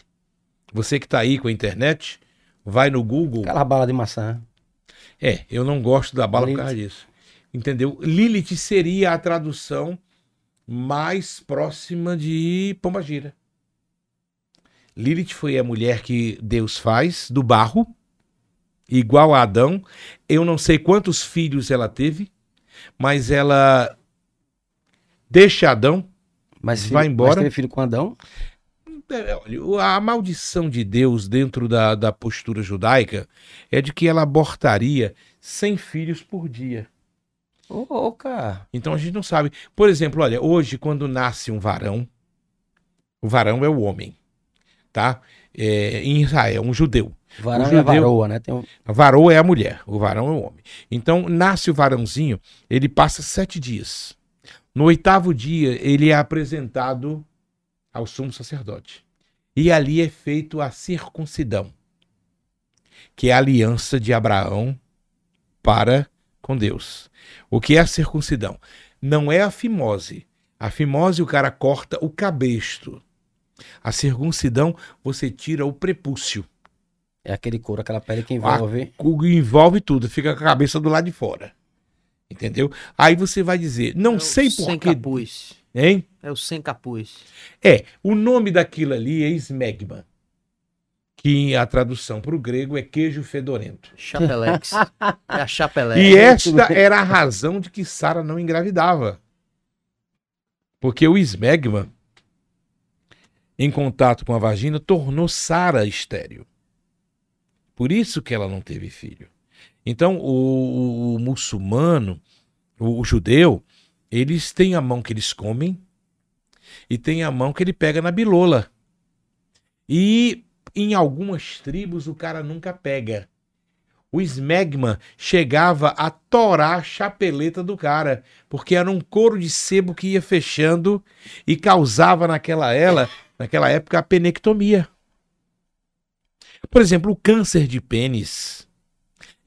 Você que está aí com a internet, vai no Google. Aquela bala de maçã. É, eu não gosto da bala por Lilith. causa disso. Entendeu? Lilith seria a tradução mais próxima de Pombagira. Lilith foi a mulher que Deus faz do barro, igual a Adão. Eu não sei quantos filhos ela teve, mas ela deixa Adão. Mas Vai filho- embora. Mas teve filho com Adão? É, a maldição de Deus dentro da, da postura judaica é de que ela abortaria 100 filhos por dia. Ô, ô, cara. Então a gente não sabe. Por exemplo, olha, hoje quando nasce um varão, o varão é o homem, tá? É, em Israel, um judeu. Varão O é a judeu- varoa, né? Tem um... A varoa é a mulher, o varão é o homem. Então nasce o varãozinho, ele passa sete dias. No oitavo dia, ele é apresentado ao sumo sacerdote. E ali é feito a circuncidão, que é a aliança de Abraão para com Deus. O que é a circuncidão? Não é a fimose. A fimose o cara corta o cabresto. A circuncidão você tira o prepúcio. É aquele couro, aquela pele que envolve. O- envolve tudo, fica com a cabeça do lado de fora. Entendeu? Aí você vai dizer, não É sei Sem porquê. capuz. Hein? É o sem capuz. É, o nome daquilo ali é esmegma. Que a tradução para o grego é queijo fedorento. Chapelex. [laughs] é a chapelex. E esta era a razão de que Sara não engravidava. Porque o esmegma, em contato com a vagina, tornou Sara estéril. Por isso que ela não teve filho. Então, o, o- o muçulmano, o, o judeu, eles têm a mão que eles comem e tem a mão que ele pega na bilola. E em algumas tribos o cara nunca pega o esmegma chegava a torar a chapeleta do cara, porque era um couro de sebo que ia fechando e causava naquela, ela, naquela época a penectomia. Por exemplo, o câncer de pênis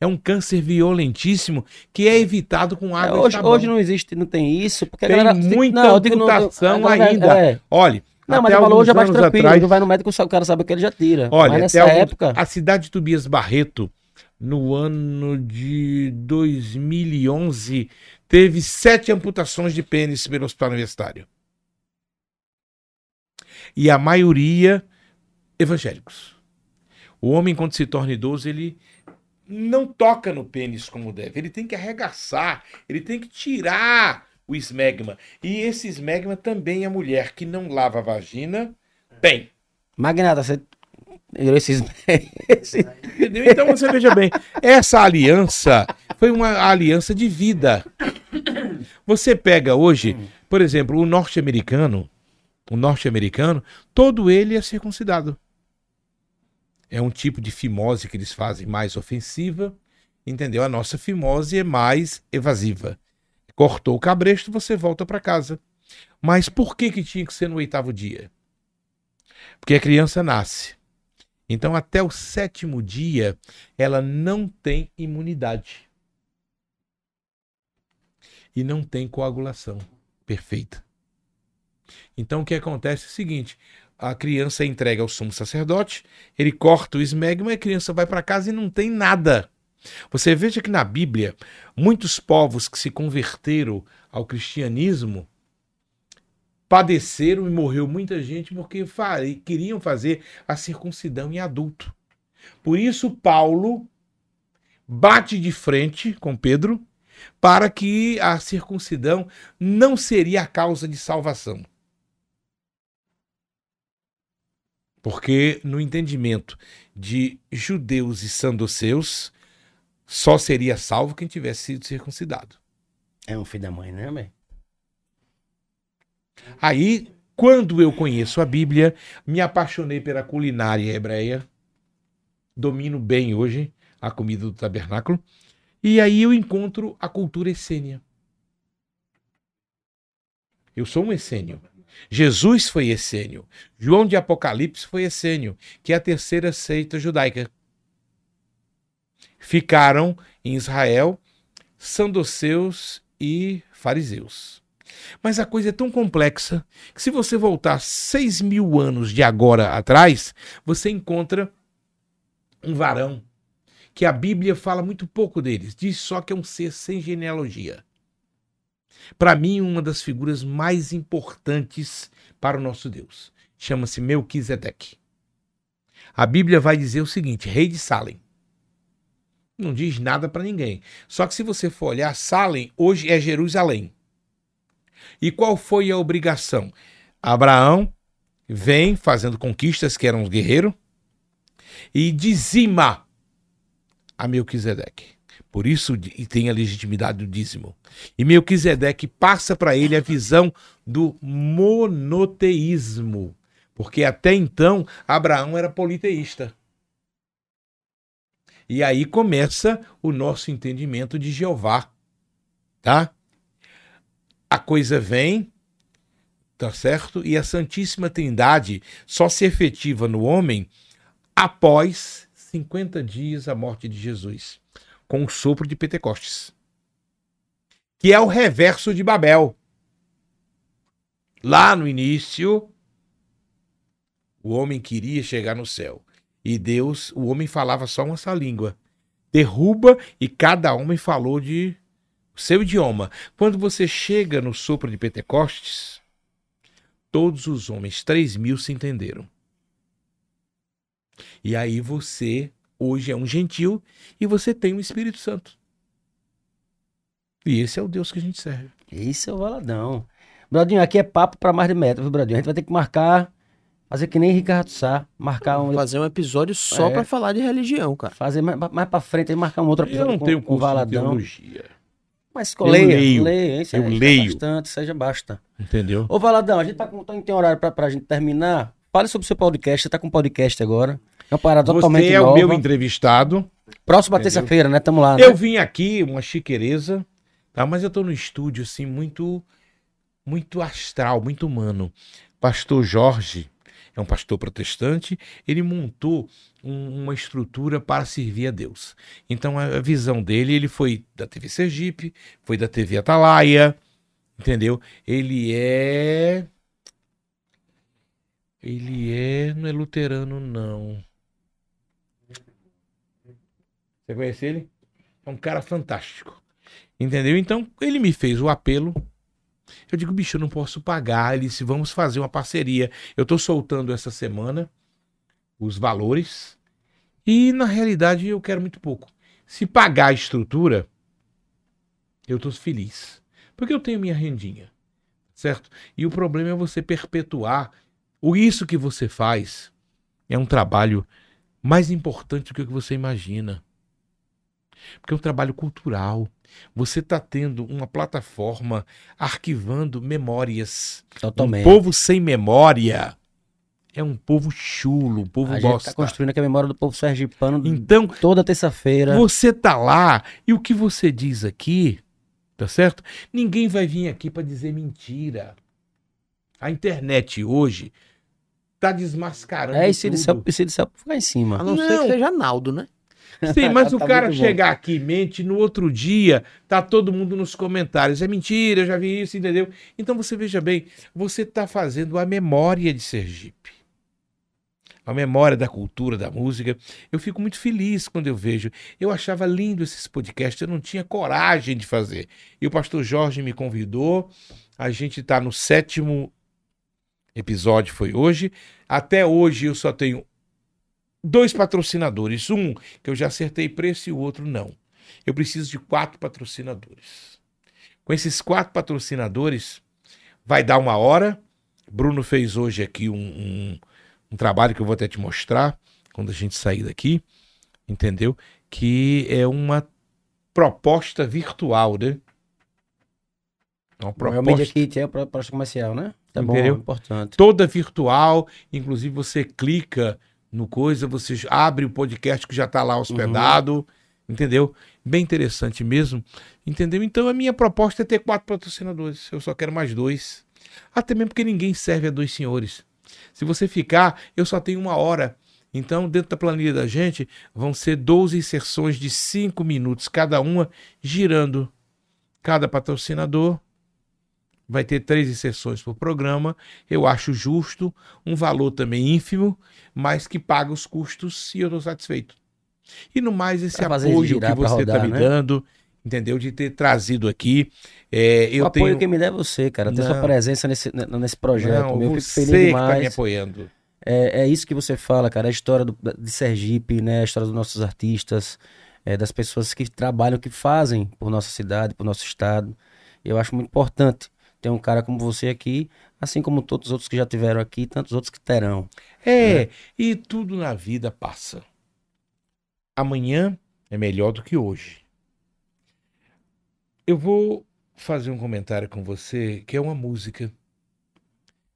é um câncer violentíssimo que é evitado com É, água e hoje, hoje não existe, não tem isso, porque Tem a galera. muita não, não, amputação galera- ainda. é. Olha, Não, mas até ele falou hoje é mais tranquilo. atrás- Não vai no médico, o cara sabe que ele já tira. Olha, mas nessa época. a cidade de Tobias Barreto, no ano de 2011, teve sete amputações de pênis pelo hospital universitário. E a maioria evangélicos. O homem, quando se torna idoso, ele não toca no pênis como deve. Ele tem que arregaçar, ele tem que tirar o esmegma. E esse esmegma também a mulher que não lava a vagina tem. Magnata, você. [laughs] Esse- Entendeu? Então você veja bem, essa aliança foi uma aliança de vida. Você pega hoje, por exemplo, o norte-americano, o norte-americano, todo ele é circuncidado. É um tipo de fimose que eles fazem mais ofensiva, entendeu? A nossa fimose é mais evasiva. Cortou o cabresto, você volta para casa. Mas por que que tinha que ser no oitavo dia? Porque a criança nasce. Então, até o sétimo dia, ela não tem imunidade. E não tem coagulação perfeita. Então, o que acontece é o seguinte: a criança é entregue ao sumo sacerdote, ele corta o esmegma e a criança vai para casa e não tem nada. Você veja que na Bíblia, muitos povos que se converteram ao cristianismo padeceram e morreu muita gente porque queriam fazer a circuncidão em adulto. Por isso, Paulo bate de frente com Pedro para que a circuncidão não seria a causa de salvação. Porque no entendimento de judeus e sandoceus, só seria salvo quem tivesse sido circuncidado. É um filho da mãe, né, velho? Aí, quando eu conheço a Bíblia, me apaixonei pela culinária hebreia, domino bem hoje a comida do tabernáculo, e aí eu encontro a cultura essênia. Eu sou um essênio. Jesus foi essênio. João de Apocalipse foi essênio, que é a terceira seita judaica. Ficaram em Israel sandoceus e fariseus. Mas a coisa é tão complexa que se você voltar seis mil anos de agora atrás, você encontra um varão que a Bíblia fala muito pouco deles, diz só que é um ser sem genealogia. Para mim, uma das figuras mais importantes para o nosso Deus chama-se Melquisedeque. A Bíblia vai dizer o seguinte: rei de Salem. Não diz nada para ninguém. Só que se você for olhar, Salem hoje é Jerusalém. E qual foi a obrigação? Abraão vem fazendo conquistas, que era um guerreiro, e dizima a Melquisedeque. Por isso e tem a legitimidade do dízimo. E Melquisedeque passa para ele a visão do monoteísmo. Porque até então Abraão era politeísta. E aí começa o nosso entendimento de Jeová. Tá? a coisa vem, tá certo? E a Santíssima Trindade só se efetiva no homem após 50 dias a morte de Jesus, com o sopro de Pentecostes. Que é o reverso de Babel. Lá no início, o homem queria chegar no céu. E Deus, o homem falava só uma só língua. Derruba e cada homem falou de seu idioma. Quando você chega no sopro de Pentecostes, todos os homens, 3 mil, se entenderam. E aí você, hoje, é um gentil e você tem o Espírito Santo. E esse é o Deus que a gente serve. Isso é o Valadão. Brodinho, aqui é papo pra mais de metro, viu, Brodinho? A gente vai ter que marcar, fazer que nem Ricardo Sá, marcar um. Fazer um episódio só É. pra falar de religião, cara. Fazer mais, mais pra frente, marcar um outro Eu episódio não com, tenho curso de Valadão. teologia, Mas Eu leia, leio, leia, hein? eu seja leio. bastante, seja basta. entendeu? Ô, Valadão, a gente tá com, tem hora pra, pra gente terminar. Fale sobre o seu podcast. Você tá com um podcast agora. É uma parada totalmente Você é nova. o meu entrevistado. Próxima terça-feira, né? Tamo lá, né? Eu vim aqui, uma chiqueireza, tá? Mas eu tô no estúdio, assim, muito, muito astral, muito humano. Pastor Jorge é um pastor protestante, ele montou um- uma estrutura para servir a Deus. Então, a, a visão dele, ele foi da TV Sergipe, foi da TV Atalaia, entendeu? Ele é... Ele é... não é luterano, não. Você conhece ele? É um cara fantástico. Entendeu? Então, ele me fez o apelo. Eu digo, bicho, eu não posso pagar. Ele disse, vamos fazer uma parceria. Eu tô soltando essa semana os valores. E, na realidade, eu quero muito pouco. Se pagar a estrutura, eu tô feliz. Porque eu tenho minha rendinha. Certo? E o problema é você perpetuar. O isso que você faz é um trabalho mais importante do que o que você imagina. Porque é um trabalho cultural. Você está tendo uma plataforma arquivando memórias. Totalmente. Um povo sem memória é um povo chulo, um povo a gente gosta. tá construindo aqui a memória do povo sergipano Então, toda terça-feira. você tá lá e o que você diz aqui, tá certo? Ninguém vai vir aqui para dizer mentira. A internet hoje tá desmascarando É, e se tudo. disser, se disser, ficar em A cima. não, ser Não. que seja Naldo, né? Sim, mas [laughs] Tá o cara bom. chegar aqui e mente, no outro dia tá todo mundo nos comentários. É mentira, eu já vi isso, entendeu? Então você veja bem, você tá fazendo a memória de Sergipe. A memória da cultura, da música. Eu fico muito feliz quando eu vejo. Eu achava lindo esses podcasts, eu não tinha coragem de fazer. E o pastor Jorge me convidou. A gente tá no sétimo episódio, foi hoje. Até hoje eu só tenho dois patrocinadores. Um que eu já acertei preço e o outro não. Eu preciso de quatro patrocinadores. Com esses quatro patrocinadores, vai dar uma hora. Bruno fez hoje aqui um, um, um trabalho que eu vou até te mostrar quando a gente sair daqui, entendeu? Que é uma proposta virtual, né? É uma É o Media proposta Kit, é o proposta comercial, né? Tá bom, Entendeu? importante. toda virtual, inclusive você clica no coisa, você abre o podcast que já está lá hospedado, entendeu? Bem interessante mesmo, entendeu? Então a minha proposta é ter quatro patrocinadores, eu só quero mais dois. Até mesmo porque ninguém serve a dois senhores. Se você ficar, eu só tenho uma hora. Então, dentro da planilha da gente, vão ser 12 inserções de 5 minutos cada uma, girando cada patrocinador. Vai ter três inserções por programa. Eu acho justo, um valor também ínfimo, mas que paga os custos e eu estou satisfeito. E no mais, esse Pra apoio que você está me né? dando, entendeu? De ter trazido aqui. É, eu o apoio tenho. que me dá é você, cara. Ter sua presença nesse, nesse projeto. Não, meu. Você feliz que tá me demais. apoiando. É, é isso que você fala, cara. A história do- de Sergipe, né? A história dos nossos artistas, é, das pessoas que trabalham, que fazem por nossa cidade, por nosso estado. Eu acho muito importante ter um cara como você aqui, assim como todos os outros que já tiveram aqui, tantos outros que terão. É, e tudo na vida passa. Amanhã é melhor do que hoje. Eu vou fazer um comentário com você que é uma música.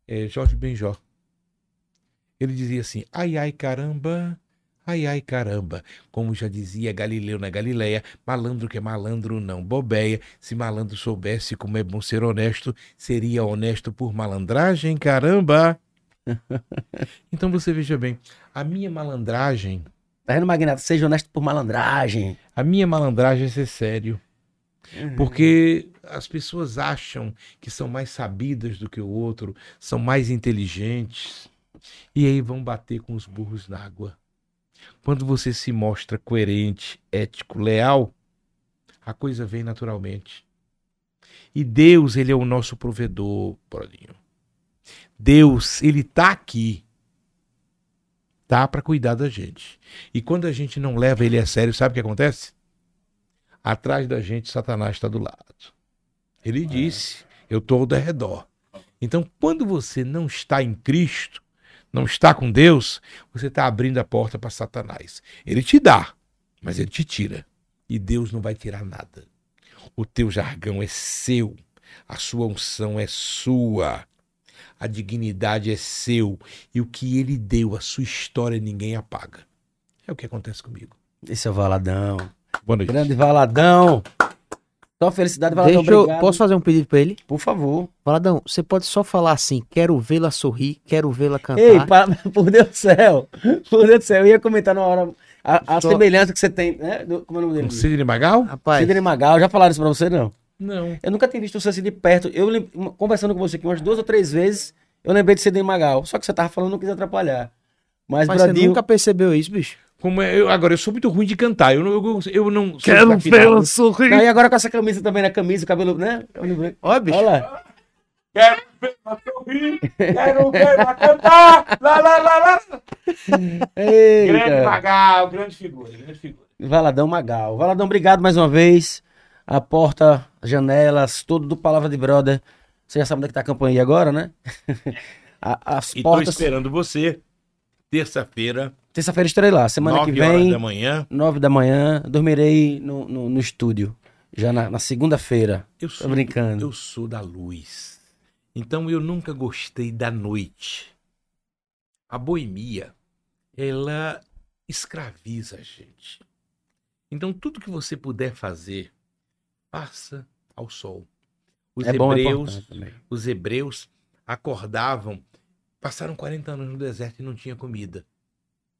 É Jorge Benjó. Ele dizia assim: ai, ai, caramba, ai, ai, caramba. Como já dizia Galileu na Galileia, malandro que é malandro não bobeia. Se malandro soubesse como é bom ser honesto, seria honesto por malandragem, caramba. [laughs] Então você veja bem, a minha malandragem, Tá vendo, Magnata? Seja honesto por malandragem. a minha malandragem é ser sério. Porque as pessoas acham que são mais sabidas do que o outro, são mais inteligentes, e aí vão bater com os burros na água. Quando você se mostra coerente, ético, leal, a coisa vem naturalmente. E Deus, ele é o nosso provedor, Brodinho. Deus, ele tá aqui. Tá para cuidar da gente. E quando a gente não leva ele a sério, sabe o que acontece? Atrás da gente, Satanás está do lado. Ele disse: Eu estou ao redor. Então, quando você não está em Cristo, não está com Deus, você está abrindo a porta para Satanás. Ele te dá, mas ele te tira. E Deus não vai tirar nada. O teu jargão é seu, a sua unção é sua, a dignidade é seu. E o que ele deu, a sua história, ninguém apaga. É o que acontece comigo. Esse é o Valadão. Boa noite. Grande Valadão. Só felicidade, Valadão. Deixa eu, obrigado. posso fazer um pedido pra ele? Por favor. Valadão, você pode só falar assim, quero vê-la sorrir, quero vê-la cantar. Ei, pa- [laughs] por Deus do céu. Por Deus do céu. Eu ia comentar na hora a, a Só- semelhança que você tem, né? do- como é o nome Com dele? Sidney Magal? Rapaz, Sidney Magal. Já falaram isso pra você, não? Não. Eu nunca tinha visto você assim de perto. Eu conversando com você aqui umas duas ou três vezes, eu lembrei de Sidney Magal. Só que você tava falando, não quis atrapalhar. Mas, mas você Bradinho... nunca percebeu isso, bicho? Como é, eu, agora, eu sou muito ruim de cantar. Eu não. Eu, eu não sou Quero vê-la sorrir. Não, e agora com essa camisa também na camisa, o cabelo, né? Olha, bicho. Olha lá. Quero ver ela sorrir, quero ver ela cantar. Lá, lá, lá, lá. Grande. Magal, grande figura, grande figura. Valadão Magal. Valadão, obrigado mais uma vez. A porta, janelas, tudo do Palavra de Brother. Você já sabe onde é que tá a campanha aí agora, né? [laughs] A- As E tô portas. esperando você, terça-feira, Terça-feira estarei lá. Semana que 9 horas vem, da manhã. nove da manhã, dormirei no, no, no estúdio. Já na, na segunda-feira. Eu Tô sou, brincando. eu sou da luz. Então eu nunca gostei da noite. A boemia, ela escraviza a gente. Então tudo que você puder fazer, faça ao sol. Os É é hebreus, os hebreus acordavam, passaram 40 anos no deserto e não tinha comida.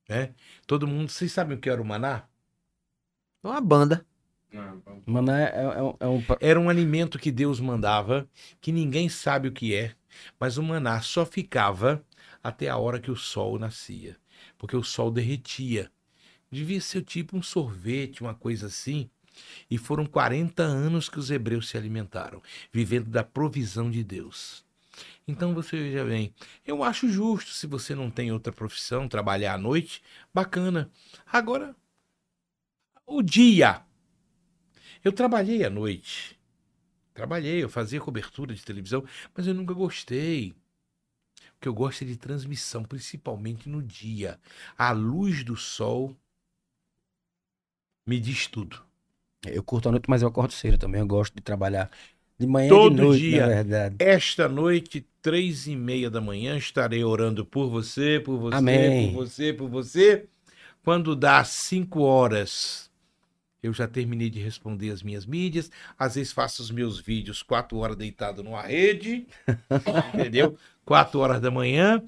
Né? Todo mundo, vocês sabem o que era o maná? É uma banda. Mano, é, é- é um- é um. Era um alimento que Deus mandava, que ninguém sabe o que é, mas o maná só ficava até a hora que o sol nascia, porque o sol derretia. Devia ser tipo um sorvete, uma coisa assim. E foram 40 anos que os hebreus se alimentaram, vivendo da provisão de Deus. Então você veja bem, eu acho justo se você não tem outra profissão, trabalhar à noite, bacana. Agora, o dia. Eu trabalhei à noite. Trabalhei, eu fazia cobertura de televisão, mas eu nunca gostei. O que eu gosto é de transmissão, principalmente no dia. A luz do sol me diz tudo. Eu curto a noite, mas eu acordo cedo também. Eu gosto de trabalhar de manhã e Todo de noite, dia. na verdade. Esta noite, três e meia da manhã, estarei orando por você, por você, Amém. por você, por você. Quando dá cinco horas, eu já terminei de responder as minhas mídias. Às vezes faço os meus vídeos quatro horas deitado numa rede, [laughs] entendeu? Quatro horas da manhã.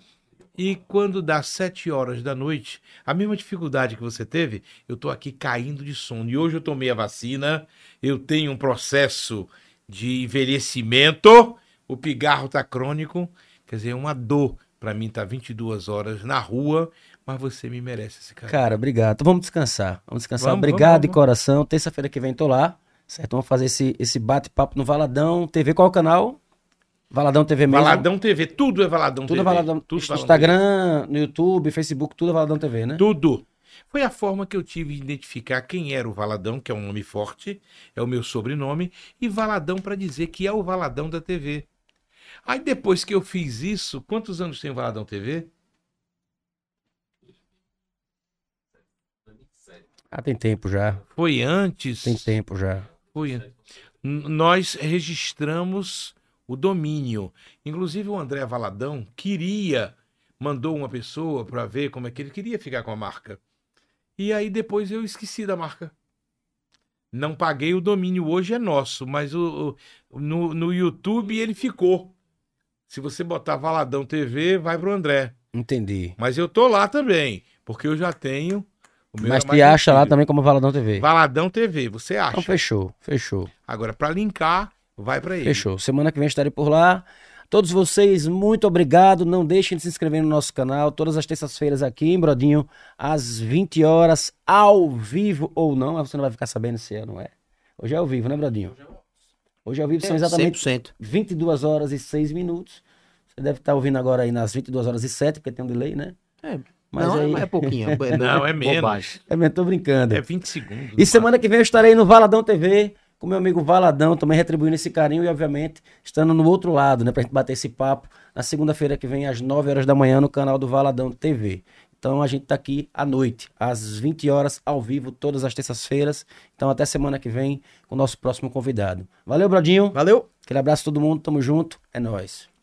E quando dá sete horas da noite, a mesma dificuldade que você teve, eu tô aqui caindo de sono. E hoje eu tomei a vacina, eu tenho um processo de envelhecimento, o pigarro tá crônico, quer dizer, é uma dor para mim tá 22 horas na rua, mas você me merece esse cara. Cara, obrigado. Então vamos descansar. Vamos descansar. Vamos, obrigado vamos, de vamos. coração. Terça-feira que vem tô lá. Certo? Vamos fazer esse, esse bate-papo no Valadão TV. Qual é o canal? Valadão TV mesmo. Valadão TV, tudo é Valadão Tudo TV. é Valadão. Tudo Valadão Instagram, no YouTube, Facebook, tudo é Valadão TV, né? Tudo. Foi a forma que eu tive de identificar quem era o Valadão, que é um nome forte, é o meu sobrenome, e Valadão para dizer que é o Valadão da TV. Aí depois que eu fiz isso, quantos anos tem o Valadão TV? Ah, tem tempo já. Foi antes. Tem tempo já. Foi. Nós registramos o domínio. Inclusive o André Valadão queria, mandou uma pessoa para ver como é que ele queria ficar com a marca. E aí depois eu esqueci da marca. Não paguei o domínio, hoje é nosso, mas o, o- no, no YouTube ele ficou. Se você botar Valadão TV, vai pro André. Entendi. Mas eu tô lá também, porque eu já tenho. O meu Mas é te acha lá antigo. também como Valadão TV. Valadão TV, você acha? Então fechou, fechou. Agora, para linkar, vai para ele. Fechou. Semana que vem estarei por lá. Todos vocês, muito obrigado. Não deixem de se inscrever no nosso canal. Todas as terças-feiras aqui em Brodinho, às 20 horas, ao vivo ou não. Você não vai ficar sabendo se é ou não é. Hoje é ao vivo, né, Brodinho? Hoje ao vivo É, são exatamente 100%. 22 horas e 6 minutos. Você deve estar ouvindo agora aí nas 22 horas e 7, porque tem um delay, né? É, Mas não, aí... é pouquinho. É, [laughs] Não, é menos. bobagem. É, mas tô brincando. É 20 segundos. E semana que vem eu estarei no Valadão TV com meu amigo Valadão, também retribuindo esse carinho e, obviamente, estando no outro lado, né, pra gente bater esse papo na segunda-feira que vem, às 9 horas da manhã, no canal do Valadão TV. Então a gente tá aqui à noite, às 20 horas, ao vivo, todas as terças-feiras. Então até semana que vem com o nosso próximo convidado. Valeu, Brodinho. Valeu! Aquele abraço a todo mundo, tamo junto, é nóis.